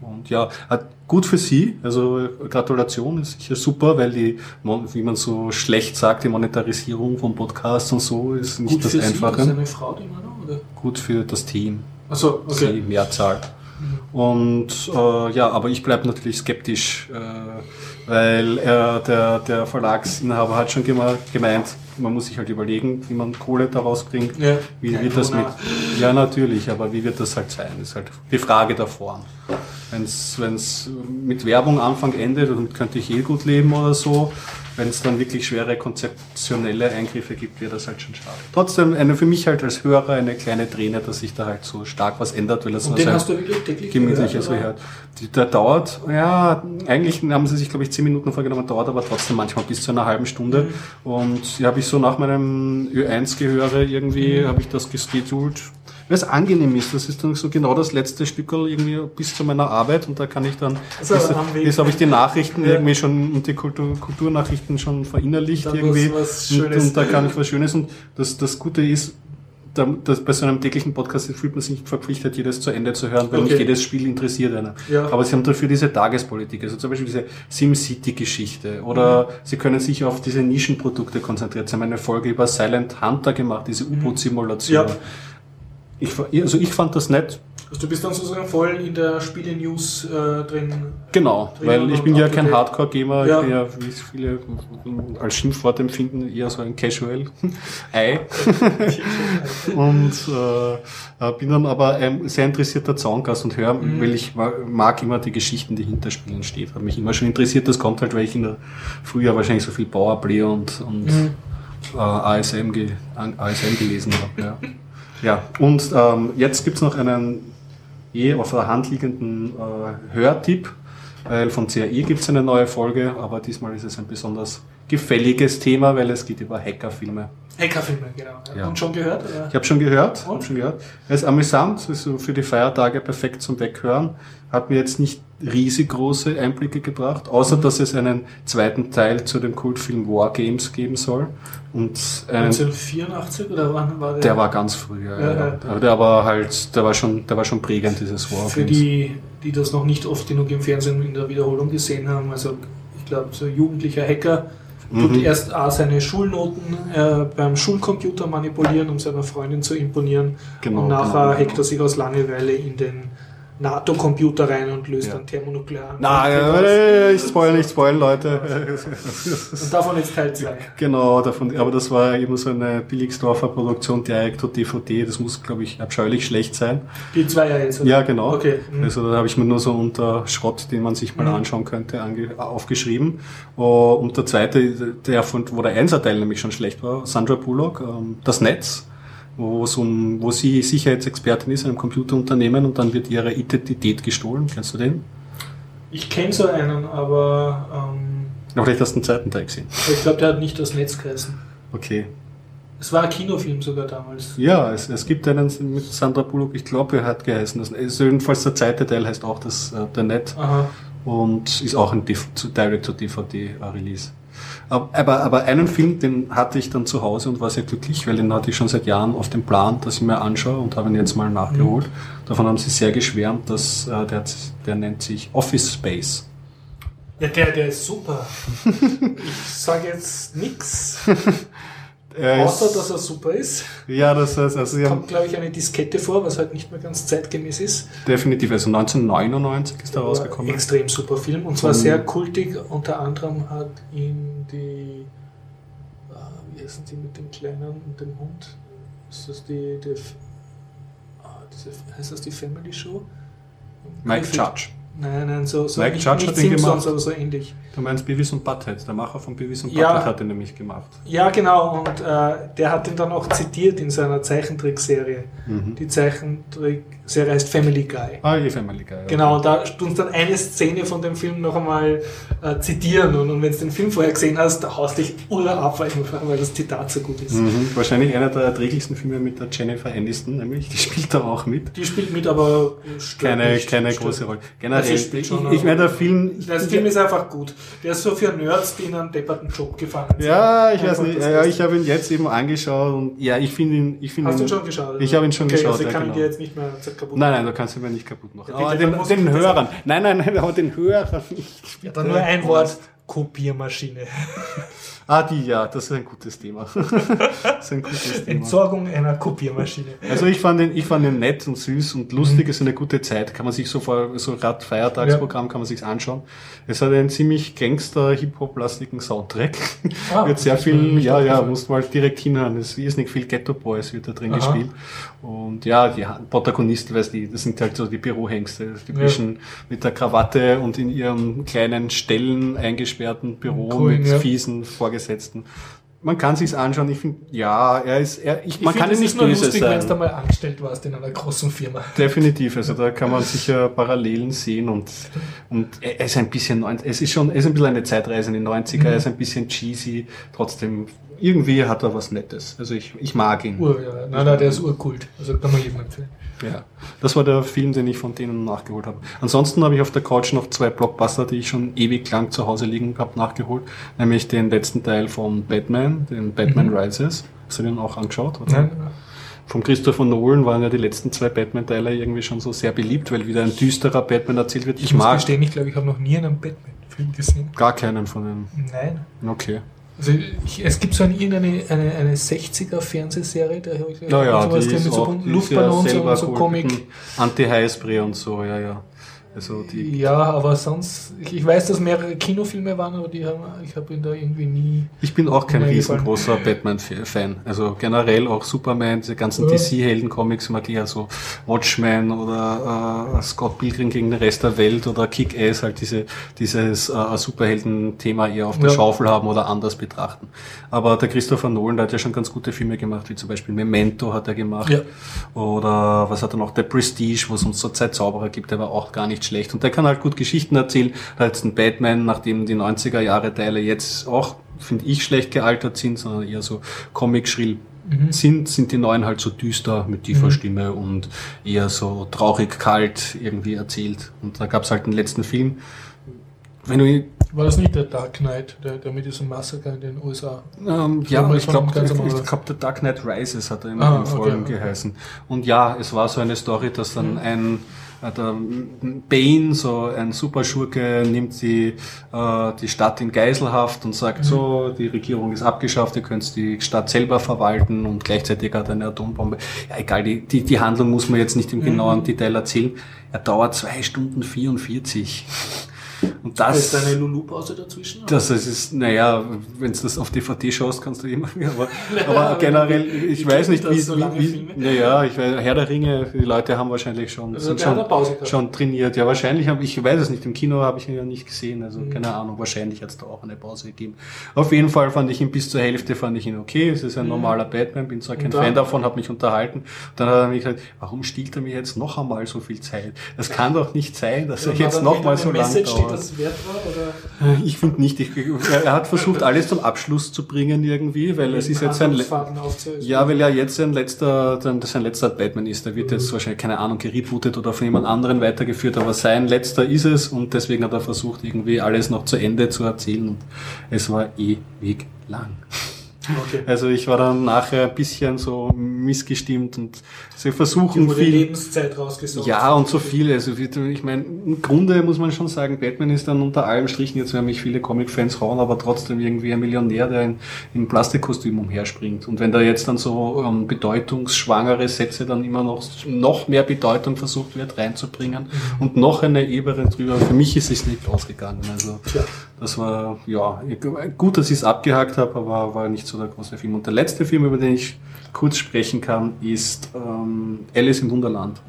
Und ja, hat gut für sie. Also Gratulation ist sicher super, weil die, wie man so schlecht sagt, die Monetarisierung von Podcasts und so ist nicht Gut das für Sie, Einfache. ist eine Frau, die Manu, oder? Gut für das Team Die okay. Mehrzahl. Und äh, ja, aber ich bleibe natürlich skeptisch, äh, weil äh, der, der Verlagsinhaber hat schon gemeint, man muss sich halt überlegen, wie man Kohle daraus bringt. Ja, Wie wird das mit? Ja, natürlich, aber wie wird das halt sein? Das ist halt die Frage der Form. Wenn es mit Werbung Anfang endet, dann könnte ich eh gut leben oder so. Wenn es dann wirklich schwere konzeptionelle Eingriffe gibt, wäre das halt schon schade. Trotzdem eine für mich halt als Hörer eine kleine Träne, dass sich da halt so stark was ändert, weil das Und so den ein hast du wirklich täglich gemütlicher gehört, so oder? hört. Die, der dauert, ja, eigentlich haben sie sich, glaube ich, zehn Minuten vorgenommen, dauert aber trotzdem manchmal bis zu einer halben Stunde. Mhm. Und die habe ich so nach meinem Ö1-Gehöre irgendwie, Mhm. habe ich das geschedult. Weil es angenehm ist, das ist dann so genau das letzte Stückel irgendwie bis zu meiner Arbeit und da kann ich dann, Also bis, bis habe ich die Nachrichten Ja. irgendwie schon und die Kultur, Kulturnachrichten schon verinnerlicht Dann irgendwie. und, Schönes. und da kann ich was Schönes und das, das Gute ist, da, das, bei so einem täglichen Podcast fühlt man sich nicht verpflichtet, jedes zu Ende zu hören, weil Okay. nicht jedes Spiel interessiert einen. Ja. Aber sie haben dafür diese Tagespolitik, also zum Beispiel diese SimCity-Geschichte oder Mhm. sie können sich auf diese Nischenprodukte konzentrieren. Sie haben eine Folge über Silent Hunter gemacht, diese U-Boot-Simulation. Mhm. Ja. Ich, also ich fand das nett, Also du bist dann sozusagen voll in der Spiele-News äh, drin. Genau, Drin weil ich bin ja kein. Hardcore-Gamer, Ja. ich bin ja, wie es viele als Schimpfwort empfinden, eher so ein Casual-Ei. und äh, bin dann aber ein sehr interessierter Zaungast und höre, Mhm. weil ich ma- mag immer die Geschichten, die hinter Spielen steht. Hat mich immer schon interessiert, das kommt halt, weil ich in der Frühjahr wahrscheinlich so viel Powerplay und, und Mhm. äh, ASM, ge ASM gelesen habe. Ja. ja, und ähm, jetzt gibt's noch einen eh auf der Hand liegenden äh, Hörtipp, weil von CAE gibt's eine neue Folge, aber diesmal ist es ein besonders gefälliges Thema, weil es geht über Hackerfilme. Hackerfilme, genau. Ja. Und schon gehört? Oder? Ich habe schon gehört, Und? hab schon gehört. Er ist amüsant, ist für die Feiertage perfekt zum Weghören. Hat mir jetzt nicht riesig große Einblicke gebracht, außer dass es einen zweiten Teil zu dem Kultfilm War Games geben soll. Und einen, 1984 oder wann war der? der war ganz früh, ja, Ja, ja. Aber der war halt, der war schon, der war schon prägend, dieses War Für Games. die, die das noch nicht oft genug im Fernsehen in der Wiederholung gesehen haben, also ich glaube, so ein jugendlicher Hacker tut Mhm. erst A, seine Schulnoten äh, beim Schulcomputer manipulieren, um seiner Freundin zu imponieren. Genau, und nachher genau. hackt er sich aus Langeweile in den NATO-Computer rein und löst Ja. dann thermonuklearen. Na, Krieg ja, aus. nicht spoilen, nicht spoilen, Leute. Und davon jetzt Teil 2. genau, davon, aber das war eben so eine Billigsdorfer Produktion, direkt zu DVD, das muss, glaube ich, abscheulich schlecht sein. Die zwei ja jetzt. oder? Ja, genau. Okay. mhm. Also da habe ich mir nur so unter Schrott, den man sich mal anschauen könnte, aufgeschrieben. Oh, und der zweite, der von, wo der Einserteil nämlich schon schlecht war, Sandra Bullock, ähm, das Netz, wo, es um, wo sie Sicherheitsexpertin ist in einem Computerunternehmen und dann wird ihre Identität gestohlen. Kennst du den? Ich kenne so einen, aber ähm, Aber vielleicht hast du den zweiten Teil gesehen. ich glaube, der hat nicht das Netz geheißen. Okay. Es war ein Kinofilm sogar damals. Ja, es, es gibt einen mit Sandra Bullock, ich glaube, er hat geheißen. Das, also jedenfalls der zweite Teil heißt auch das, äh, der Net Aha. und ist auch ein Direct-to-DVD-Release. Aber, aber, einen Film, den hatte ich dann zu Hause und war sehr glücklich, weil den hatte ich schon seit Jahren auf dem Plan, dass ich mir anschaue und habe ihn jetzt mal nachgeholt. Davon haben sie sehr geschwärmt, dass äh, der, der nennt sich Office Space. Ja, der, der ist super. ich sage jetzt nix. Er Außer, ist, dass er super ist. ja, das heißt, also sie Kommt, glaube ich, eine Diskette vor, was halt nicht mehr ganz zeitgemäß ist. definitiv, also 1999 ist er rausgekommen. Extrem super Film. Und zwar Von- sehr kultig. Unter anderem hat ihn die. äh, Wie heißen die mit dem Kleinen und dem Hund? Ist das die. die ah, diese, heißt das die Family Show? Mike Griffith- Judge. Nein, nein, so, so Mike Judge hat ihn Simpsons, gemacht. so ähnlich. Du meinst Beavis und Butthead, der Macher von Beavis und Ja. Butthead hat ihn nämlich gemacht. Ja, genau. Und äh, der hat ihn dann auch zitiert in seiner Zeichentrickserie. Mhm. Die Zeichentrickserie heißt Family Guy. Ah, die Family Guy. ja. Genau, da tun sie dann eine Szene von dem Film noch einmal äh, zitieren. Und, und wenn du den Film vorher gesehen hast, da haust dich Ulla ab, weil weil das Zitat so gut ist. Mhm. Wahrscheinlich einer der erträglichsten Filme mit der Jennifer Aniston, nämlich. Die spielt da auch mit. Die spielt mit, aber Keine, nicht, keine stört große Rolle. Also Generell, sie ich, ich, ich meine, der Film. Der Film ist einfach gut. Der ist so für Nerds, die in einen depperten Job gefangen sind. Ja, ich weiß nicht. Ja, ich habe ihn jetzt eben angeschaut und ja, ich finde ihn. Ich finde Hast du ihn, ihn schon geschaut? Ich habe ihn schon okay, geschaut. Also ja, kann genau. ich dir jetzt nicht mehr kaputt Nein, nein, du kannst ihn mir nicht kaputt machen. Aber den, den Hörern. Nein, nein, nein, aber den Hörern nicht. Ja, dann nur ein Wort. Kopiermaschine. Ah, die, ja, das ist ein gutes Thema. das ist ein gutes Thema. Entsorgung einer Kopiermaschine. Also ich fand ihn, ich fand ihn nett und süß und lustig, ist eine gute Zeit. Kann man sich so vor, so gerade Feiertagsprogramm kann man sich's anschauen. Es hat einen ziemlich Gangster-Hip-Hop-lastigen Soundtrack. Ah, wird sehr viel, ja, ja, musst mal direkt hinhören. Es ist nicht viel Ghetto Boys wird da drin Aha. gespielt. Und ja, die Protagonisten, weißt du, das sind halt so die Bürohengste, die Ja. Menschen mit der Krawatte und in ihrem kleinen Stellen eingesperrten Büro Cool, mit ja. fiesen Vorgesetzten. Man kann sich's anschauen. Ich finde, ja, er ist, er, ich, man ich kann find, ihn es nicht ist nur böse lustig, wenn du mal angestellt warst in einer großen Firma. Definitiv, also da kann man sicher Parallelen sehen und, und er ist ein bisschen, es ist schon, er ist ein bisschen eine Zeitreise in den 90er, er ist ein bisschen cheesy, trotzdem, irgendwie hat er was Nettes. Also ich, ich mag ihn. Ur, ja. Nein, nein, der ist urkult. Also kann man jedem empfehlen. Ja, das war der Film, den ich von denen nachgeholt habe. Ansonsten habe ich auf der Couch noch zwei Blockbuster, die ich schon ewig lang zu Hause liegen habe, nachgeholt. Nämlich den letzten Teil von Batman, den Batman Rises. Hast du den auch angeschaut? Oder? Nein, Von Christopher Nolan waren ja die letzten zwei Batman-Teile irgendwie schon so sehr beliebt, weil wieder ein düsterer Batman erzählt wird. Ich, ich mag gestehen, ich glaube, ich habe noch nie einen Batman-Film gesehen. gar keinen von denen. Nein. Okay. Also ich, es gibt so eine, irgendeine eine, eine 60er-Fernsehserie, da habe ich Naja, sowas die drin mit so Luftballons ja und so Comic. geholten. Anti-Hairspray und so, ja, ja. Also die Ja, aber sonst, ich, weiß, dass mehrere Kinofilme waren, aber die haben, ich habe ihn da irgendwie nie. Ich bin auch kein riesengroßer Batman-Fan. Also generell auch Superman, diese ganzen Ja. DC-Helden-Comics mag ich ja so Watchmen oder äh, Scott Pilgrim gegen den Rest der Welt oder Kick-Ass, halt diese, dieses äh, Superhelden-Thema eher auf der Ja. Schaufel haben oder anders betrachten. Aber der Christopher Nolan, der hat ja schon ganz gute Filme gemacht, wie zum Beispiel Memento hat er gemacht. Ja. Oder was hat er noch? Der Prestige, wo es uns zurzeit Zauberer gibt, der war auch gar nicht schlecht. Und der kann halt gut Geschichten erzählen. Halt ein Batman, nachdem die 90er Jahre Teile jetzt auch, finde ich, schlecht gealtert sind, sondern eher so comic-schrill sind, sind die neuen halt so düster mit tiefer Stimme und eher so traurig kalt irgendwie erzählt. Und da gab es halt den letzten Film. Wenn du War das nicht der Dark Knight, der, der mit diesem Massaker in den USA? Ähm, Ja, mal ich glaube, ich, normal. ich glaub, der Dark Knight Rises hat er in Ah, den Folgen okay, okay. geheißen. Und ja, es war so eine Story, dass dann Mhm. ein der Bane, so ein Superschurke, nimmt die, äh, die Stadt in Geiselhaft und sagt Mhm. so, die Regierung ist abgeschafft, ihr könnt die Stadt selber verwalten und gleichzeitig hat er eine Atombombe. Ja, egal, die, die, die Handlung muss man jetzt nicht im genauen Mhm. Detail erzählen. Er dauert zwei Stunden 44. Und Da das, ist eine Lulu-Pause dazwischen? das ist, naja, wenn du das auf DVD schaust, kannst du immer, aber, aber aber generell, ich weiß nicht, wie, so wie, wie naja, ich weiß, Herr der Ringe, die Leute haben wahrscheinlich schon, Also sind schon, schon trainiert. Ja, wahrscheinlich, hab, ich weiß es nicht, im Kino habe ich ihn ja nicht gesehen, also Mhm. keine Ahnung, wahrscheinlich hat es da auch eine Pause gegeben. Auf jeden Fall fand ich ihn bis zur Hälfte, fand ich ihn okay, es ist ein normaler Batman, bin zwar kein Mhm. Dann? Fan davon, habe mich unterhalten, dann hat er mich gesagt, warum stiehlt er mir jetzt noch einmal so viel Zeit? Das kann doch nicht sein, dass er Und jetzt noch mal so lange dauert. Das wert war? Oder? Ich finde nicht. Ich, er hat versucht, alles zum Abschluss zu bringen irgendwie, weil es ist jetzt sein, ja, weil ja jetzt sein letzter, sein letzter Batman ist. Der wird jetzt wahrscheinlich keine Ahnung gerebootet oder von jemand anderen weitergeführt, aber sein letzter ist es und deswegen hat er versucht, irgendwie alles noch zu Ende zu erzählen und es war ewig lang. Okay. Also ich war dann nachher ein bisschen so missgestimmt und sie versuchen Die viel. Lebenszeit rausgesucht. Ja, und so viele. Also ich meine, im Grunde muss man schon sagen, Batman ist dann unter allem Strichen, jetzt werden mich viele Comic-Fans hauen, aber trotzdem irgendwie ein Millionär, der in, in Plastikkostüm umherspringt. Und wenn da jetzt dann so ähm, bedeutungsschwangere Sätze dann immer noch, noch mehr Bedeutung versucht wird reinzubringen und noch eine Ebene drüber, für mich ist es nicht ausgegangen. Also Tja. Das war, ja, gut, dass ich es abgehakt habe, aber war nicht so der große Film. Und der letzte Film, über den ich kurz sprechen kann, ist ähm, Alice im Wunderland.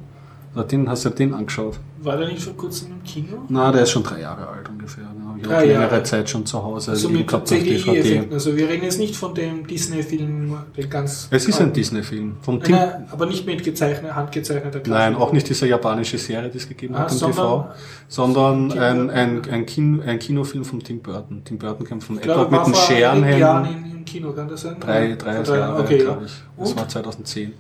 Also den, hast du den angeschaut? War der nicht vor kurzem im Kino? Na, der ist schon drei Jahre alt ungefähr. Drei auch längere Jahre. Zeit schon zu Hause Also mit CGI-Effekten. Also wir reden jetzt nicht von dem Disney-Film, den ganz. Es ist ein. Disney-Film. Vom Tim Nein, aber nicht mit gezeichnet, handgezeichneter Nein, Grafik. auch nicht diese japanische Serie, die es gegeben Ah, hat im sondern- TV, sondern ein, ein, ein, Kin ein Kinofilm von Tim Burton. Tim Burton kam von Edward mit den Jahren Scherenhänden. in, im Kino, kann das sein? Drei, drei Vor Jahre, Okay, ja. glaube ich. Das Und? war 2010.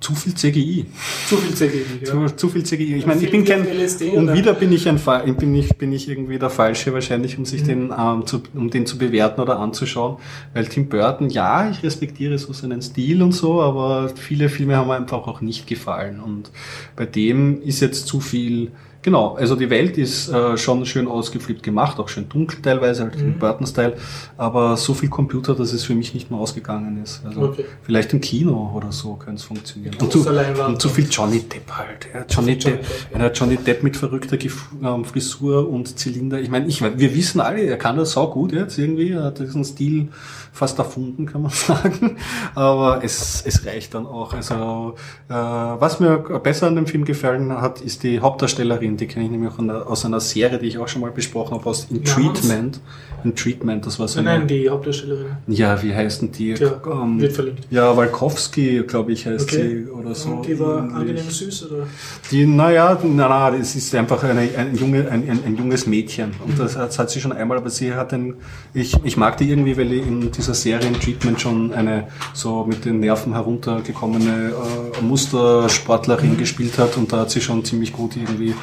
Zu viel CGI. Zu viel CGI, ja. Zu, zu viel CGI. Ich Ja, meine, ich bin kein. LSD, Und oder? wieder bin ich ein Fa- bin ich, bin ich irgendwie der Falsche wahrscheinlich, um Mhm. sich den, ähm, zu, um den zu bewerten oder anzuschauen. Weil Tim Burton, ja, ich respektiere so seinen Stil und so, aber viele Filme haben mir einfach auch nicht gefallen. Und bei dem ist jetzt zu viel. Genau, also die Welt ist äh, schon schön ausgeflippt gemacht, auch schön dunkel teilweise, halt Mhm. im Burton-Style, aber so viel Computer, dass es für mich nicht mehr ausgegangen ist. Also Okay. vielleicht im Kino oder so könnte es funktionieren. Und zu, und zu viel Johnny Depp halt. Ja, Johnny, Johnny Depp, Depp, ja. einer Johnny Depp mit verrückter Gef ähm, Frisur und Zylinder. Ich meine, ich, wir wissen alle, er kann das sau gut jetzt irgendwie. Er hat diesen Stil fast erfunden, kann man sagen. Aber es, es reicht dann auch. Also äh, was mir besser an dem Film gefallen hat, ist die Hauptdarstellerin. Die kenne ich nämlich auch einer- aus einer Serie, die ich auch schon mal besprochen habe, aus In? Treatment. In Treatment, das war so Nein, eine, nein, die Hauptdarstellerin. ja, wie heißt denn die? Ja, Ähm, wird verlinkt. ja, Walkowski, glaube ich, heißt Okay. sie oder so. Und die war ähnlich. angenehm süß, oder? Die, naja, na, na, es ist einfach eine, ein, junge, ein, ein, ein junges Mädchen. Und das, hat- das hat sie schon einmal, aber sie hat ein, ich, ich mag die irgendwie, weil in dieser Serie in Treatment schon eine so mit den Nerven heruntergekommene äh, Mustersportlerin gespielt hat und da hat sie schon ziemlich gut irgendwie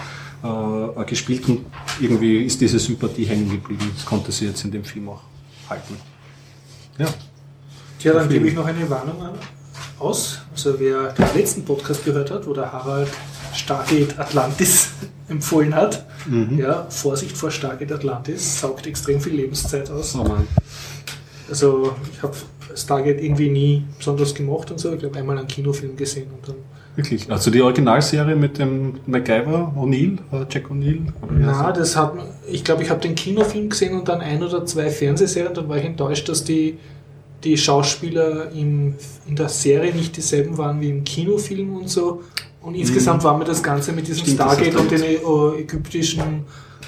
äh, gespielt und irgendwie ist diese Sympathie hängen geblieben. Das konnte sie jetzt in dem Film auch halten. Ja. Tja, dann gebe ich noch eine Warnung an, aus. Also wer den letzten Podcast gehört hat, wo der Harald Stargate Atlantis empfohlen hat, Mhm. ja, Vorsicht vor Stargate Atlantis, saugt extrem viel Lebenszeit aus. Oh. Also ich habe Stargate irgendwie nie besonders gemocht und so. Ich habe einmal einen Kinofilm gesehen und dann. Wirklich. Also die Originalserie mit dem MacGyver, O'Neill, äh, Jack O'Neill? Na, das hat ich glaube, ich habe den Kinofilm gesehen und dann ein oder zwei Fernsehserien. Dann war ich enttäuscht, dass die, die Schauspieler im, in der Serie nicht dieselben waren wie im Kinofilm und so. Und insgesamt war mir das Ganze mit diesem Mhm. Stimmt, Stargate und den äh, ägyptischen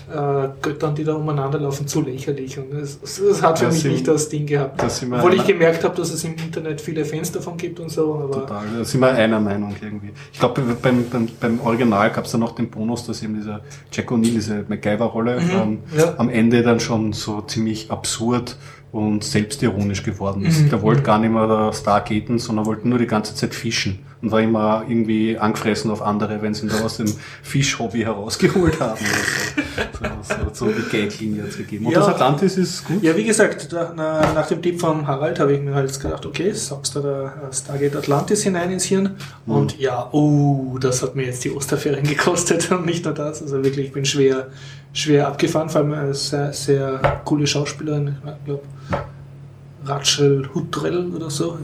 äh, Göttern, die da umeinander laufen, zu lächerlich. Und das, das hat für Das mich sind- nicht das Ding gehabt. das Obwohl ich gemerkt habe, dass es im Internet viele Fans davon gibt und so. Aber Total, da sind wir einer Meinung irgendwie. Ich glaube, beim, beim, beim Original gab es dann noch den Bonus, dass eben dieser Jack O'Neill, diese MacGyver-Rolle, Mhm, ähm, ja. am Ende dann schon so ziemlich absurd und selbstironisch geworden ist. Mhm, Der wollte mhm. gar nicht mehr der Stargaten, sondern wollte nur die ganze Zeit fischen und war immer irgendwie angefressen auf andere, wenn sie ihn da aus dem Fischhobby herausgeholt haben oder so. So, so, so die Gag-Linie hat's gegeben. Und Ja. das Atlantis ist gut. Ja, wie gesagt, da, na, nach dem Tipp von Harald habe ich mir halt gedacht, okay, saugst du da äh, Stargate Atlantis hinein ins Hirn. Mhm. Und ja, oh, das hat mir jetzt die Osterferien gekostet und nicht nur das. Also wirklich, ich bin schwer, schwer abgefahren, vor allem eine sehr, sehr coole Schauspielerin, ich glaube, Rachel Hutrell oder so.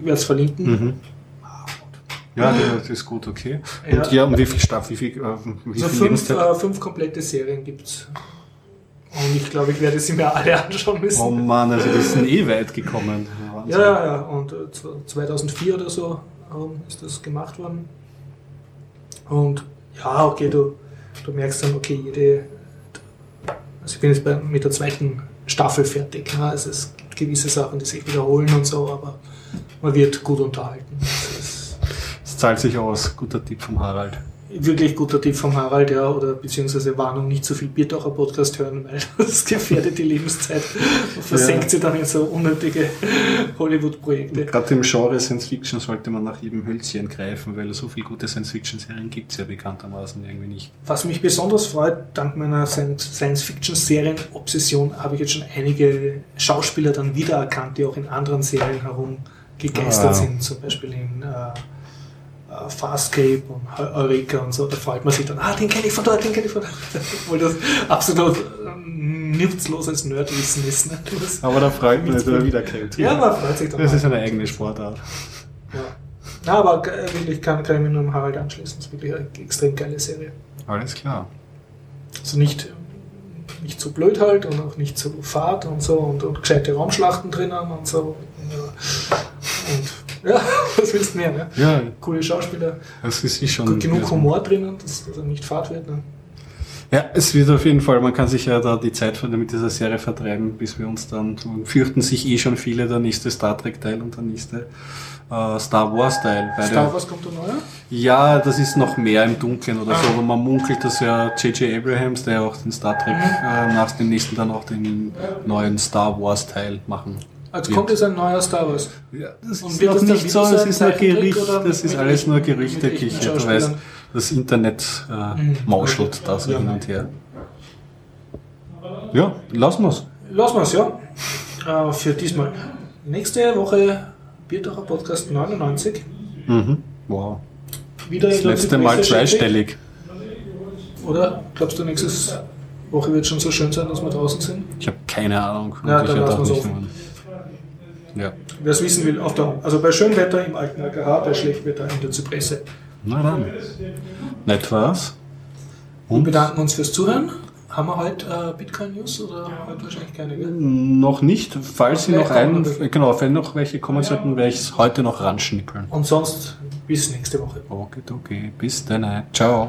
Ich werde es verlinken. Mhm. Ja, das ist gut, okay. Ja. Und ja, und wie viel Staff, wie viel, äh, wie Also viel fünf, äh, fünf komplette Serien gibt's. Und ich glaube, ich werde sie mir alle anschauen müssen. Oh Mann, also die sind eh weit gekommen. Ja, ja, ja. Und äh, 2004 oder so ist das gemacht worden. Und ja, okay, du, du merkst dann, okay, jede. Also ich bin jetzt bei, mit der zweiten Staffel fertig. Ja, also es gibt gewisse Sachen, die sich wiederholen und so, aber man wird gut unterhalten. Das ist Es zahlt sich aus. Guter Tipp vom Harald. wirklich guter Tipp vom Harald, ja, oder beziehungsweise Warnung, nicht zu viel Biertaucher Podcast hören, weil das gefährdet die Lebenszeit und versenkt Ja. sie dann in so unnötige Hollywood-Projekte. Gerade im Genre Science Fiction sollte man nach jedem Hölzchen greifen, weil so viele gute Science Fiction Serien gibt es ja bekanntermaßen irgendwie nicht. Was mich besonders freut, dank meiner Science-Fiction-Serien-Obsession habe ich jetzt schon einige Schauspieler dann wiedererkannt, die auch in anderen Serien gegeistert Ah. sind, zum Beispiel in äh, äh, Farscape und Eu- Eureka und so, da freut man sich dann, ah, den kenne ich von dort, den kenne ich von dort. Obwohl das absolut ähm, nutzloses Nerdwissen ist. Ne? Aber da freut man sich, dass er wiederkommt. ja, man freut sich dann. Das ist eine eigene Sportart. Ja. Ja, aber äh, wirklich kann, kann ich mich nur dem Harald anschließen. Das ist wirklich eine extrem geile Serie. Alles klar. Also nicht, nicht zu blöd halt und auch nicht zu fad und so und, und gescheite Raumschlachten drinnen und so. Ja. Und ja, was willst du mehr, ne? Ja, Coole Schauspieler, das ist eh schon. gut genug Humor drinnen, dass, dass er nicht fad wird. Ne? Ja, es wird auf jeden Fall, man kann sich ja da die Zeit von- mit dieser Serie vertreiben, bis wir uns dann, fürchten sich eh schon viele, der nächste Star Trek Teil und der nächste äh, Star Wars Teil. Weil Star Wars kommt da neuer? Ja, das ist noch mehr im Dunkeln oder so, Ah. aber man munkelt, dass ja J.J. Abrahams, der ja auch den Star Trek, äh, nach dem nächsten dann auch den neuen Star Wars Teil machen. Wird. kommt jetzt ein neuer Star Wars. Ja, das Und ist noch nicht so, das ein ist nur Zeichentrick Gericht, das ist alles nur mit Gerüchteküche, du weißt, das Internet äh, Mhm. mauschelt da so hin und her. Ja, lassen wir's. Lassen wir es, ja. Äh, für diesmal. Nächste Woche Bierdacher Podcast 99. Mhm. Wow. Wieder Das letzte Mal zweistellig. Oder glaubst du, nächste Woche wird schon so schön sein, dass wir draußen sind? Ich habe keine Ahnung. Ja, dann lassen wir's nicht offen. Ja. Wer es wissen will, auf der, also bei schönem Wetter im alten AKH, bei schlechtem Wetter in der Zypresse. Na dann. Nett war's. Wir Und bedanken uns fürs Zuhören. Haben wir heute äh, Bitcoin-News oder heute wahrscheinlich keine? Gell? noch nicht. Falls Sie noch einen, genau, wenn noch welche kommen sollten, werde ich es heute noch ranschnippeln. Und sonst bis nächste Woche. Okay, okay. Bis dann. Ciao.